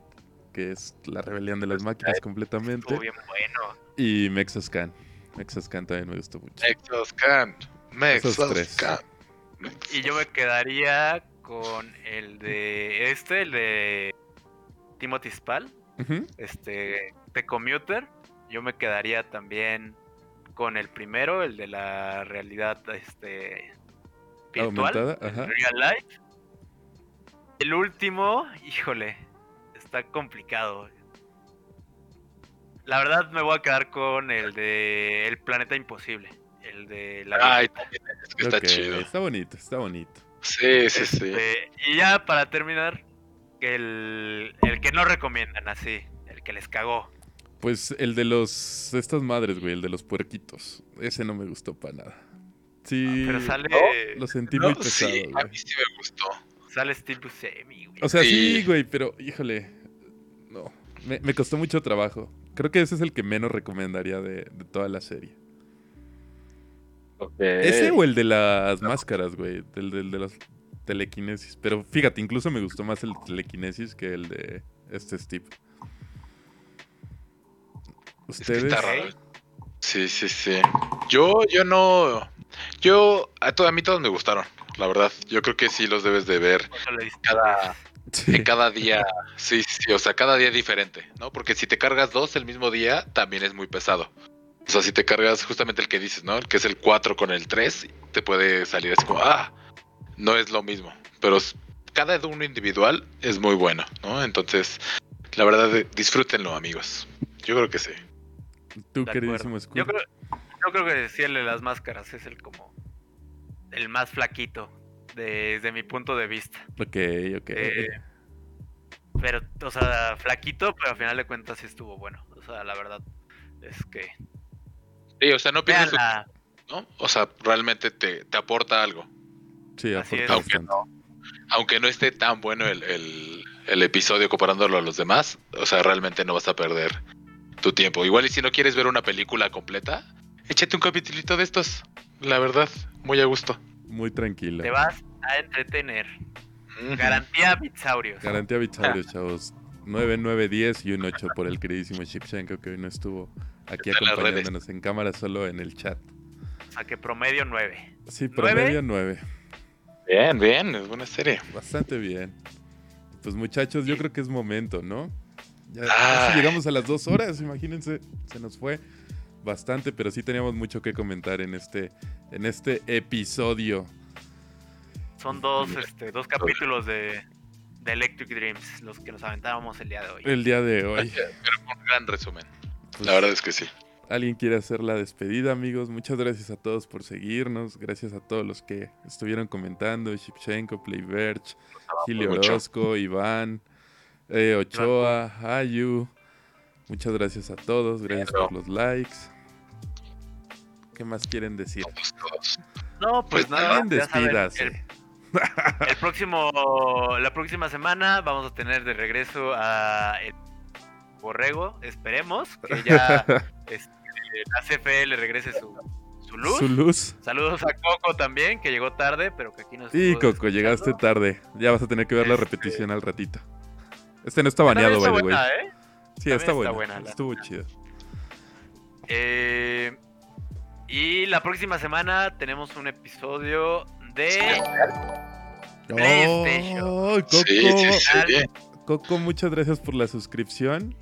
que es la rebelión de las máquinas completamente. bien bueno. Y Mexoscan. Mexoscan también me gustó mucho. Mexoscan. Mexoscan. Y yo me quedaría con el de este, el de Timothy Spall este, de Commuter, yo me quedaría también con el primero, el de la realidad este, virtual, Real Life. El último, híjole, está complicado. La verdad me voy a quedar con el de El Planeta Imposible. El de la. Ay, también es que está chido. Está bonito, está bonito. Sí, sí, sí. Este, y ya para terminar, el, el que no recomiendan así, el que les cagó. Pues el de los. estas madres, güey, el de los puerquitos. Ese no me gustó para nada. Sí. Pero sale, Lo sentí No, muy pesado, sí, a mí sí me gustó. sale Steve Buscemi, güey. O sea, sí, Sí. güey, pero híjole. No. Me, me costó mucho trabajo. Creo que ese es el que menos recomendaría de, de toda la serie. ¿Ese o el de las máscaras, güey? Del, del de los telequinesis. Pero fíjate, incluso me gustó más el telequinesis que el de este Steve. Es que ¿Ustedes? está raro. Sí, sí, sí. Yo, yo no. Yo, a, to- a mí todos me gustaron, la verdad. Yo creo que sí los debes de ver cada, Sí. en cada día. Sí, sí, o sea, cada día diferente, ¿no? Porque si te cargas dos el mismo día, también es muy pesado. O sea, si te cargas justamente el que dices, ¿no? El que es el 4 con el 3, te puede salir así como, ah, no es lo mismo. Pero cada uno individual es muy bueno, ¿no? Entonces, la verdad, eh, disfrútenlo, amigos. Yo creo que sí. Tú, queridísimo. Yo creo, yo creo que sí, el de las máscaras es el como. El más flaquito, desde mi punto de vista. Ok, ok. Eh, pero, o sea, flaquito, pero al final de cuentas sí estuvo bueno. O sea, la verdad es que. Sí, o sea, no pierdes su Véanla. ¿no? O sea, realmente te, te aporta algo. Sí, así aporta es. Aunque no, aunque no esté tan bueno el, el- el episodio comparándolo a los demás, o sea, realmente no vas a perder tu tiempo. Igual y si no quieres ver una película completa, échate un capitulito de estos. La verdad, muy a gusto. Muy tranquila. Te vas a entretener. Garantía Bitsaurios. Garantía Bichaurios, [LAUGHS] chavos. 9, 9, 10 y un 8 por el queridísimo Shipchenko que hoy no estuvo aquí Está acompañándonos en cámara, solo en el chat. O sea, que promedio 9. Sí, ¿Nueve? promedio 9. Bien, bien, es buena serie. Bastante bien. Pues muchachos, yo creo que es momento, ¿no? Ya casi llegamos a las dos horas, imagínense, se nos fue bastante, pero sí teníamos mucho que comentar en este, en este episodio. Son dos, este, dos capítulos de, de Electric Dreams, los que nos aventábamos el día de hoy. El día de hoy. Pero con un gran resumen. Pues, La verdad es que sí. ¿Alguien quiere hacer la despedida, amigos? Muchas gracias a todos por seguirnos. Gracias a todos los que estuvieron comentando. Shipchenko, Playverge, Gilio mucho. Orozco, Iván, eh, Ochoa, Ayu. Muchas gracias a todos. Gracias por los likes. ¿Qué más quieren decir? No, pues Pues nada, Alguien ya saben, el, [LAUGHS] [LAUGHS] el próximo, la próxima semana vamos a tener de regreso a el Borrego, esperemos que ya [LAUGHS] este, la CFE le regrese su, su luz. Su luz. Saludos a Coco también, que llegó tarde, pero que aquí nos Y estuvo Coco, llegaste tarde. Ya vas a tener que ver la Este- repetición al ratito. Este no está baneado, está by the way. buena, ¿eh? Sí, también está está bueno. buena la- Estuvo chido. Eh, y la próxima semana tenemos un episodio de... PlayStation. Oh, Coco. Sí, sí, sí. Coco, muchas gracias por la suscripción.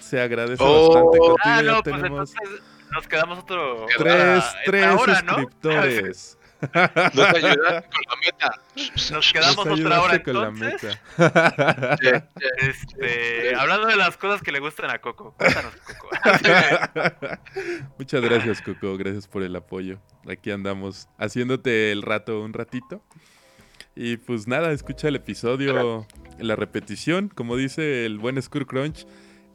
Se agradece Oh. bastante. Contigo Ah, no, pues tenemos entonces nos quedamos otro... tres, tres hora, ¿no? suscriptores. [LAUGHS] Nos ayudaste con la meta. Nos quedamos Nos otra hora ayudaste con la entonces. meta. [LAUGHS] Este, hablando de las cosas que le gustan a Coco. Cuéntanos, Coco. [LAUGHS] Muchas gracias, Coco. Gracias por el apoyo. Aquí andamos haciéndote el rato un ratito. Y pues nada, escucha el episodio, la repetición. Como dice el buen Skur Crunch,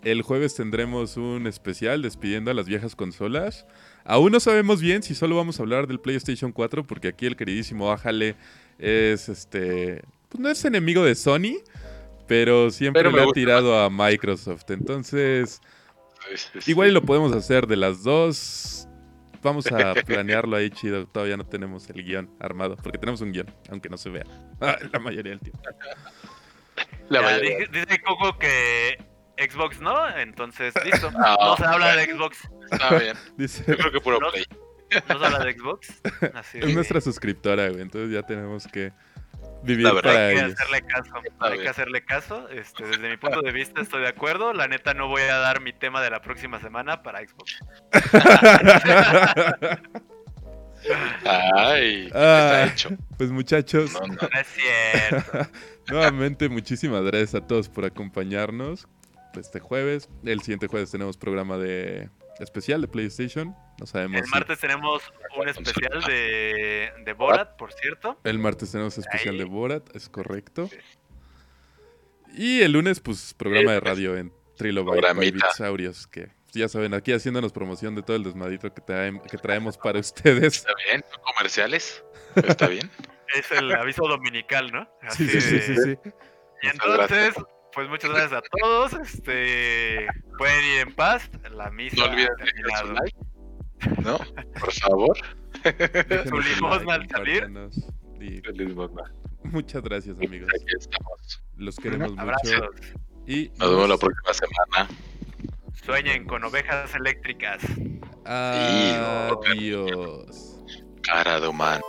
el jueves tendremos un especial despidiendo a las viejas consolas. Aún no sabemos bien si solo vamos a hablar del PlayStation 4, porque aquí el queridísimo Ájale es este. Pues no es enemigo de Sony, pero siempre Pero me le ha tirado a Microsoft. Entonces. Igual lo podemos hacer de las dos. Vamos a [LAUGHS] planearlo ahí chido. Todavía no tenemos el guion armado. Porque tenemos un guion, aunque no se vea. [LAUGHS] Ah, la mayoría del tiempo. La Ya, mayoría. dice Coco que Xbox no, entonces [LAUGHS] listo. No. No se habla de Xbox. Está bien. [LAUGHS] Dice, Yo creo que puro No. play. No se habla de Xbox. [LAUGHS] Así es de- nuestra suscriptora, güey. Entonces ya tenemos que vivir La verdad para Hay que ellos. hacerle caso. Está Hay bien. que hacerle caso. Este, desde mi punto de vista estoy de acuerdo. La neta no voy a dar mi tema de la próxima semana para Xbox. Ay, Ah. está hecho. pues muchachos, No, no. No es cierto. nuevamente muchísimas gracias a todos por acompañarnos este jueves. El siguiente jueves tenemos programa de especial de PlayStation. No sabemos. El martes tenemos un especial de, de Borat, por cierto. El martes tenemos especial de Borat, es correcto. Y el lunes, pues, programa de radio en Trilobyte Saurios, que ya saben, aquí haciéndonos promoción de todo el desmadito que, que traemos para ustedes. Está bien, comerciales. Está bien. [LAUGHS] es el aviso dominical, ¿no? sí, sí, sí, sí, Y entonces, pues muchas gracias a todos. Este pueden ir en paz. La misa. No olviden su like. ¿No? Por favor. [LAUGHS] su limosna al salir. Muchas gracias, amigos. Aquí estamos. Los queremos mucho. Y nos vemos la próxima semana. Sueñen con ovejas eléctricas. Adiós. Cara de humano.